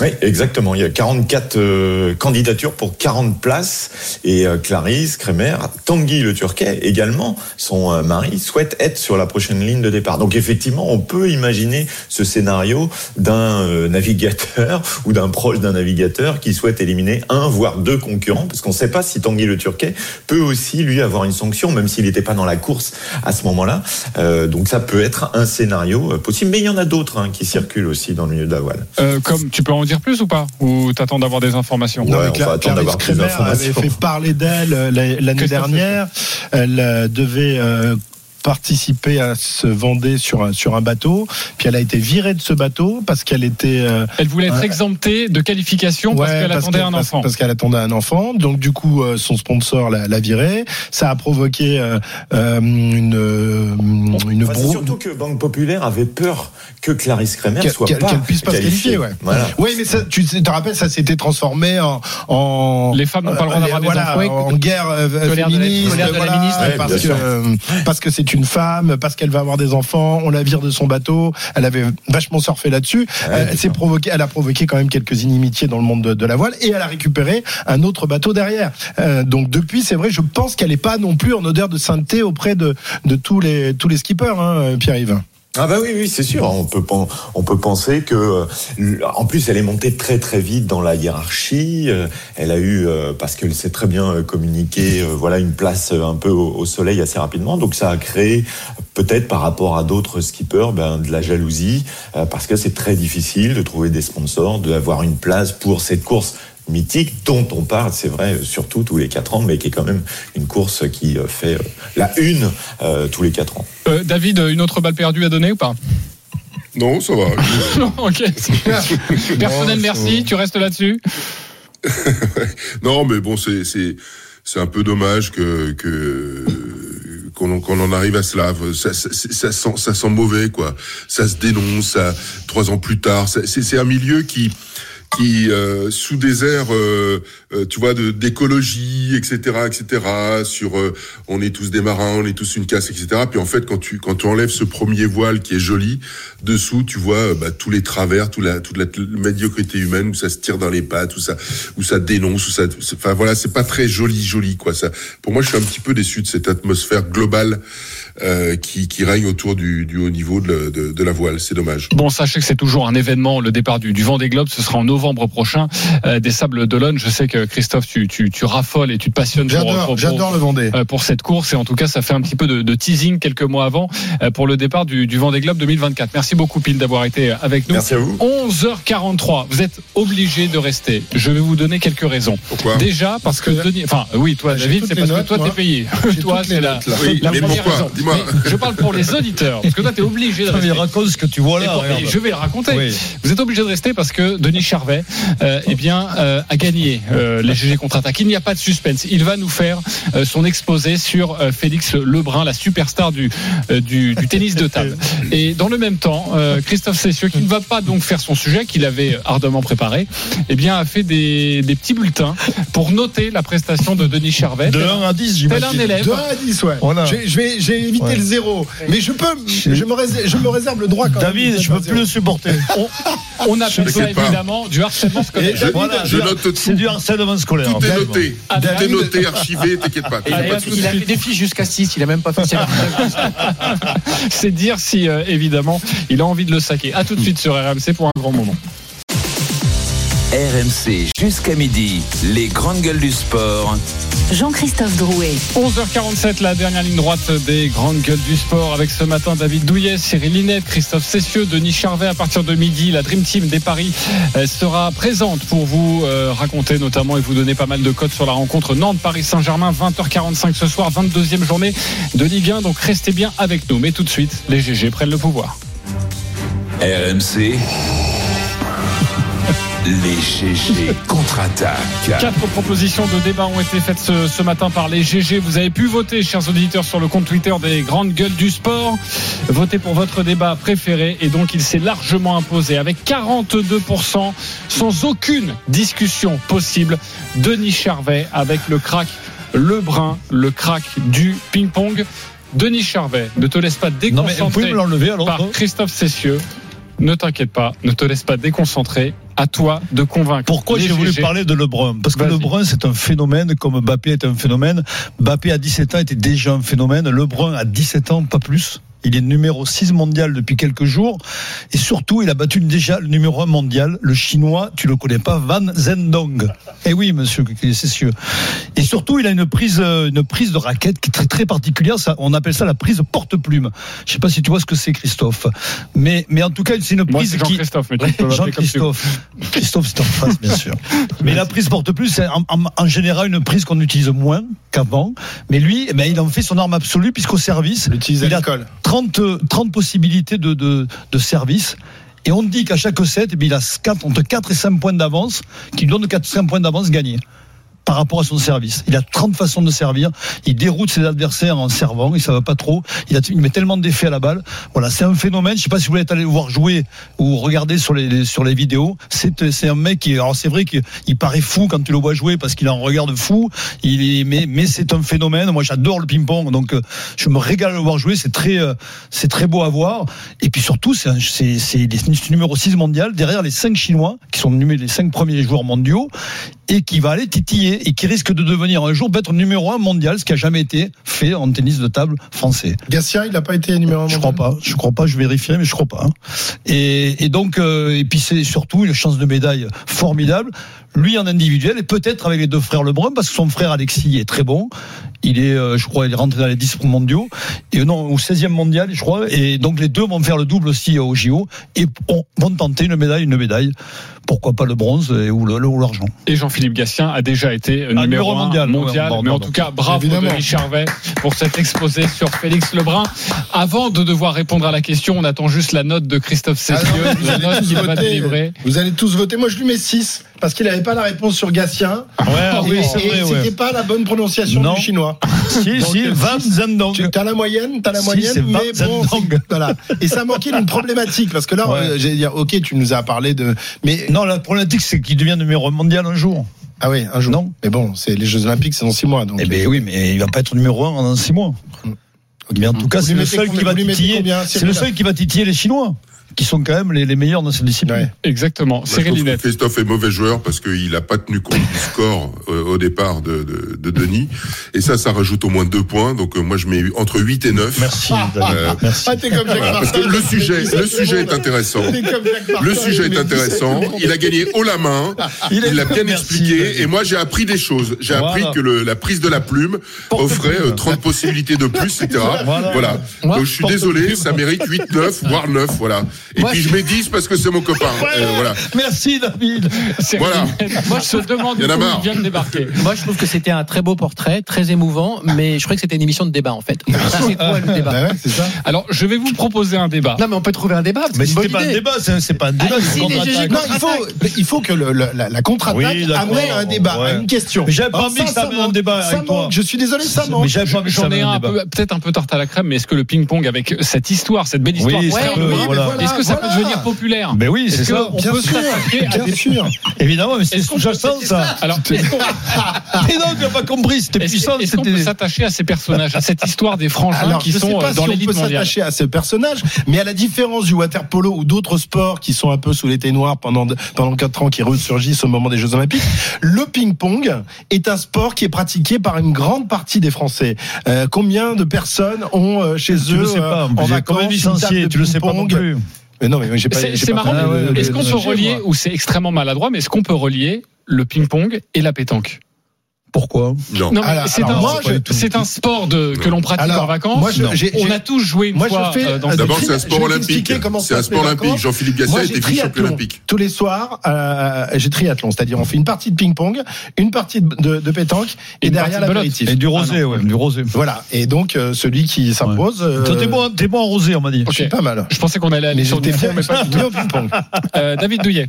Oui, exactement. Il y a 44 euh, candidatures pour 40 places. Et euh, Clarisse, Kremer, Tanguy le Turquet également, son euh, mari, souhaite être sur la prochaine ligne de départ. Donc effectivement, on peut imaginer ce scénario d'un navigateur ou d'un proche d'un navigateur qui souhaite éliminer un, voire deux concurrents, parce qu'on ne sait pas si Tanguy le Turquet peut aussi, lui, avoir une sanction, même s'il n'était pas dans la course à ce moment-là. Donc ça peut être un scénario possible. Mais il y en a d'autres hein, qui circulent aussi dans le milieu de comme peux en dire plus ou pas Ou t'attends d'avoir des informations Ouais, Non, mais on Cla- va attendre Clarisse avait fait parler d'elle euh, la- l'année dernière. Elle euh, devait euh, participer à se Vendée sur un, sur un bateau. Puis elle a été virée de ce bateau parce qu'elle était. euh, Elle voulait être Ouais. exemptée de qualification parce Ouais, qu'elle attendait un enfant. Parce qu'elle attendait un enfant. Donc du coup, euh, son sponsor l'a, virée. Ça a provoqué euh, euh, une euh, une Enfin, brou- surtout que Banque Populaire avait peur que Clarisse Kremer qu'elle, soit qu'elle- pas qu'elle puisse pas se qualifier. Ouais. Voilà. Oui, mais ça, tu te rappelles, ça s'était transformé en, en Les femmes n'ont pas le droit d'avoir des voilà, enfants. En guerre euh, Colère de la- féministe, de la voilà, ministre. Ouais, parce que euh, parce que c'est une femme, parce qu'elle va avoir des enfants, on la vire de son bateau. Elle avait vachement surfé là-dessus. Euh, elle s'est provoqué, elle a provoqué quand même quelques inimitiés dans le monde de, de la voile et elle a récupéré un autre bateau derrière. Euh, donc depuis, c'est vrai, je pense qu'elle n'est pas non plus en odeur de sainteté auprès de de tous les tous les skippers, hein, Pierre-Yves. Ah bah oui, oui, c'est sûr. On peut, on peut penser que, euh, en plus, elle est montée très très vite dans la hiérarchie. Euh, Elle a eu, euh, parce qu'elle sait très bien communiquer, voilà, une place un peu au, soleil assez rapidement. Donc ça a créé peut-être par rapport à d'autres skippers ben, de la jalousie, parce que c'est très difficile de trouver des sponsors, d'avoir une place pour cette course mythique dont on parle, c'est vrai, surtout tous les quatre ans, mais qui est quand même une course qui euh, fait euh, la une euh, tous les quatre ans. Euh, David, une autre balle perdue à donner ou pas? Non, ça va. Non, ok. Personnel, merci. Tu restes là-dessus? non, mais bon, c'est un peu dommage que que qu'on en- arrive à cela. Ça, ça, ça sent ça sent mauvais, quoi. Ça se dénonce. Ça, trois ans plus tard, c'est un milieu qui qui euh, sous des airs, euh, euh, tu vois, d'écologie, etc., etc. Sur, euh, on est tous des marins, on est tous une casse, etc. Puis en fait, quand tu quand tu enlèves ce premier voile qui est joli, dessous, tu vois euh, bah, tous les travers, toute la toute la médiocrité humaine où ça se tire dans les pattes, où ça où ça dénonce, où ça, enfin voilà, c'est pas très joli, joli quoi. Ça, pour moi, je suis un petit peu déçu de cette atmosphère globale euh, qui, qui règne autour du, du haut niveau de, la- de- de la voile. C'est dommage. Bon, sachez que c'est toujours un événement, le départ du, du Vendée Globe. Ce sera en novembre prochain euh, des Sables d'Olonne. Je sais que Christophe, tu, tu, tu raffoles et tu te passionnes pour, J'adore, pour- j'adore le Vendée. euh, pour cette course. Et en tout cas, ça fait un petit peu de, de teasing quelques mois avant euh, pour le départ du, du Vendée Globe 2024. Merci beaucoup, Pile, d'avoir été avec nous. Merci à vous. 11h43. Vous êtes obligé de rester. Je vais vous donner quelques raisons. Pourquoi Déjà, parce que Denis, enfin, oui, toi, David, c'est parce que notes, toi, moi. t'es payé. Toi, c'est la. Oui, la mais première pourquoi raison. Je parle pour les auditeurs, parce que toi, t'es obligé de rester. raconte ce que tu vois Et là. pour- et regarde. je vais le raconter. Oui. Vous êtes obligé de rester parce que Denis Charvet, euh, eh bien, euh, a gagné euh, les GG contre-attaque. Il n'y a pas de suspense. Il va nous faire euh, son exposé sur euh, Félix Lebrun, la superstar du, euh, du, du tennis de table. Et dans le même temps, euh, Christophe Cessieux, qui ne va pas donc faire son sujet qu'il avait ardemment préparé, eh bien, a fait des, des petits bulletins pour noter la prestation de Denis Charvet. De 1 à 10, Tel un j'imagine. élève. De 1 à 10, ouais. Voilà. J'ai- Je Ouais. le zéro. Mais je peux, je me réserve, je me réserve le droit quand même. David, de je peux plus le supporter. On, on appelle ça pas. évidemment du harcèlement scolaire. David, Voilà, je note tout. c'est du harcèlement scolaire. Tout est noté. Ah, Tout est noté, archivé, t'inquiète pas. Il a, Pas il a fait des fiches jusqu'à 6, il a même pas fait C'est dire si, euh, évidemment, il a envie de le saquer. À tout de suite sur RMC pour un grand moment. RMC jusqu'à midi, les grandes gueules du sport. Jean-Christophe Drouet. 11h47, la dernière ligne droite des grandes gueules du sport avec ce matin David Douillet, Cyril Linette, Christophe Cessieux, Denis Charvet. À partir de midi, la Dream Team des Paris euh, sera présente pour vous euh, raconter notamment et vous donner pas mal de codes sur la rencontre Nantes-Paris-Saint-Germain, 20h45 ce soir, 22e journée de Ligue 1. Donc restez bien avec nous. Mais tout de suite, les GG prennent le pouvoir. RMC. Les GG contre-attaque. Quatre propositions de débat ont été faites ce, ce matin par les GG. Vous avez pu voter, chers auditeurs, sur le compte Twitter des grandes gueules du sport. Votez pour votre débat préféré et donc il s'est largement imposé avec 42% sans aucune discussion possible. Denis Charvet avec le crack Lebrun, le crack du ping-pong. Denis Charvet, ne te laisse pas Non, mais vous pouvez déconcentrer me alors par non Christophe Cessieux. Ne t'inquiète pas, ne te laisse pas déconcentrer. À toi de convaincre. Pourquoi j'ai voulu parler de Lebrun Parce que. Lebrun, c'est un phénomène, comme Mbappé est un phénomène. Mbappé, à 17 ans, était déjà un phénomène. Lebrun, à 17 ans, pas plus. Il est numéro 6 mondial depuis quelques jours. Et surtout, il a battu déjà le numéro 1 mondial, le chinois, tu le connais pas, Van Zhendong. Eh oui, monsieur Cessieux. Et surtout, il a une prise, euh, une prise de raquette qui est très, très particulière. Ça, on appelle ça la prise porte-plume. Je sais pas si tu vois ce que c'est, Christophe. Mais, mais en tout cas, c'est une Moi, prise c'est qui. Jean-Christophe, mais tu peux. Jean-Christophe. Christophe, c'est en face, bien sûr. Mais la prise porte-plume, c'est en, en- en général une prise qu'on utilise moins qu'avant. Mais lui, eh ben, il en fait son arme absolue, puisqu'au service, L'utilise à l'école. 30, 30 possibilités de, service. Et on dit qu'à chaque set, eh il a 4, entre 4 et 5 points d'avance, qui lui donne 4 5 points d'avance gagnés par rapport à son service. Il a 30 façons de servir. Il déroute ses adversaires en servant. Il ne va pas trop. Il, a, il met tellement d'effets à la balle. Voilà, c'est un phénomène. Je ne sais pas si vous voulez aller le voir jouer ou regarder sur les, sur les vidéos. C'est, un mec qui, alors c'est vrai qu'il paraît fou quand tu le vois jouer parce qu'il a un regard de fou. Il mais, mais c'est un phénomène. Moi, j'adore le ping-pong. Donc, euh, je me régale de le voir jouer. C'est très, euh, c'est très beau à voir. Et puis surtout, c'est, le numéro 6 mondial derrière les 5 Chinois qui sont les 5 premiers joueurs mondiaux et qui va aller titiller et qui risque de devenir un jour peut-être numéro 1 mondial, ce qui a jamais été fait en tennis de table français. Gatien, il n'a pas été numéro 1 Je crois pas, je crois pas, je vérifierai, mais je crois pas. hein. Et, et donc, euh, et puis c'est surtout une chance de médaille formidable. Lui en individuel et peut-être avec les deux frères Lebrun, parce que son frère Alexis est très bon. Il est, euh, je crois, il est rentré dans les 10 mondiaux et non au 16e mondial, je crois. Et donc les deux vont faire le double aussi au JO et on- vont tenter une médaille, une médaille. Pourquoi pas le bronze et, ou le- le- ou l'argent. Et Jean-Philippe Gatien a déjà été euh, Ah, numéro, numéro 1 mondial. mondial. Ouais, mais en tout cas, bravo Évidemment. Denis Charvet pour cet exposé sur Félix Lebrun. Avant de devoir répondre à la question, on attend juste la note de Christophe Ah Cessieux, non, la note qu'il va délivrer. Vous allez tous voter. Moi, je lui mets 6 parce qu'il n'avait pas la réponse sur Gatien. Ouais, et oui, c'est et vrai, c'était ouais. pas la bonne prononciation Non. du chinois. Si, Donc, si, euh, Van six. Zhendong. Tu as la moyenne, t'as la moyenne, mais bon, voilà. Et ça manquait d'une problématique parce que là, Ouais. euh, j'ai dire, ok, tu nous as parlé de, mais Non, la problématique, c'est qu'il devient numéro 1 mondial un jour. ah oui, un jour. Non. Mais bon, c'est les Jeux Olympiques, c'est dans 6 mois, donc. Eh ben oui, mais il va pas être numéro 1 dans 6 mois. Mais en tout cas, c'est le seul qui va titiller. C'est le seul qui va titiller les Chinois. Qui sont quand même les, les meilleurs dans cette discipline. Exactement. Je trouve Cyril Linette. Christophe est mauvais joueur parce qu'il n'a pas tenu compte du score euh, au départ de, de, de Denis. Et ça, ça rajoute au moins deux points. Donc euh, moi, je mets entre 8 et 9. Merci. Euh, Merci. Ah, t'es comme Jacques voilà, parce que le sujet, le sujet est intéressant. Martin, Le sujet est intéressant. 17 Il a gagné haut la main. Il l'a bien Merci, expliqué. Et moi, j'ai appris des choses. J'ai Voilà. appris que le, la prise de la plume offrait euh, 30 possibilités de plus, etc. Voilà. Voilà. Moi, Donc je suis désolé, ça mérite 8, 9, voire 9. Voilà. Et Moi, puis je mets 10 parce que c'est mon copain. Euh, voilà. Merci David. Voilà. Moi, je se demande Il y en a où marre. il vient de débarquer. Moi, je trouve que c'était un très beau portrait, très émouvant, mais je croyais que c'était une émission de débat en fait. C'est quoi le débat Bah ouais, c'est ça. Alors, je vais vous proposer un débat. Non, mais on peut trouver un débat. c'est Mais c'était pas un débat, c'est c'est pas un débat, Ah, c'est si, Non, il faut, il faut que le, le- la, la contre-attaque Oui, amène à un débat, Ouais. à une question. Mais j'avais pas Alors envie que ça amène un débat avec toi. Je suis désolé, ça manque. J'en ai peut-être un peu tarte à la crème, mais est-ce que le ping-pong avec cette histoire, cette belle histoire, Est-ce que ça Voilà. peut devenir populaire Ben oui, c'est ça. Bien peut sûr, bien des sûr. Évidemment, mais c'est peut- sous-jacent c'est ça. Alors, Mais non, tu n'as pas compris, c'était puissant. est-ce qu'on peut c'était- s'attacher à ces personnages, à cette histoire des frangins Alors, qui je sont sais euh, pas dans si on l'élite peut mondiale s'attacher à ce personnage, mais à la différence du water polo ou d'autres sports qui sont un peu sous l'été noir pendant pendant quatre ans, qui ressurgissent au moment des Jeux Olympiques, le ping-pong est un sport qui est pratiqué par une grande partie des Français. Euh, combien de personnes ont euh, chez Tu eux le sais pas, en quand vacances même une table licencié, de tu le sais pas non ping-pong plus. Mais non, mais j'ai pas. C'est marrant. Est-ce qu'on peut relier, ou c'est extrêmement maladroit, mais est-ce qu'on peut relier le ping-pong et la pétanque? Pourquoi Non. Non, c'est alors, un, moi, je- c'est un sport de, que l'on pratique Alors, en vacances. moi, je- Non. j'ai- on a tous joué une moi, fois je fais, euh, dans D'abord, c'est un sport olympique. C'est un sport olympique. Jean-Philippe Gasset été vice-champion triathlon. olympique. Tous les soirs, euh, j'ai triathlon, c'est-à-dire on fait une partie de ping-pong, une partie de, de- de pétanque et, une derrière l'apéritif. Et du rosé, Ah ouais, du rosé. Voilà. Et donc euh, celui qui s'impose. euh, t'es bon, en rosé, on m'a dit. je suis pas mal. Je pensais qu'on allait aller Mais sur bien, mais pas du ping-pong. David Douillet.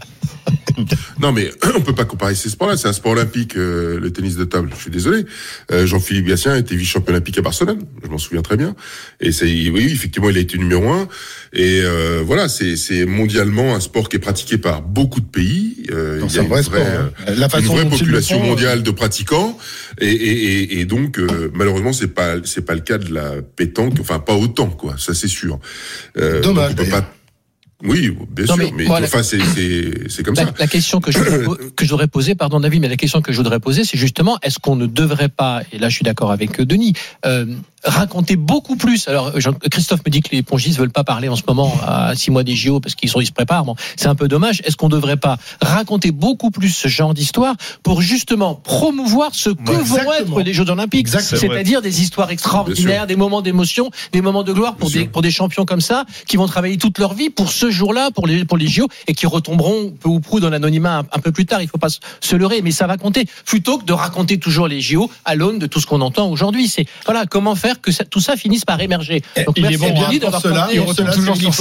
Non, mais on peut pas comparer ces sports-là. C'est un sport olympique, le tennis de table. Je suis désolé. Euh, Jean-Philippe Gatien a été vice-champion olympique à Barcelone. Je m'en souviens très bien. Et c'est, oui, effectivement, il a été numéro un. Et euh, voilà, c'est, c'est mondialement un sport qui est pratiqué par beaucoup de pays. Euh, il y a un une vrai vraie, sport, hein. La une vraie population font, mondiale de pratiquants. Et, et, et, et donc, malheureusement, c'est pas, c'est pas le cas de la pétanque. Enfin, pas autant, quoi. Ça, c'est sûr. Dommage, donc Oui, bien Non, sûr, mais mais, voilà. enfin, c'est, c'est, c'est comme La, ça. la question que je, que je voudrais poser, pardon David, mais la question que je voudrais poser, c'est justement, est-ce qu'on ne devrait pas, et là je suis d'accord avec euh, Denis, euh, raconter beaucoup plus. Alors Jean- Christophe me dit que les pongistes veulent pas parler en ce moment à six mois des JO parce qu'ils sont ils se préparent. Bon, c'est un peu dommage. Est-ce qu'on devrait pas raconter beaucoup plus ce genre d'histoire pour justement promouvoir ce que Ouais, vont être les Jeux Olympiques, Exactement. c'est-à-dire des histoires extraordinaires, des moments d'émotion, des moments de gloire pour Bien des sûr. pour des champions comme ça qui vont travailler toute leur vie pour ce jour-là, pour les pour les JO et qui retomberont peu ou prou dans l'anonymat un, un peu plus tard. Il faut pas se- leurrer, mais ça va compter plutôt que de raconter toujours les JO à l'aune de tout ce qu'on entend aujourd'hui. C'est voilà comment faire que ça- tout ça finisse par émerger. Donc il est merci bon, à hein, Denis pour d'avoir cela, et cela, toujours sur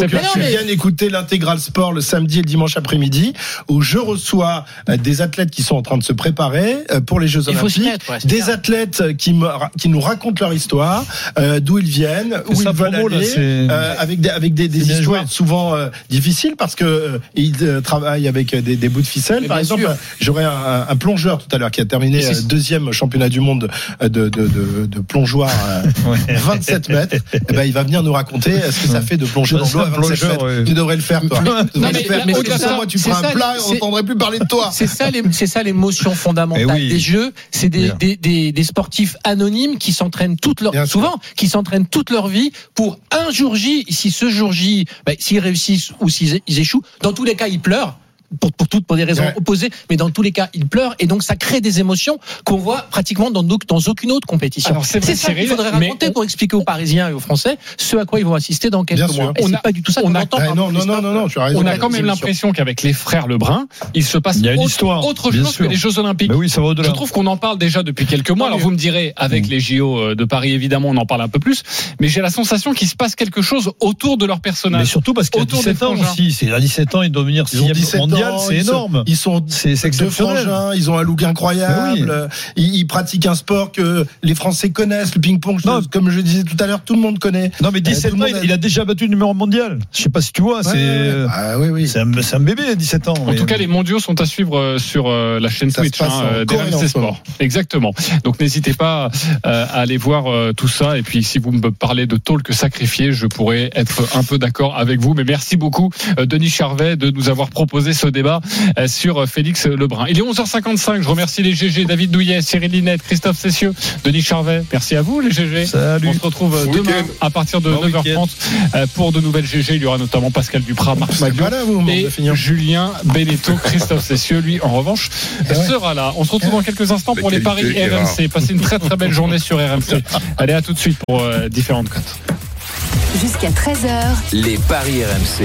viennes écouter l'intégral sport le samedi et le dimanche après-midi, où je reçois euh, des athlètes qui sont en train de se préparer euh, pour les Jeux Il faut s'y Olympiques, mettre, ouais, des bien. athlètes qui, me, qui nous racontent leur histoire, euh, d'où ils viennent, où ils veulent là, aller, euh, avec des, avec des, bien histoires joué. souvent euh, difficiles parce que euh, ils euh, travaillent avec des, des bouts de ficelle. Mais Par exemple, j'aurais un, un plongeur tout à l'heure qui a terminé Et euh, deuxième championnat du monde de, de, de, de plongeoir euh, 27 mètres. Eh ben, il va venir nous raconter ce que ça fait de plonger dans l'eau à c'est un 27 plongeur, mètres. ouais. Tu devrais le faire, toi. Tu devrais le faire. mais ça, ça, moi, tu feras un plat et on n'entendrait plus parler de toi. C'est ça, l'émotion fondamentale Eh oui. des jeux. C'est des, des, des, des sportifs anonymes qui s'entraînent toute leur, Bien sûr. souvent, qui s'entraînent toute leur vie pour un jour J. Si ce jour J, ben, s'ils réussissent ou s'ils ils échouent, dans tous les cas, ils pleurent. Pour, pour toutes pour des raisons Ouais. opposées, mais dans tous les cas, ils pleurent et donc ça crée des émotions qu'on voit pratiquement dans, no- dans aucune autre compétition. C'est ça qu'il faudrait mais raconter on- pour expliquer aux Parisiens et aux Français ce à quoi ils vont assister dans quelques mois. Et On c'est a- pas du tout ça on a- entend. Par non, non, non, non, non, tu as raison. On a quand même l'impression qu'avec les frères Lebrun, il se passe Il y a une autre, histoire, autre bien chose sûr. que les Jeux Olympiques. Mais oui, ça va au-delà. Je trouve qu'on en parle déjà depuis quelques mois. Alors vous me direz, avec les JO euh, de Paris, évidemment, on en parle un peu plus. Mais j'ai la sensation qu'il se passe quelque chose autour de leur Mais personnage. surtout parce qu'à Autour des 17 ans aussi, c'est à 17 ans, il doit devenir Ils sixième 17 ans, mondial. mondial, c'est ils sont- énorme. Ils sont C'est c'est deux exceptionnel. frangins, ils ont un look incroyable. Oui. euh, Ils, ils pratiquent un sport que les Français connaissent, le ping-pong. Comme je disais tout à l'heure, tout le monde connaît. Non mais Euh, 17 tout le ans, il, il a déjà battu le numéro mondial. Je sais pas si tu vois, c'est ouais. Ah, oui, oui. c'est un, c'est un bébé 17 ans. En tout cas, les mondiaux sont à suivre euh, sur euh, la chaîne Ça Twitch hein, euh, d'RMC. Sport. Exactement. Donc n'hésitez pas euh, à aller voir euh, tout ça. Et puis si vous me parlez de talk sacrifié, je pourrais être un peu d'accord avec vous. Mais merci beaucoup, euh, Denis Charvet, de nous avoir proposé ce débat euh, sur euh, Félix Lebrun. Il est 11h55. Je remercie les GG, David Douillet, Cyril Linette, Christophe Cessieux, Denis Charvet. Merci à vous, les GG. Salut. On se retrouve euh, Bon demain à partir de Bon 9h30 euh, pour de nouvelles GG. Il y aura notamment Pascal Duprat, Marc vous, et. Julien Beneteau, Christophe Cessieux, lui, en revanche, Eh ouais. sera là. On se retrouve dans quelques instants pour les paris. RMC. Passez une très très belle journée sur RMC. Allez, à tout de suite pour euh, différentes cotes. Jusqu'à 13h, Les paris RMC.